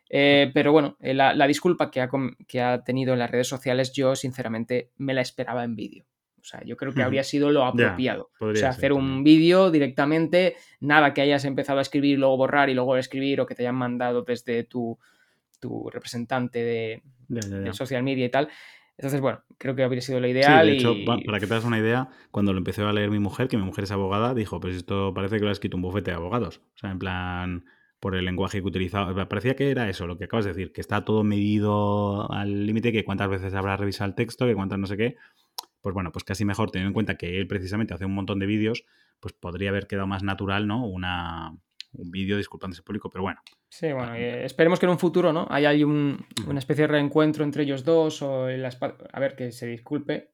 Eh, pero bueno, eh, la, disculpa que ha, que ha, tenido en las redes sociales, yo sinceramente me la esperaba en vídeo. O sea, yo creo que habría sido lo apropiado. o sea, hacer un vídeo directamente, nada que hayas empezado a escribir y luego borrar y luego escribir o que te hayan mandado desde tu, tu representante de, social media y tal. Entonces, bueno, creo que habría sido lo ideal. de hecho, para que te hagas una idea, cuando lo empecé a leer mi mujer, que mi mujer es abogada, dijo, pues esto parece que lo ha escrito un bufete de abogados. O sea, en plan, por el lenguaje que utilizaba. Parecía que era eso, lo que acabas de decir, que está todo medido al límite, que cuántas veces habrá revisado el texto, que cuántas no sé qué. Pues bueno, pues casi mejor, teniendo en cuenta que él precisamente hace un montón de vídeos, pues podría haber quedado más natural, ¿no? Una, un vídeo disculpándose público, pero bueno. Sí, bueno, eh, esperemos que en un futuro, ¿no? Haya un, una especie de reencuentro entre ellos dos o a ver, que se disculpe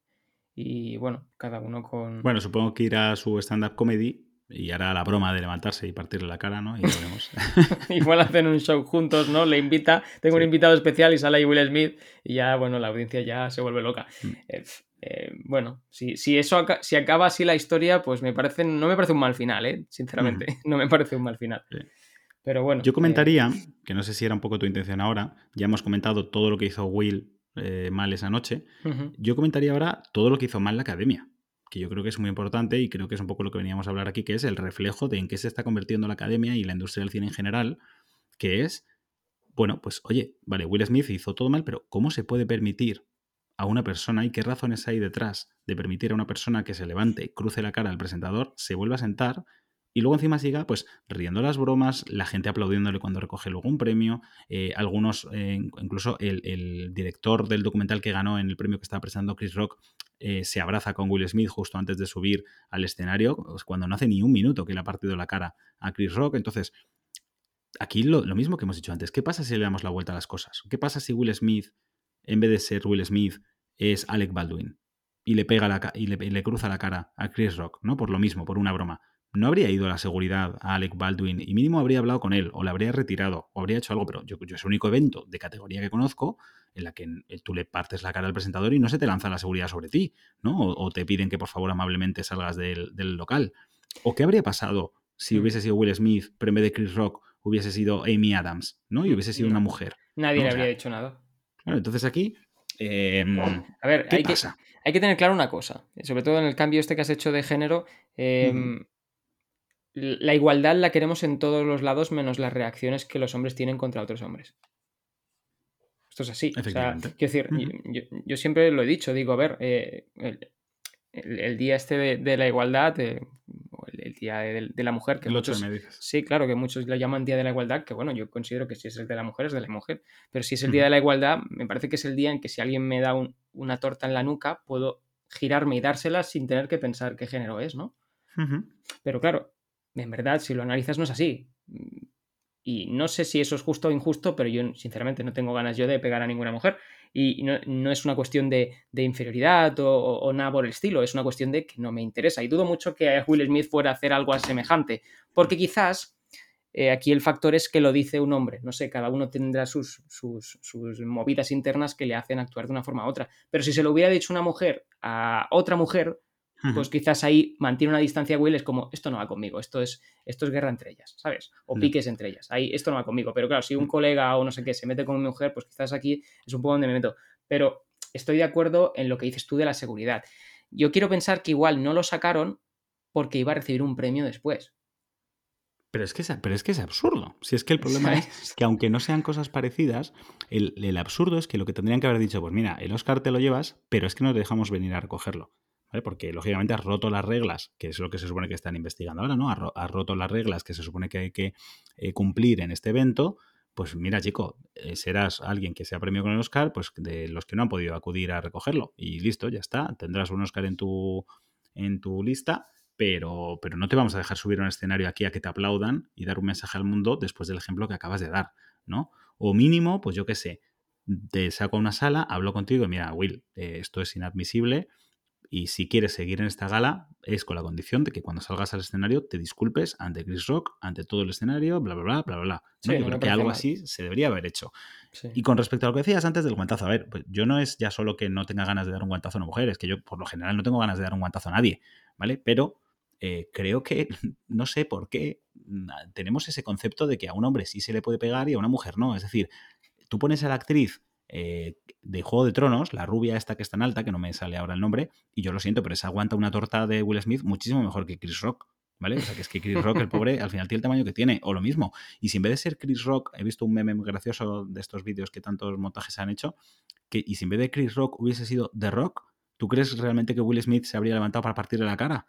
y bueno, cada uno con... Bueno, supongo que irá a su stand-up comedy y hará la broma de levantarse y partirle la cara, ¿no? Y veremos. Igual hacen un show juntos, ¿no? Le invita, tengo un invitado especial y sale ahí Will Smith y ya, bueno, la audiencia ya se vuelve loca. Mm. Eh, eh, bueno, si, si, eso si acaba así la historia, pues me parece, no me parece un mal final, ¿eh? Sinceramente, mm. no me parece un mal final. Pero bueno. Yo comentaría, que no sé si era un poco tu intención ahora, ya hemos comentado todo lo que hizo Will mal esa noche, yo comentaría ahora todo lo que hizo mal la academia que yo creo que es muy importante y creo que es un poco lo que veníamos a hablar aquí, que es el reflejo de en qué se está convirtiendo la academia y la industria del cine en general, que es, bueno, pues oye, vale, Will Smith hizo todo mal, pero ¿cómo se puede permitir a una persona y qué razones hay detrás de permitir a una persona que se levante, cruce la cara al presentador, se vuelva a sentar y luego encima siga pues riendo las bromas, la gente aplaudiéndole cuando recoge luego un premio, eh, algunos, eh, incluso el, el, director del documental que ganó en el premio que estaba presentando Chris Rock, eh, se abraza con Will Smith justo antes de subir al escenario, pues, cuando no hace ni un minuto que le ha partido la cara a Chris Rock. Entonces, aquí lo, mismo que hemos dicho antes, ¿qué pasa si le damos la vuelta a las cosas? ¿Qué pasa si Will Smith, en vez de ser Will Smith, es Alec Baldwin? Y le pega la y le cruza la cara a Chris Rock, ¿no? Por lo mismo, por una broma no habría ido a la seguridad a Alec Baldwin y mínimo habría hablado con él o le habría retirado o habría hecho algo, pero yo, yo es el único evento de categoría que conozco en la que tú le partes la cara al presentador y no se te lanza la seguridad sobre ti, ¿no? O, te piden que por favor amablemente salgas del, local. ¿O qué habría pasado si mm. hubiese sido Will Smith, pero en vez de Chris Rock hubiese sido Amy Adams, ¿no? Y hubiese sido una mujer. Nadie le habría hecho nada. Claro, entonces aquí... Em, a ver, ¿qué hay, pasa? Que, hay que tener claro una cosa, sobre todo en el cambio este que has hecho de género. La igualdad la queremos en todos los lados menos las reacciones que los hombres tienen contra otros hombres. Esto es así. O sea, quiero decir, yo, siempre lo he dicho, digo, a ver, eh, el, día este de, la igualdad, el, día de, la mujer, que muchos, sí, claro, que muchos lo llaman Día de la Igualdad, que bueno, yo considero que si es el de la mujer es de la mujer, pero si es el Día de la Igualdad, me parece que es el día en que si alguien me da una torta en la nuca, puedo girarme y dársela sin tener que pensar qué género es, ¿no? Pero claro, en verdad, si lo analizas, no es así. Y no sé si eso es justo o injusto, pero yo sinceramente no tengo ganas yo de pegar a ninguna mujer. Y no, es una cuestión de, inferioridad o, nada por el estilo, es una cuestión de que no me interesa. Y dudo mucho que Will Smith fuera a hacer algo semejante, porque quizás eh, aquí el factor es que lo dice un hombre. No sé, cada uno tendrá sus, sus, sus, movidas internas que le hacen actuar de una forma u otra. Pero si se lo hubiera dicho una mujer a otra mujer, pues quizás ahí mantiene una distancia Will, es como, esto no va conmigo, esto es, esto es guerra entre ellas, ¿sabes? O piques entre ellas, ahí esto no va conmigo. Pero claro, si un colega o no sé qué se mete con mi mujer, pues quizás aquí es un poco donde me meto. Pero estoy de acuerdo en lo que dices tú de la seguridad. Yo quiero pensar que igual no lo sacaron porque iba a recibir un premio después. Pero es, que es, pero es que es absurdo. Si es que el problema es que aunque no sean cosas parecidas, el, el, absurdo es que lo que tendrían que haber dicho, pues mira, el Oscar te lo llevas, pero es que no te dejamos venir a recogerlo. Porque lógicamente has roto las reglas, que es lo que se supone que están investigando ahora, ¿no? Has, roto las reglas que se supone que hay que eh, cumplir en este evento. Pues mira, chico, eh, serás alguien que sea premio con el Oscar, pues de los que no han podido acudir a recogerlo. Y listo, ya está. Tendrás un Oscar en tu, en tu lista, pero, pero no te vamos a dejar subir a un escenario aquí a que te aplaudan y dar un mensaje al mundo después del ejemplo que acabas de dar, ¿no? O mínimo, pues yo qué sé, te saco a una sala, hablo contigo y mira, Will, eh, esto es inadmisible y si quieres seguir en esta gala es con la condición de que cuando salgas al escenario te disculpes ante Chris Rock, ante todo el escenario, bla, bla, bla, bla, bla. Sí, Yo no creo que algo mal. así se debería haber hecho. Sí. Y con respecto a lo que decías antes del guantazo, a ver, pues yo no es ya solo que no tenga ganas de dar un guantazo a una mujer, es que yo por lo general no tengo ganas de dar un guantazo a nadie, ¿vale? Pero eh, creo que, no sé por qué, mm, tenemos ese concepto de que a un hombre sí se le puede pegar y a una mujer no. Es decir, tú pones a la actriz eh, de Juego de Tronos, la rubia esta que es tan alta, que no me sale ahora el nombre, y yo lo siento, pero esa aguanta una torta de Will Smith muchísimo mejor que Chris Rock. ¿Vale? O sea, que es que Chris Rock, el pobre, al final tiene el tamaño que tiene, o lo mismo. Y si en vez de ser Chris Rock, he visto un meme muy gracioso de estos vídeos que tantos montajes han hecho, que, y si en vez de Chris Rock hubiese sido The Rock, ¿tú crees realmente que Will Smith se habría levantado para partirle la cara?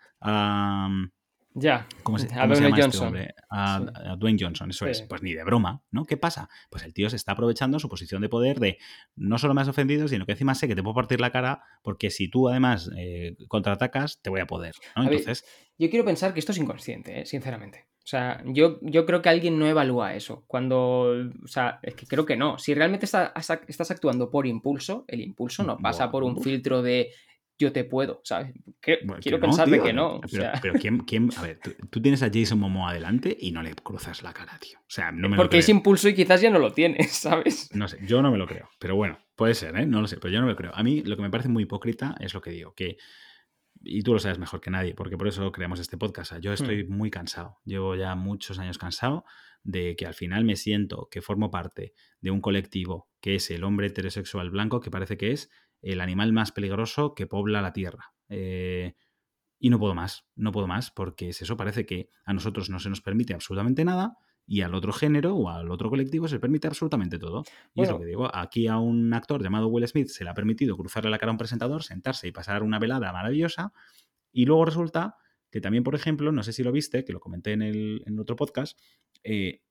Ya, ¿Cómo se, a cómo se Dwayne llama este Johnson. A, Sí. a Dwayne Johnson, eso Sí. es. Pues ni de broma, ¿no? ¿Qué pasa? Pues el tío se está aprovechando su posición de poder de no solo me has ofendido, sino que encima sé que te puedo partir la cara porque si tú además eh, contraatacas, te voy a poder, ¿no? Ver, Entonces, Yo quiero pensar que esto es inconsciente, ¿eh? sinceramente. O sea, yo, yo creo que alguien no evalúa eso. Cuando. O sea, es que creo que no. Si realmente está- estás actuando por impulso, el impulso no pasa por un filtro de yo te puedo, ¿sabes? Que- bueno, que quiero no, pensar de que no. o Pero, sea, pero ¿quién, quién- A ver, tú, tú tienes a Jason Momoa adelante y no le cruzas la cara, tío. O sea, no me lo porque es creo. impulso y quizás ya no lo tienes, ¿sabes? No sé, yo no me lo creo. Pero bueno, puede ser, ¿eh? No lo sé, pero yo no me lo creo. A mí lo que me parece muy hipócrita es lo que digo, que. Y tú lo sabes mejor que nadie, porque por eso creamos este podcast. Yo estoy muy cansado. Llevo ya muchos años cansado de que al final me siento que formo parte de un colectivo que es el hombre heterosexual blanco, que parece que es el animal más peligroso que pobla la Tierra. Eh, y no puedo más, no puedo más, porque es eso, parece que a nosotros no se nos permite absolutamente nada y al otro género o al otro colectivo se permite absolutamente todo. Y es lo que digo, aquí a un actor llamado Will Smith se le ha permitido cruzarle la cara a un presentador, sentarse y pasar una velada maravillosa, y luego resulta que también, por ejemplo, no sé si lo viste, que lo comenté en el, en otro podcast, eh,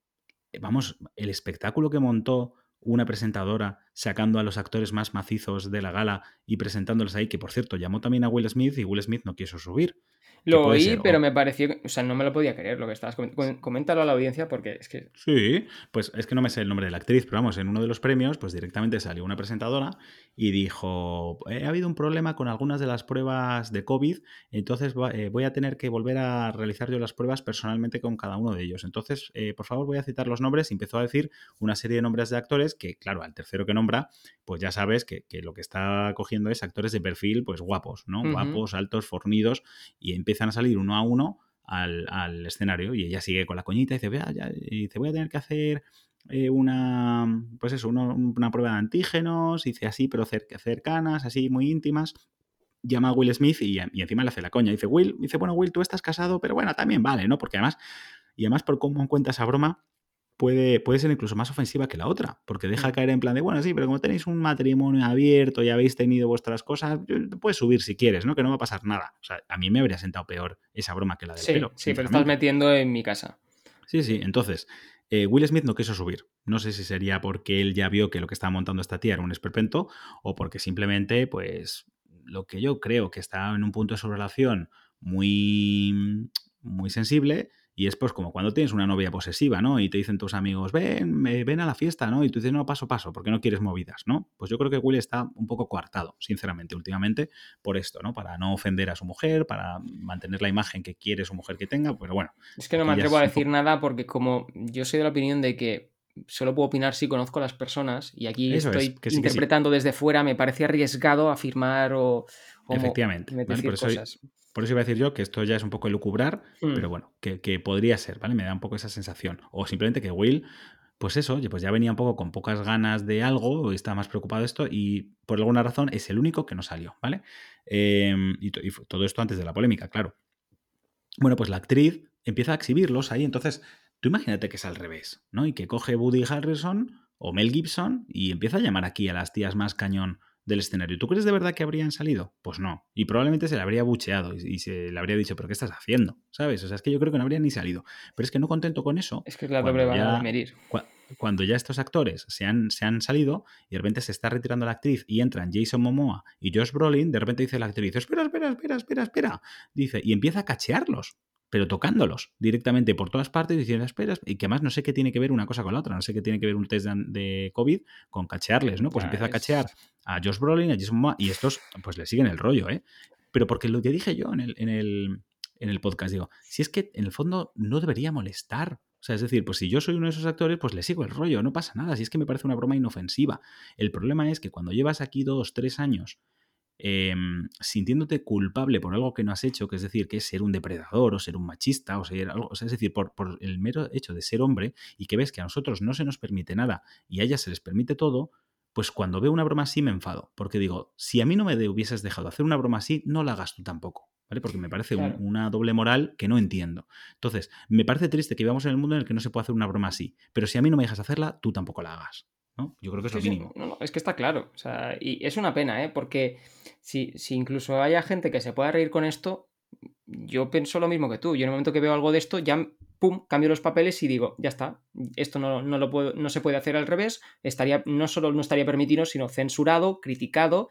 vamos, el espectáculo que montó una presentadora sacando a los actores más macizos de la gala y presentándolos ahí, que por cierto llamó también a Will Smith y Will Smith no quiso subir. Lo oí, ser, pero o- me pareció. O sea, no me lo podía creer lo que estabas comentando. Coméntalo a la audiencia porque es que. Sí, pues es que no me sé el nombre de la actriz, pero vamos, en uno de los premios, pues directamente salió una presentadora y dijo, "Eh, ha habido un problema con algunas de las pruebas de COVID, entonces eh, voy a tener que volver a realizar yo las pruebas personalmente con cada uno de ellos. Entonces, eh, por favor, voy a citar los nombres y empezó a decir una serie de nombres de actores que, claro, al tercero que nombra, pues ya sabes que, que lo que está cogiendo es actores de perfil, pues guapos, ¿no? Guapos, altos, fornidos, y empiezan a salir uno a uno al, escenario y ella sigue con la coñita y dice, y dice, voy a tener que hacer eh, una, pues eso, una prueba de antígenos, dice así, pero cer- cercanas, así, muy íntimas. Llama a Will Smith y, y encima le hace la coña. Dice, Will, dice, bueno, Will, tú estás casado, pero bueno, también vale, ¿no? Porque además, y además por cómo cuenta esa broma, puede, puede ser incluso más ofensiva que la otra, porque deja Mm. caer en plan de, bueno, sí, pero como tenéis un matrimonio abierto y habéis tenido vuestras cosas, puedes subir si quieres, ¿no? Que no va a pasar nada. O sea, a mí me habría sentado peor esa broma que la del Sí, pelo. sí, pero estás metiendo en mi casa. Sí, sí, entonces, eh, Will Smith no quiso subir. No sé si sería porque él ya vio que lo que estaba montando esta tía era un esperpento o porque simplemente, pues, lo que yo creo que está en un punto de su relación muy, muy sensible y es pues como cuando tienes una novia posesiva, ¿no? Y te dicen tus amigos, ven, ven a la fiesta, ¿no? Y tú dices, no, paso, paso, porque no quieres movidas, ¿no? Pues yo creo que Will está un poco coartado, sinceramente, últimamente, por esto, ¿no? Para no ofender a su mujer, para mantener la imagen que quiere su mujer que tenga, pero bueno, Es que no me atrevo a decir nada porque como yo soy de la opinión de que solo puedo opinar si conozco a las personas y aquí Eso es, estoy que sí, que sí. interpretando desde fuera, me parece arriesgado afirmar o, Efectivamente, me- ¿vale? decir Por eso- cosas. Por eso iba a decir yo que esto ya es un poco elucubrar, Mm. pero bueno, que, que podría ser, ¿vale? Me da un poco esa sensación. O simplemente que Will, pues eso, pues ya venía un poco con pocas ganas de algo, está más preocupado de esto, y por alguna razón es el único que no salió, ¿vale? Eh, y, todo esto antes de la polémica, claro. Bueno, pues la actriz empieza a exhibirlos ahí, entonces tú imagínate que es al revés, ¿no? Y que coge Woody Harrison o Mel Gibson y empieza a llamar aquí a las tías más cañón del escenario. ¿Tú crees de verdad que habrían salido? Pues no. Y probablemente se le habría bucheado y, y se le habría dicho, ¿pero qué estás haciendo? ¿Sabes? O sea, es que yo creo que no habrían ni salido. Pero es que no contento con eso, Es que es la cuando doble vara ya- de medir. cua- cuando ya estos actores se han, se han salido y de repente se está retirando la actriz y entran Jason Momoa y Josh Brolin, de repente dice la actriz, espera, espera, espera, espera, espera. Dice, y empieza a cachearlos. Pero tocándolos directamente por todas partes, diciendo, espera, y que además no sé qué tiene que ver una cosa con la otra, no sé qué tiene que ver un test de, COVID con cachearles, ¿no? Pues empieza a cachear a Josh Brolin, a Jason Momoa, y estos pues le siguen el rollo, ¿eh? Pero porque lo que dije yo en el, en el, en el podcast, digo, si es que en el fondo no debería molestar. O sea, es decir, pues si yo soy uno de esos actores, pues le sigo el rollo, no pasa nada, si es que me parece una broma inofensiva. El problema es que cuando llevas aquí dos, tres años Em, sintiéndote culpable por algo que no has hecho, que es decir, que es ser un depredador o ser un machista o ser algo, es decir, por, por, el mero hecho de ser hombre y que ves que a nosotros no se nos permite nada y a ella se les permite todo, pues cuando veo una broma así me enfado, porque digo, si a mí no me hubieses dejado hacer una broma así, no la hagas tú tampoco. ¿Vale? Porque me parece una doble moral que no entiendo. Entonces, me parece triste que vivamos en el mundo en el que no se puede hacer una broma así. Pero si a mí no me dejas hacerla, tú tampoco la hagas. Yo creo que es lo mínimo. No, es que está claro. O sea, y es una pena, ¿eh? Porque si, si incluso haya gente que se pueda reír con esto, yo pienso lo mismo que tú. Yo en el momento que veo algo de esto, ya pum, cambio los papeles y digo, ya está, esto no, no, lo puedo, no se puede hacer al revés, estaría, no solo no estaría permitido, sino censurado, criticado,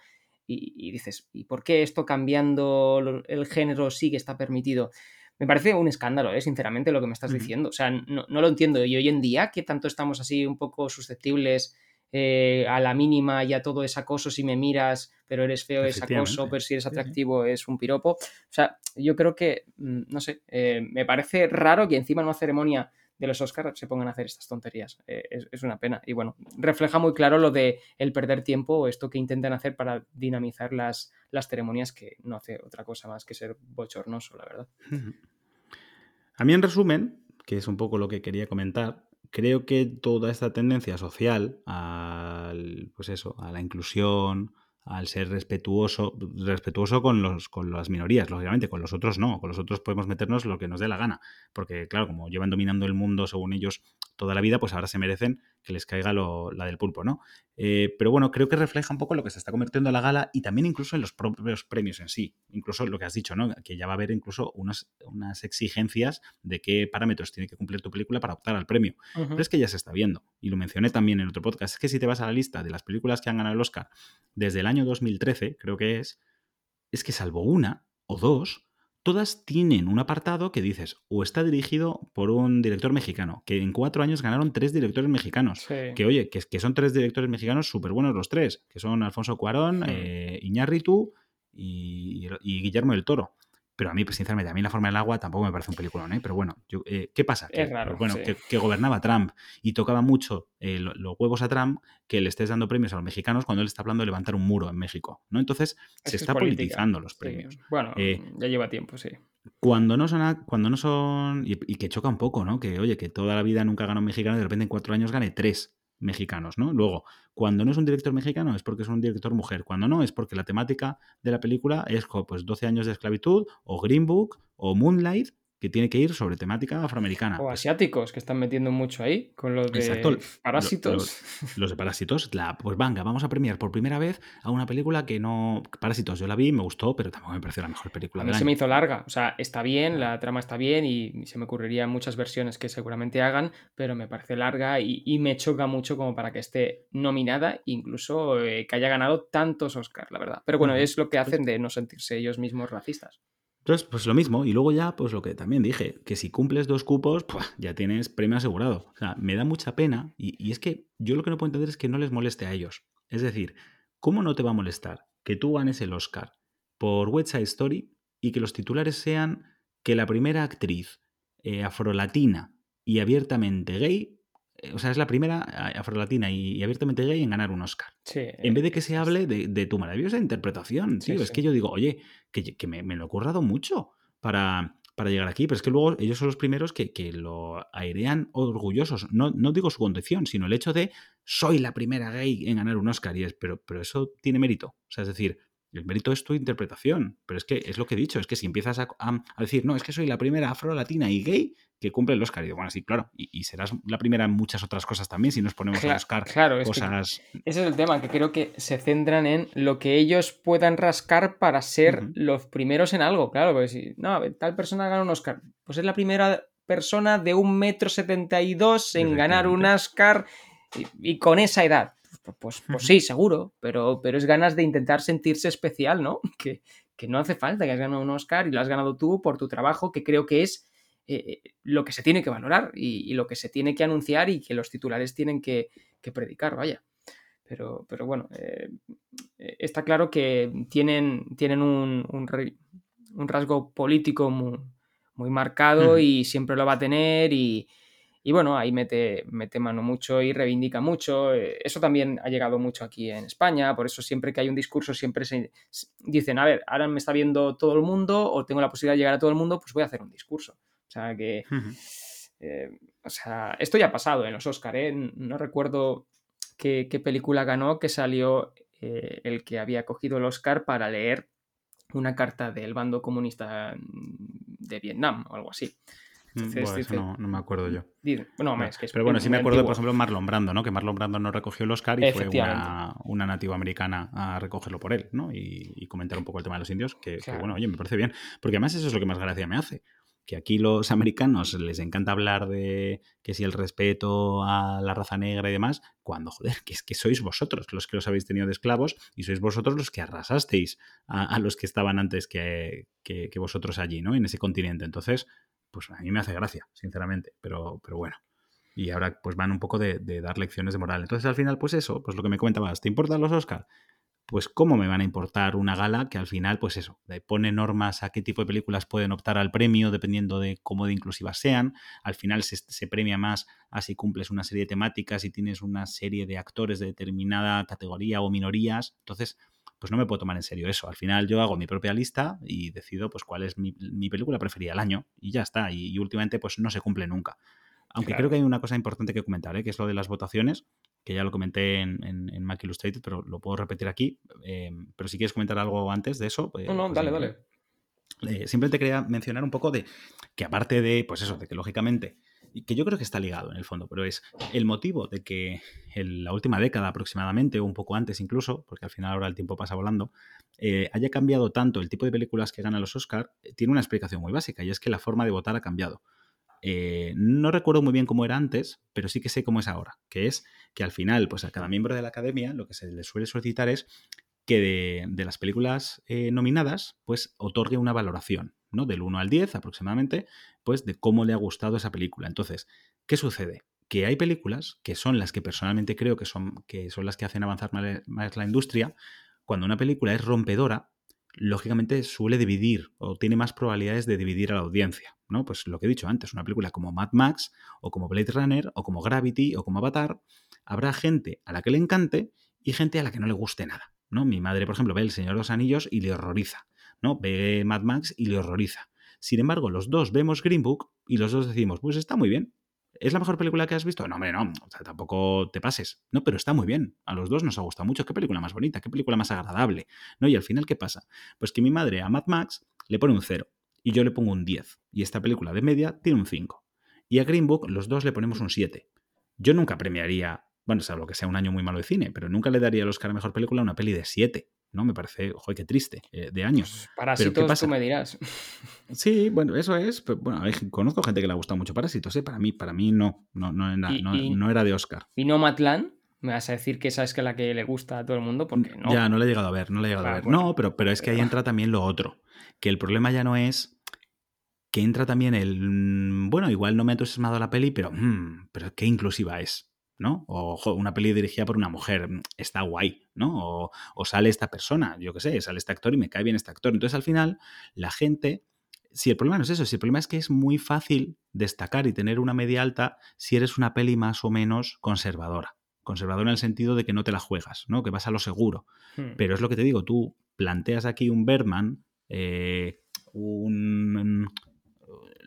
y, dices, ¿y por qué esto cambiando el género sí que está permitido? Me parece un escándalo, ¿eh? sinceramente, lo que me estás diciendo. O sea, no, no, lo entiendo. Y hoy en día, que tanto estamos así un poco susceptibles eh, a la mínima y a todo es acoso si me miras, pero eres feo es acoso, pero si eres atractivo es un piropo. O sea, yo creo que, mm, no sé, eh, me parece raro que encima en una ceremonia de los Oscars se pongan a hacer estas tonterías. Eh, es, una pena. Y bueno, refleja muy claro lo de el perder tiempo o esto que intentan hacer para dinamizar las, las ceremonias, que no hace otra cosa más que ser bochornoso, la verdad. A mí, en resumen, que es un poco lo que quería comentar, creo que toda esta tendencia social al, pues eso, a la inclusión, al ser respetuoso, respetuoso con, los, con las minorías, lógicamente, con los otros no, con los otros podemos meternos lo que nos dé la gana, porque claro, como llevan dominando el mundo según ellos toda la vida, pues ahora se merecen que les caiga la del pulpo, ¿no? Eh, pero bueno, creo que refleja un poco lo que se está convirtiendo la gala y también incluso en los propios premios en sí, incluso lo que has dicho, ¿no? Que ya va a haber incluso unas, unas exigencias de qué parámetros tiene que cumplir tu película para optar al premio. Pero es que ya se está viendo, y lo mencioné también en otro podcast, es que si te vas a la lista de las películas que han ganado el Oscar desde el año 2013, creo que es, es que salvo una o dos, todas tienen un apartado que dices, o está dirigido por un director mexicano, que en cuatro años ganaron tres directores mexicanos. Que oye, que, que, son tres directores mexicanos súper buenos los tres, que son Alfonso Cuarón, eh, Iñárritu y, y, Guillermo del Toro. Pero a mí, pues, sinceramente, a mí La forma del agua tampoco me parece un peliculón, ¿eh? Pero bueno, eh, ¿qué pasa? Que, pues, bueno, que, gobernaba Trump y tocaba mucho eh, los huevos a Trump que le estés dando premios a los mexicanos cuando él está hablando de levantar un muro en México, ¿no? Entonces, se está politizando los premios. Bueno, eh, ya lleva tiempo, sí. Cuando no son, cuando no son y, y, que choca un poco, ¿no? Que, oye, que toda la vida nunca ganó un mexicano y de repente en cuatro años gane tres mexicanos, ¿no? Luego, cuando no es un director mexicano es porque es un director mujer, cuando no es porque la temática de la película es pues 12 años de esclavitud o Green Book o Moonlight que tiene que ir sobre temática afroamericana. O asiáticos, que están metiendo mucho ahí, con los de parásitos. Los, de parásitos, la, pues venga, vamos a premiar por primera vez a una película que no... Parásitos, yo la vi, me gustó, pero tampoco me pareció la mejor película. A mí se me hizo larga, o sea, está bien, la trama está bien y se me ocurrirían muchas versiones que seguramente hagan, pero me parece larga y, me choca mucho como para que esté nominada, incluso eh, que haya ganado tantos Oscars, la verdad. Pero bueno, es lo que hacen de no sentirse ellos mismos racistas. Entonces, pues lo mismo. Y luego ya, pues lo que también dije, que si cumples dos cupos, ya tienes premio asegurado. O sea, me da mucha pena. Y, es que yo lo que no puedo entender es que no les moleste a ellos. Es decir, ¿cómo no te va a molestar que tú ganes el Oscar por West Side Story y que los titulares sean que la primera actriz eh, afrolatina y abiertamente gay o sea, es la primera afrolatina y, abiertamente gay en ganar un Oscar. en vez de que se hable de, tu maravillosa interpretación, tío. es que yo digo, oye, que, me, lo he currado mucho para, para llegar aquí, pero es que luego ellos son los primeros que, lo airean orgullosos. No, no, digo su condición, sino el hecho de soy la primera gay en ganar un Oscar. Y es, pero, pero eso tiene mérito. O sea, es decir, el mérito es tu interpretación. Pero es que es lo que he dicho, es que si empiezas a, a decir, no, es que soy la primera afro-latina y gay, que cumple el Oscar. Y digo, bueno, sí, claro. Y, serás la primera en muchas otras cosas también si nos ponemos a buscar cosas. ese es el tema, que creo que se centran en lo que ellos puedan rascar para ser los primeros en algo. Claro, porque si no, tal persona gana un Oscar, pues es la primera persona de un metro setenta y dos en ganar un Oscar y, con esa edad. Pues, pues, pues, sí, seguro, pero, pero es ganas de intentar sentirse especial, ¿no? Que, que no hace falta que has ganado un Oscar y lo has ganado tú por tu trabajo, que creo que es eh, lo que se tiene que valorar y, lo que se tiene que anunciar y que los titulares tienen que, predicar, vaya. Pero, pero bueno, eh, está claro que tienen, tienen un, un, rasgo político muy, muy marcado y siempre lo va a tener y, y bueno, ahí mete, mete mano mucho y reivindica mucho. Eh, eso también ha llegado mucho aquí en España, por eso siempre que hay un discurso siempre se dicen, a ver, ahora me está viendo todo el mundo o tengo la posibilidad de llegar a todo el mundo, pues voy a hacer un discurso. O sea que... Eh, o sea, esto ya ha pasado en los Oscar, ¿eh? No recuerdo qué, película ganó que salió eh, el que había cogido el Oscar para leer una carta del bando comunista de Vietnam o algo así. Mm, eso no, me acuerdo yo. pero bueno, sí me acuerdo, por ejemplo, Marlon Brando, ¿no? Que Marlon Brando no recogió el Oscar y fue una, una nativa americana a recogerlo por él, ¿no? Y, comentar un poco el tema de los indios, que, bueno, oye, me parece bien. Porque además eso es lo que más gracia me hace. Que aquí los americanos les encanta hablar de que si el respeto a la raza negra y demás, cuando, joder, que es que sois vosotros los que los habéis tenido de esclavos y sois vosotros los que arrasasteis a, los que estaban antes que, que, que, vosotros allí, ¿no? En ese continente. Entonces, pues a mí me hace gracia, sinceramente, pero, pero bueno. Y ahora pues van un poco de, dar lecciones de moral. Entonces al final, pues eso, pues lo que me comentabas, ¿te importan los Oscars? Pues cómo me van a importar una gala que al final, pues eso, pone normas a qué tipo de películas pueden optar al premio dependiendo de cómo de inclusivas sean. Al final se, se premia más a si cumples una serie de temáticas y tienes una serie de actores de determinada categoría o minorías. Entonces, pues no me puedo tomar en serio eso. Al final yo hago mi propia lista y decido pues cuál es mi, película preferida al año y ya está. Y, últimamente pues no se cumple nunca. Aunque creo que hay una cosa importante que comentar, ¿eh? que es lo de las votaciones, que ya lo comenté en, en, Mac Illustrated, pero lo puedo repetir aquí. Em, pero si quieres comentar algo antes de eso. no, no, pues dale, dale. Eh, simplemente quería mencionar un poco de que aparte de, pues eso, de que lógicamente que yo creo que está ligado en el fondo, pero es el motivo de que en la última década aproximadamente, o un poco antes incluso, porque al final ahora el tiempo pasa volando, eh, haya cambiado tanto el tipo de películas que ganan los Oscar, eh, tiene una explicación muy básica, y es que la forma de votar ha cambiado. Eh, no recuerdo muy bien cómo era antes, pero sí que sé cómo es ahora, que es que al final, pues a cada miembro de la academia lo que se le suele solicitar es que de, las películas nominadas, pues otorgue una valoración. ¿no? Del 1 al 10 aproximadamente, de cómo le ha gustado esa película. Entonces, ¿qué sucede? Que hay películas que son las que personalmente creo que son, que son las que hacen avanzar más la industria. Cuando una película es rompedora, lógicamente suele dividir o tiene más probabilidades de dividir a la audiencia, ¿no? Pues lo que he dicho antes, una película como Mad Max o como Blade Runner o como Gravity o como Avatar, habrá gente a la que le encante y gente a la que no le guste nada, ¿no? Mi madre, por ejemplo, ve El Señor de los Anillos y le horroriza. ¿no? Ve Mad Max y le horroriza. Sin embargo, los dos vemos Green Book y los dos decimos, pues está muy bien. ¿Es la mejor película que has visto? No, hombre, no, tampoco te pases. No, pero está muy bien. A los dos nos ha gustado mucho. ¿Qué película más bonita? ¿Qué película más agradable? ¿No? Y al final, ¿qué pasa? Pues que mi madre a Mad Max le pone un 0 y yo le pongo un 10. Y esta película de media tiene un 5. Y a Green Book los dos le ponemos un 7. Yo nunca premiaría, bueno, salvo que sea un año muy malo de cine, pero nunca le daría el Oscar a Mejor Película una peli de 7. ¿No? Me parece, joder, qué triste, eh, de años. Pues parásitos, tú me dirás. Sí, bueno, eso es. bueno, conozco gente que le ha gustado mucho Parásitos, ¿eh? Para mí, para mí no, no, no, era, no, era de Oscar. ¿Y no Matlan? Me vas a decir que esa es que la que le gusta a todo el mundo, porque no. Ya, no le he llegado a ver, no le he llegado a ver. No, pero, pero es que ahí entra también lo otro. Que el problema ya no es que entra también el. Mm, bueno, igual no me ha entusiasmado la peli, pero. Mm, pero qué inclusiva es. ¿No? O una peli dirigida por una mujer, mm, está guay, ¿no? O, sale esta persona, yo qué sé, sale este actor y me cae bien este actor. Entonces al final la gente, si el problema no es eso, si el problema es que es muy fácil destacar y tener una media alta si eres una peli más o menos conservadora. Conservadora en el sentido de que no te la juegas, ¿no? Que vas a lo seguro. Hmm. Pero es lo que te digo, tú planteas aquí un Berman, eh, un,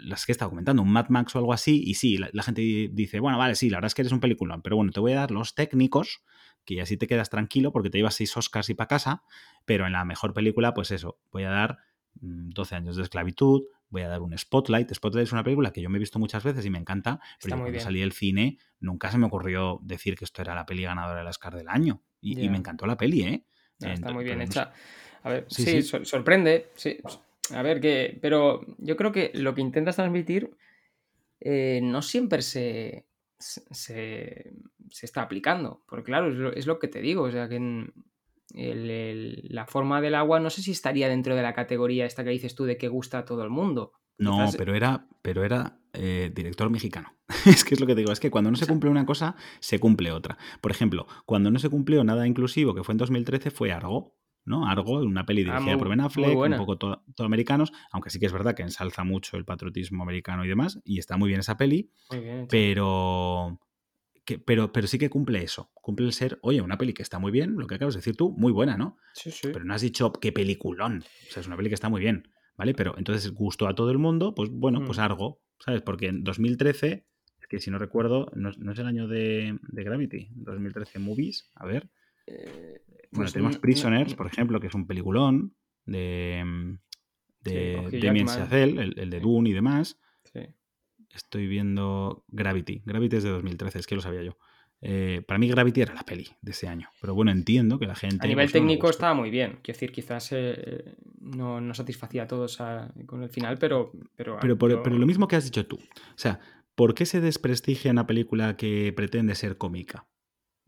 las que he estado comentando, un Mad Max o algo así, y sí, la, gente dice, bueno, vale, sí, la verdad es que eres un peliculón, pero bueno, te voy a dar los técnicos, que así te quedas tranquilo porque te llevas seis Oscars y para casa, pero en la mejor película, pues eso, voy a dar 12 mm, años de esclavitud, voy a dar un Spotlight. Spotlight es una película que yo me he visto muchas veces y me encanta, pero cuando salí del cine nunca se me ocurrió decir que esto era la peli ganadora del Oscar del año. Y, me encantó la peli, ¿eh? está muy bien hecha. A ver, sí, sorprende, sí. A ver, que. Pero yo creo que lo que intentas transmitir eh, no siempre se, se, está aplicando. Porque, claro, es lo, que te digo. O sea, que la forma del agua no sé si estaría dentro de la categoría esta que dices tú de que gusta a todo el mundo. No, Quizás- pero era, pero era eh, director mexicano. es que es lo que te digo, es que cuando no se cumple una cosa, se cumple otra. Por ejemplo, cuando no se cumplió nada inclusivo, que fue en 2013, fue Argo. ¿No? Argo, una peli Ah, dirigida por Ben Affleck, un poco to- todo americanos, aunque sí que es verdad que ensalza mucho el patriotismo americano y demás, y está muy bien esa peli, bien pero, que, pero, pero sí que cumple eso, cumple el ser, oye, una peli que está muy bien, lo que acabas de decir tú, muy buena, ¿no? Sí, sí. Pero no has dicho qué peliculón. O sea, es una peli que está muy bien, ¿vale? Pero entonces gustó a todo el mundo, pues bueno, pues Mm. algo, ¿sabes? Porque en 2013, es que si no recuerdo, no, es- no es el año de, de Gravity, 2013 Movies, a ver. Eh, Bueno, pues tenemos no- Prisoners, no- por ejemplo, que es un peliculón de, mm, de Sí, Damien. Chazelle, el, el de Sí. Dune y demás. sí. Estoy viendo Gravity. Gravity es de 2013, es que lo sabía yo. Eh, para mí Gravity era la peli de ese año. Pero bueno, entiendo que la gente... A nivel pues, técnico estaba muy bien. Quiero decir, quizás eh, no, no satisfacía a todos a- con el final, pero. Pero, Pero, por- yo- pero lo mismo que has dicho tú. O sea, ¿por qué se desprestigia una película que pretende ser cómica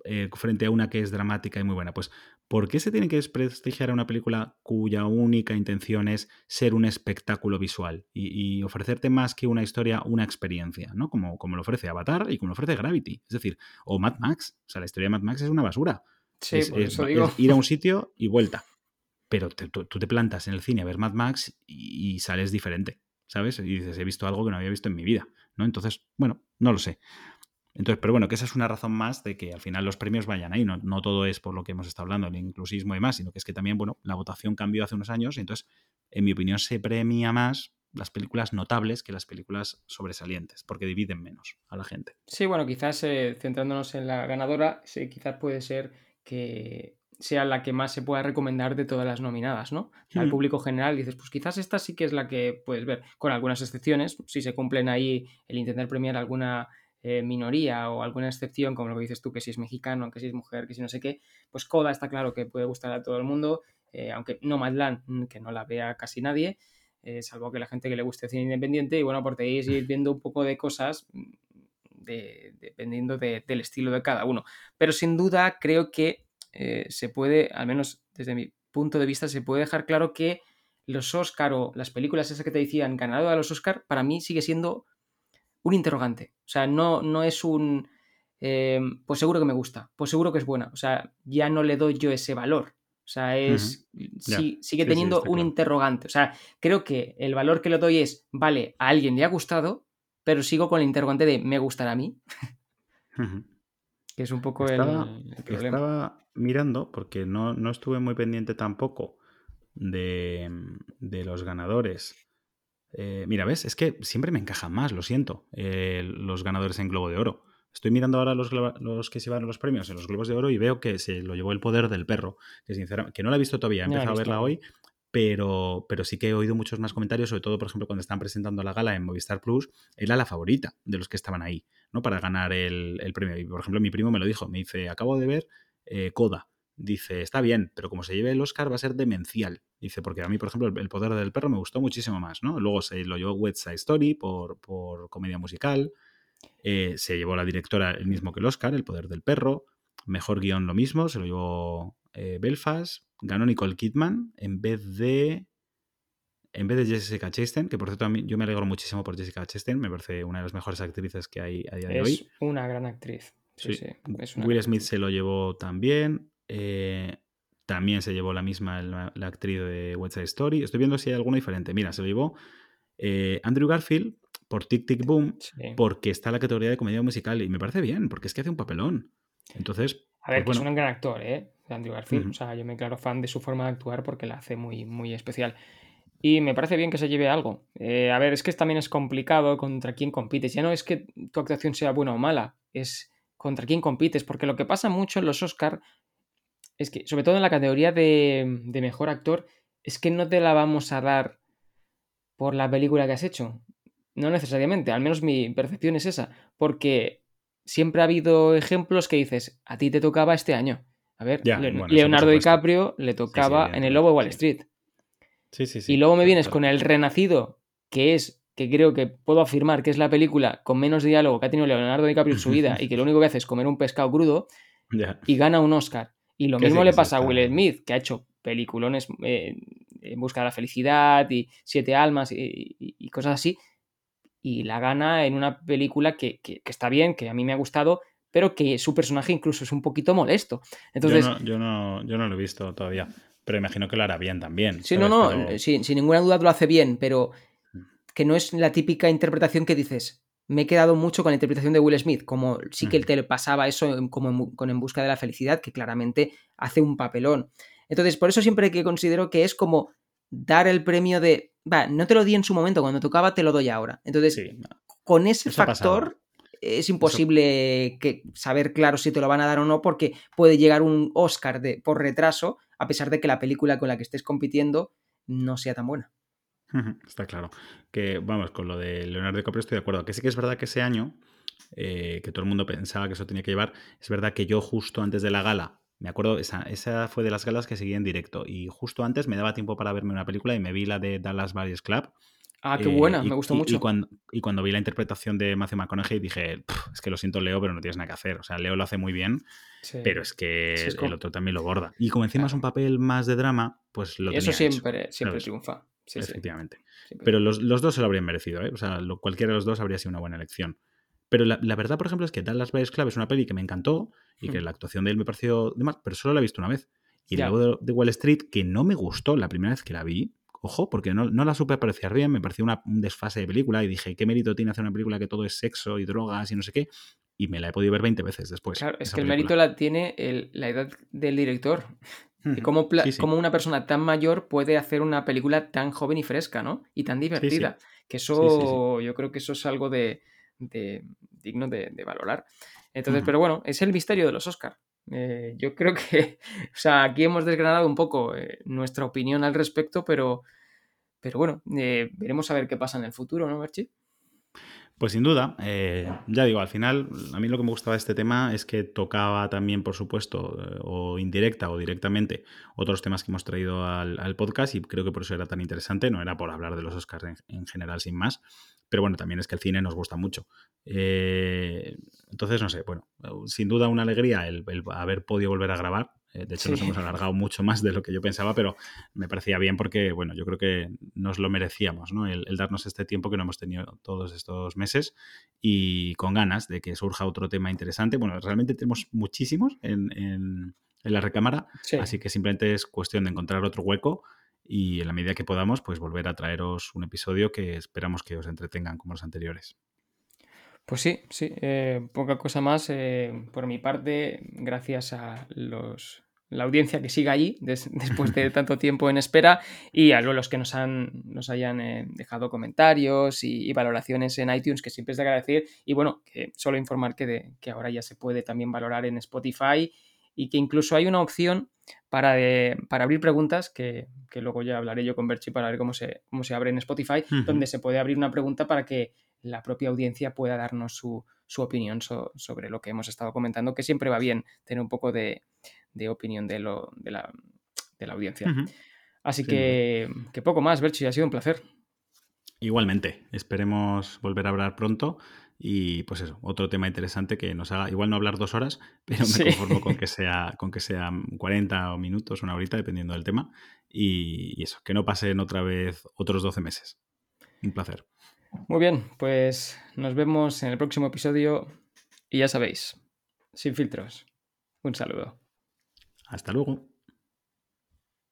eh, frente a una que es dramática y muy buena? Pues, ¿por qué se tiene que desprestigiar a una película cuya única intención es ser un espectáculo visual y, y ofrecerte más que una historia, una experiencia, ¿no? Como, como lo ofrece Avatar y como lo ofrece Gravity. Es decir, o Mad Max. O sea, la historia de Mad Max es una basura. Sí, es, por es- eso es digo. ir a un sitio y vuelta. Pero te- tú, tú te plantas en el cine a ver Mad Max y, y sales diferente, ¿sabes? Y dices, he visto algo que no había visto en mi vida, ¿no? Entonces, bueno, no lo sé. Entonces, pero bueno, que esa es una razón más de que al final los premios vayan ahí. No, no todo es por lo que hemos estado hablando, el inclusismo y demás, sino que es que también, bueno, la votación cambió hace unos años y entonces, en mi opinión, se premia más las películas notables que las películas sobresalientes, porque dividen menos a la gente. Sí, bueno, quizás eh, centrándonos en la ganadora, sí, quizás puede ser que sea la que más se pueda recomendar de todas las nominadas, ¿no? Al Mm. público general dices, pues quizás esta sí que es la que puedes ver, con algunas excepciones, si se cumplen ahí el intentar premiar alguna eh, minoría o alguna excepción, como lo que dices tú, que si es mexicano, que si es mujer, que si no sé qué, pues Coda está claro que puede gustar a todo el mundo, eh, aunque Nomadland, mm, que no la vea casi nadie, eh, salvo que la gente que le guste cine independiente, y bueno, por ahí ir viendo un poco de cosas mm, de- dependiendo de- del estilo de cada uno. Pero sin duda creo que se puede, al menos desde mi punto de vista, se puede dejar claro que los Oscar o las películas esas que te decían ganado a los Oscar, para mí sigue siendo un interrogante. O sea, no, no es un... eh, pues seguro que me gusta, pues seguro que es buena. O sea, ya no le doy yo ese valor. O sea, es. Sí- sigue Sí, sí, teniendo un claro. interrogante. O sea, creo que el valor que le doy es, vale, a alguien le ha gustado, pero sigo con el interrogante de me gustará a mí, que es un poco Estaba, el, el problema. estaba mirando, porque no, no estuve muy pendiente tampoco de, de los ganadores. Eh, mira, ¿ves? Es que siempre me encajan más, lo siento, eh, los ganadores en Globo de Oro. Estoy mirando ahora los, que se llevaron los premios en los Globos de Oro y veo que se lo llevó el poder del perro, que sinceramente, que no la he visto todavía, he No empezado a verla hoy, pero, pero sí que he oído muchos más comentarios, sobre todo, por ejemplo, cuando están presentando la gala en Movistar Plus, era la favorita de los que estaban ahí, ¿no? Para ganar el, el premio. Y, por ejemplo, mi primo me lo dijo, me dice, acabo de ver eh, Coda. Dice, está bien, pero como se lleve el Oscar va a ser demencial. Dice, porque a mí, por ejemplo, el, poder del perro me gustó muchísimo más, ¿no? Luego se lo llevó West Side Story por, por comedia musical. Eh, se llevó la directora el mismo que el Oscar, El poder del perro. Mejor guion lo mismo, se lo llevó eh, Belfast. Ganó Nicole Kidman en vez de. En vez de Jessica Chastain, que por cierto a mí- yo me alegro muchísimo por Jessica Chastain, me parece una de las mejores actrices que hay a día de hoy. Es una gran actriz. Sí, Sí. sí. es una Will gran Smith actriz. se lo llevó también. eh, también se llevó la misma la, la actriz de West Side Story. Estoy viendo si hay alguno diferente. Mira, se lo llevó eh, Andrew Garfield por Tic Tic Boom Sí. porque está en la categoría de comedia musical y me parece bien, porque es que hace un papelón. Entonces, A ver, pues que bueno, es un gran actor, ¿eh? Andrew Garfield. O sea, yo me declaro fan de su forma de actuar porque la hace muy, muy especial. Y me parece bien que se lleve algo. Eh, a ver, es que también es complicado contra quién compites. Ya no es que tu actuación sea buena o mala, es contra quién compites. Porque lo que pasa mucho en los Oscar es que, sobre todo en la categoría de, de mejor actor, es que no te la vamos a dar por la película que has hecho. No necesariamente, al menos mi percepción es esa. Porque siempre ha habido ejemplos que dices, a ti te tocaba este año. A ver, Ya, Le- bueno, eso por Leonardo. DiCaprio le tocaba en el Lobo de Wall. Street. sí, sí, sí. y luego me vienes claro. con El Renacido, que es, que creo que puedo afirmar que es la película con menos diálogo que ha tenido Leonardo DiCaprio en su vida y que lo único que hace es comer un pescado crudo Ya. y gana un Oscar. Y lo Que mismo sí, le que pasa a Will Smith, que ha hecho peliculones eh, En busca de la felicidad y Siete almas y, cosas así. Y la gana en una película que, está bien, que a mí me ha gustado, pero que su personaje incluso es un poquito molesto. Entonces, yo, no, yo, no, lo he visto todavía, pero imagino que lo hará bien también. Sí, no, no, sin ninguna duda lo hace bien, pero mm. que no es la típica interpretación que dices, me he quedado mucho con la interpretación de Will Smith, como sí que él te pasaba eso como con En Busca de la Felicidad, que claramente hace un papelón. Entonces, por eso siempre que considero que es como dar el premio de, va, no te lo di en su momento, cuando tocaba te lo doy ahora. Entonces, con ese factor es imposible que saber claro si te lo van a dar o no, porque puede llegar un Oscar de, por retraso, a pesar de que la película con la que estés compitiendo no sea tan buena. Está claro. Que vamos, con lo de Leonardo DiCaprio estoy de acuerdo. Que sí que es verdad que ese año, eh, que todo el mundo pensaba que eso tenía que llevar, es verdad que yo justo antes de la gala, me acuerdo, esa, esa fue de las galas que seguí en directo. Y justo antes me daba tiempo para verme una película y me vi la de Dallas Buyers Club. Ah, qué buena, eh, me gustó mucho. Y cuando, y cuando, vi la interpretación de Matthew McConaughey dije, es que lo siento Leo, pero no tienes nada que hacer. O sea, Leo lo hace muy bien, pero es que el otro también lo borda. Y como encima es un papel más de drama, pues lo Eso siempre, siempre triunfa. Efectivamente. Pero los, dos se lo habrían merecido, ¿eh? O sea, cualquiera de los dos habría sido una buena elección. Pero la, verdad, por ejemplo, es que Dallas Buyers Club es una peli que me encantó y que hmm. la actuación de él me pareció de más, pero solo la he visto una vez. Y luego de, Wall Street, que no me gustó la primera vez que la vi, ojo, porque no, la supe apreciar bien, me pareció un desfase de película y dije, ¿qué mérito tiene hacer una película que todo es sexo y drogas y no sé qué? Y me la he podido ver 20 veces después. Claro, es que el mérito la tiene la edad del director. Y cómo, una persona tan mayor puede hacer una película tan joven y fresca, ¿no? Y tan divertida. Que eso, yo creo que eso es algo de, digno de, valorar. Entonces, pero bueno, es el misterio de los Oscars. Eh, yo creo que, o sea, aquí hemos desgranado un poco eh, nuestra opinión al respecto, pero, pero bueno, eh, veremos a ver qué pasa en el futuro, ¿no, Berchi? Pues sin duda, eh, ya digo, al final a mí lo que me gustaba de este tema es que tocaba también, por supuesto, eh, o indirecta o directamente, otros temas que hemos traído al, podcast y creo que por eso era tan interesante, no era por hablar de los Oscars en, general sin más, pero bueno, también es que el cine nos gusta mucho. Eh, entonces, no sé, bueno, sin duda una alegría el haber podido volver a grabar, eh, de hecho, nos hemos alargado mucho más de lo que yo pensaba, pero me parecía bien porque, bueno, yo creo que nos lo merecíamos, ¿no? El, darnos este tiempo que no hemos tenido todos estos meses y con ganas de que surja otro tema interesante. Bueno, realmente tenemos muchísimos en, la recámara, así que simplemente es cuestión de encontrar otro hueco y en la medida que podamos, pues volver a traeros un episodio que esperamos que os entretengan como los anteriores. Pues sí, sí, eh, poca cosa más. Eh, por mi parte, gracias a los la audiencia que siga allí después de tanto tiempo en espera y a los que nos, han, nos hayan eh, dejado comentarios y, valoraciones en iTunes, que siempre es de agradecer. Y bueno, que solo informar que, de, que ahora ya se puede también valorar en Spotify y que incluso hay una opción para, para abrir preguntas, que, luego ya hablaré yo con Berchi para ver cómo se, cómo se abre en Spotify, donde se puede abrir una pregunta para que la propia audiencia pueda darnos su, opinión sobre lo que hemos estado comentando, que siempre va bien tener un poco de, de opinión de, lo, de, la, de la audiencia. Así que, que, poco más, Berchi, ha sido un placer. Igualmente, esperemos volver a hablar pronto y pues eso, otro tema interesante que nos haga, igual no hablar dos horas, pero me conformo con que sea con que sean 40 minutos, una horita, dependiendo del tema. Y, y, eso, que no pasen otra vez otros 12 meses. Un placer. Muy bien, pues nos vemos en el próximo episodio y ya sabéis, sin filtros. Un saludo. Hasta luego.